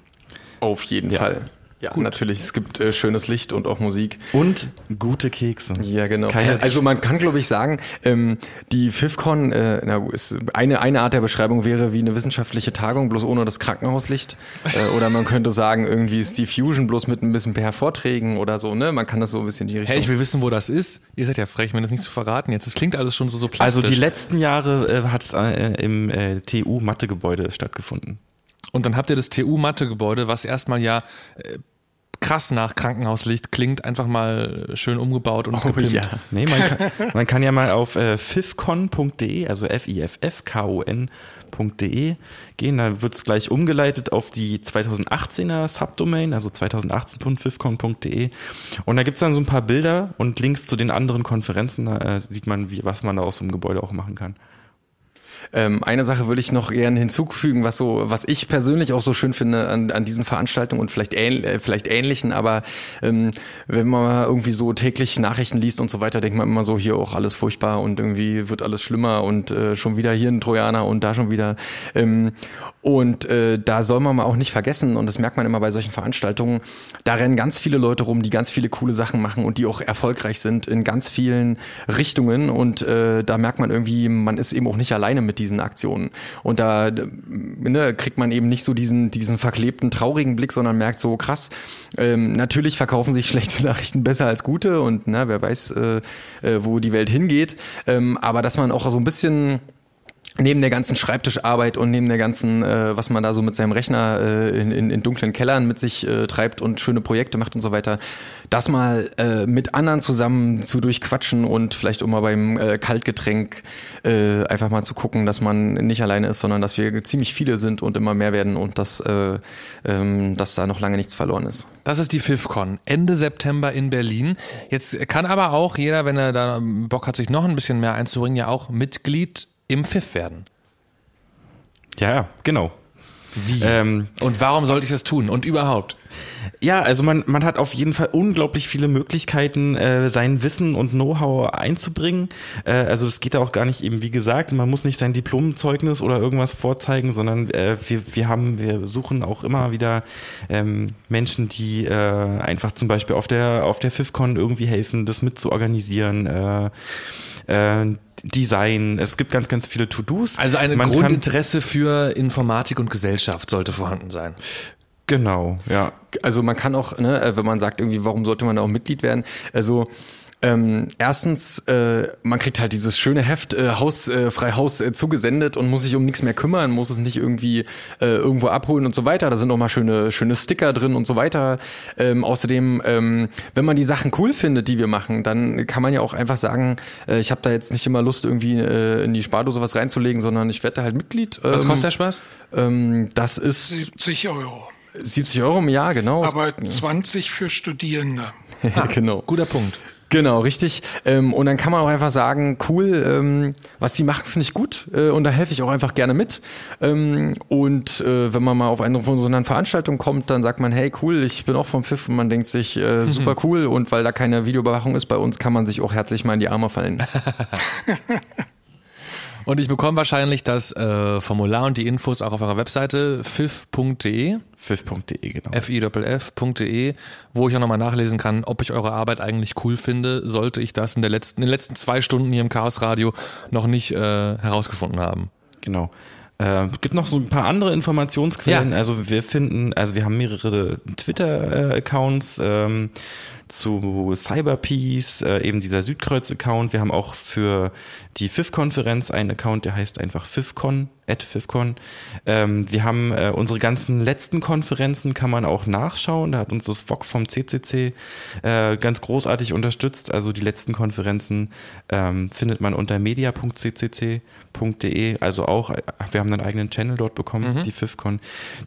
Auf jeden Ja. Fall. Ja, natürlich. Es gibt äh, schönes Licht und auch Musik. Und gute Kekse. Ja, genau. Keine- also man kann, glaube ich, sagen, ähm, die FIFCon, äh, na, gut, ist eine, eine Art der Beschreibung wäre wie eine wissenschaftliche Tagung, bloß ohne das Krankenhauslicht. Äh, oder man könnte sagen, irgendwie ist die Fusion bloß mit ein bisschen per Vorträgen oder so, ne? Man kann das so ein bisschen in die Richtung. Hey, ich will wissen, wo das ist. Ihr seid ja frech, mir das nicht zu verraten jetzt. Das klingt alles schon so, so Also plastisch. die letzten Jahre äh, hat es äh, im äh, TU Mathegebäude stattgefunden. Und dann habt ihr das TU-Mathe-Gebäude, was erstmal ja äh, krass nach Krankenhauslicht klingt, einfach mal schön umgebaut und gepimpt. ja. Nee, man kann, man kann ja mal auf äh, fifcon.de, also F-I-F-F-K-O-N.de gehen. Da wird es gleich umgeleitet auf die 2018er Subdomain, also 2018.fifcon.de. Und da gibt es dann so ein paar Bilder und Links zu den anderen Konferenzen. Da äh, sieht man, wie, was man da aus so einem Gebäude auch machen kann. Ähm, eine Sache würde ich noch gerne hinzufügen, was so, was ich persönlich auch so schön finde an, an diesen Veranstaltungen und vielleicht, ähn, äh, vielleicht ähnlichen, aber ähm, wenn man irgendwie so täglich Nachrichten liest und so weiter, denkt man immer so, hier auch alles furchtbar und irgendwie wird alles schlimmer und äh, schon wieder hier ein Trojaner und da schon wieder. Ähm, und äh, da soll man mal auch nicht vergessen, und das merkt man immer bei solchen Veranstaltungen, da rennen ganz viele Leute rum, die ganz viele coole Sachen machen und die auch erfolgreich sind in ganz vielen Richtungen. Und äh, da merkt man irgendwie, man ist eben auch nicht alleine mit diesen Aktionen. Und da ne, kriegt man eben nicht so diesen, diesen verklebten, traurigen Blick, sondern merkt so, krass, ähm, natürlich verkaufen sich schlechte Nachrichten besser als gute und na, wer weiß, äh, äh, wo die Welt hingeht. Ähm, aber dass man auch so ein bisschen neben der ganzen Schreibtischarbeit und neben der ganzen, äh, was man da so mit seinem Rechner äh, in, in, in dunklen Kellern mit sich äh, treibt und schöne Projekte macht und so weiter, das mal äh, mit anderen zusammen zu durchquatschen und vielleicht auch mal beim äh, Kaltgetränk äh, einfach mal zu gucken, dass man nicht alleine ist, sondern dass wir ziemlich viele sind und immer mehr werden und dass, äh, ähm, dass da noch lange nichts verloren ist. Das ist die FIFCon, Ende September in Berlin. Jetzt kann aber auch jeder, wenn er da Bock hat, sich noch ein bisschen mehr einzubringen, ja auch Mitglied im FIF werden. Ja, ja, genau. Wie? Ähm, und warum sollte ich das tun? Und überhaupt? Ja, also man, man hat auf jeden Fall unglaublich viele Möglichkeiten, äh, sein Wissen und Know-how einzubringen. Äh, also es geht da auch gar nicht eben, wie gesagt, man muss nicht sein Diplomzeugnis oder irgendwas vorzeigen, sondern äh, wir, wir haben, wir suchen auch immer wieder ähm, Menschen, die äh, einfach zum Beispiel auf der, auf der FIFCon irgendwie helfen, das mit zu organisieren. Äh, äh, Design, es gibt ganz, ganz viele To-Dos. Also ein Man kann- Grundinteresse für Informatik und Gesellschaft sollte vorhanden sein. Genau, ja. Also man kann auch, ne, äh, wenn man sagt, irgendwie, warum sollte man da auch Mitglied werden? Also ähm, erstens, äh, man kriegt halt dieses schöne Heft äh, Haus, äh, frei Haus äh, zugesendet und muss sich um nichts mehr kümmern, muss es nicht irgendwie äh, irgendwo abholen und so weiter. Da sind auch mal schöne, schöne Sticker drin und so weiter. Ähm, außerdem, ähm, wenn man die Sachen cool findet, die wir machen, dann kann man ja auch einfach sagen, äh, ich habe da jetzt nicht immer Lust, irgendwie äh, in die Spardose was reinzulegen, sondern ich werde da halt Mitglied. Was Ähm, kostet der Spaß? Ähm, das ist 70 Euro. 70 Euro im Jahr, genau. Aber 20 für Studierende. ja, genau. Guter Punkt. Genau, richtig. Ähm, und dann kann man auch einfach sagen, cool, ähm, was die machen, finde ich gut äh, und da helfe ich auch einfach gerne mit. Ähm, und äh, wenn man mal auf eine von so einer Veranstaltung kommt, dann sagt man, hey, cool, ich bin auch vom Pfiff und man denkt sich, äh, super cool und weil da keine Videoüberwachung ist bei uns, kann man sich auch herzlich mal in die Arme fallen. Und ich bekomme wahrscheinlich das äh, Formular und die Infos auch auf eurer Webseite fif.de, fif.de, genau. fiff.de, wo ich auch nochmal nachlesen kann, ob ich eure Arbeit eigentlich cool finde, sollte ich das in, der letzten, in den letzten zwei Stunden hier im Chaos Radio noch nicht äh, herausgefunden haben. Genau. Äh, gibt noch so ein paar andere Informationsquellen. Ja. Also wir finden, also wir haben mehrere Twitter-Accounts. Ähm, zu Cyberpeace, äh, eben dieser Südkreuz-Account. Wir haben auch für die FIF-Konferenz einen Account, der heißt einfach FIFCon, at FIFCon. Ähm, wir haben äh, unsere ganzen letzten Konferenzen, kann man auch nachschauen. Da hat uns das VOG vom CCC äh, ganz großartig unterstützt. Also die letzten Konferenzen ähm, findet man unter media.ccc.de. Also auch, äh, wir haben einen eigenen Channel dort bekommen, mhm. die FIFCon.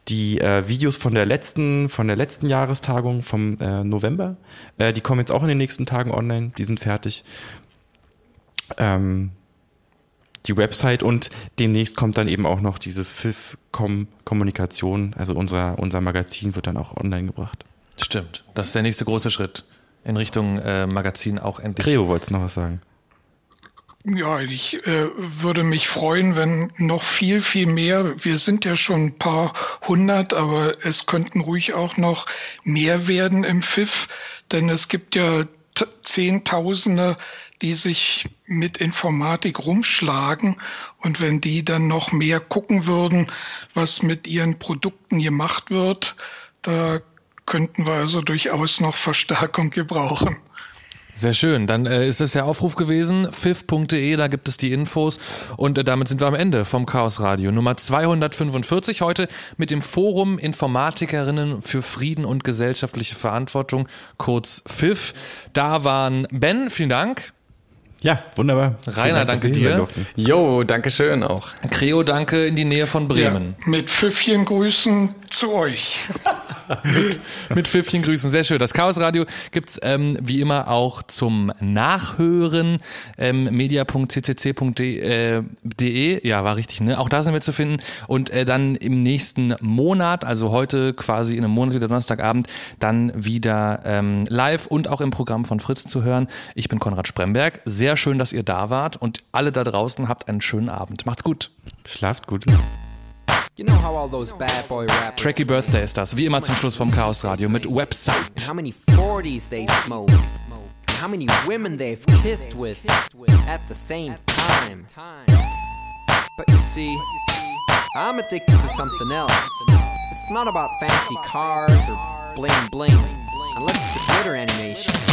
Die äh, Videos von der letzten, von der letzten Jahrestagung vom äh, November, äh, die kommen jetzt auch in den nächsten Tagen online. Die sind fertig. Ähm, die Website und demnächst kommt dann eben auch noch dieses FIF-Com Kommunikation, also unser, unser Magazin wird dann auch online gebracht. Stimmt, das ist der nächste große Schritt in Richtung äh, Magazin auch endlich. Creo, wolltest du noch was sagen? Ja, ich äh, würde mich freuen, wenn noch viel, viel mehr, wir sind ja schon ein paar hundert, aber es könnten ruhig auch noch mehr werden im FIF, denn es gibt ja Zehntausende, die sich mit Informatik rumschlagen. Und wenn die dann noch mehr gucken würden, was mit ihren Produkten gemacht wird, da könnten wir also durchaus noch Verstärkung gebrauchen. Sehr schön. Dann äh, ist es der Aufruf gewesen, fif.de, da gibt es die Infos. Und äh, damit sind wir am Ende vom Chaos Radio. Nummer 245 heute mit dem Forum Informatikerinnen für Frieden und gesellschaftliche Verantwortung, kurz FIF. Da waren Ben, vielen Dank. Ja, wunderbar. Rainer, Dank, danke dir. Jo, danke schön auch. Creo, danke in die Nähe von Bremen. Ja, mit Pfiffchen Grüßen zu euch. mit, Pfiffchen Grüßen, sehr schön. Das Chaos Radio gibt's ähm, wie immer auch zum Nachhören. Ähm, media.ccc.de, äh, ja, war richtig, ne? Auch da sind wir zu finden. Und äh, dann im nächsten Monat, also heute quasi in einem Monat wieder Donnerstagabend, dann wieder ähm, live und auch im Programm von Fritz zu hören. Ich bin Konrad Spremberg. Sehr sehr schön, dass ihr da wart und alle da draußen habt einen schönen Abend. Macht's gut. Schlaft gut. You know how all those bad boy rappers Tracky Birthday ist das, wie immer zum Schluss vom Chaos Radio mit Website. How many 40s they smoke? How many women they've kissed with at the same time? But you see, I'm addicted to something else. It's not about fancy cars or bling bling, unless it's a glitter animation.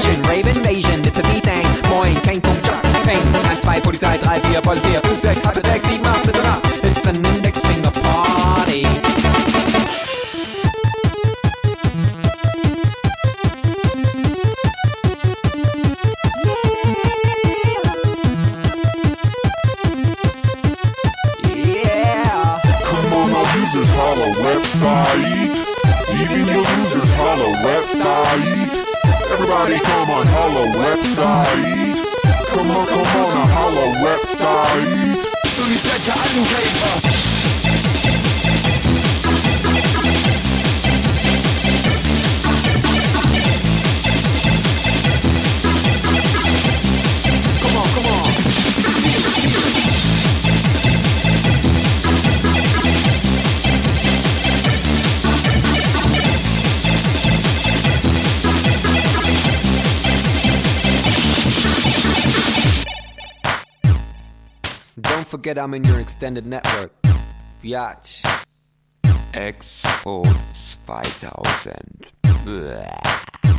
Rave invasion, it's a V-Thing. Moin, kein Punkt, Peng. 1, 2, Polizei, 3, 4, Polizei, 5, 6, Hypertext, 7, 8, bitte nach. It's an Index Finger Party. website. Even your losers holla website. Everybody come on holla website. Come on, come on, a holla website. Forget I'm in your extended network. Biatch. Expo 2000. Blah.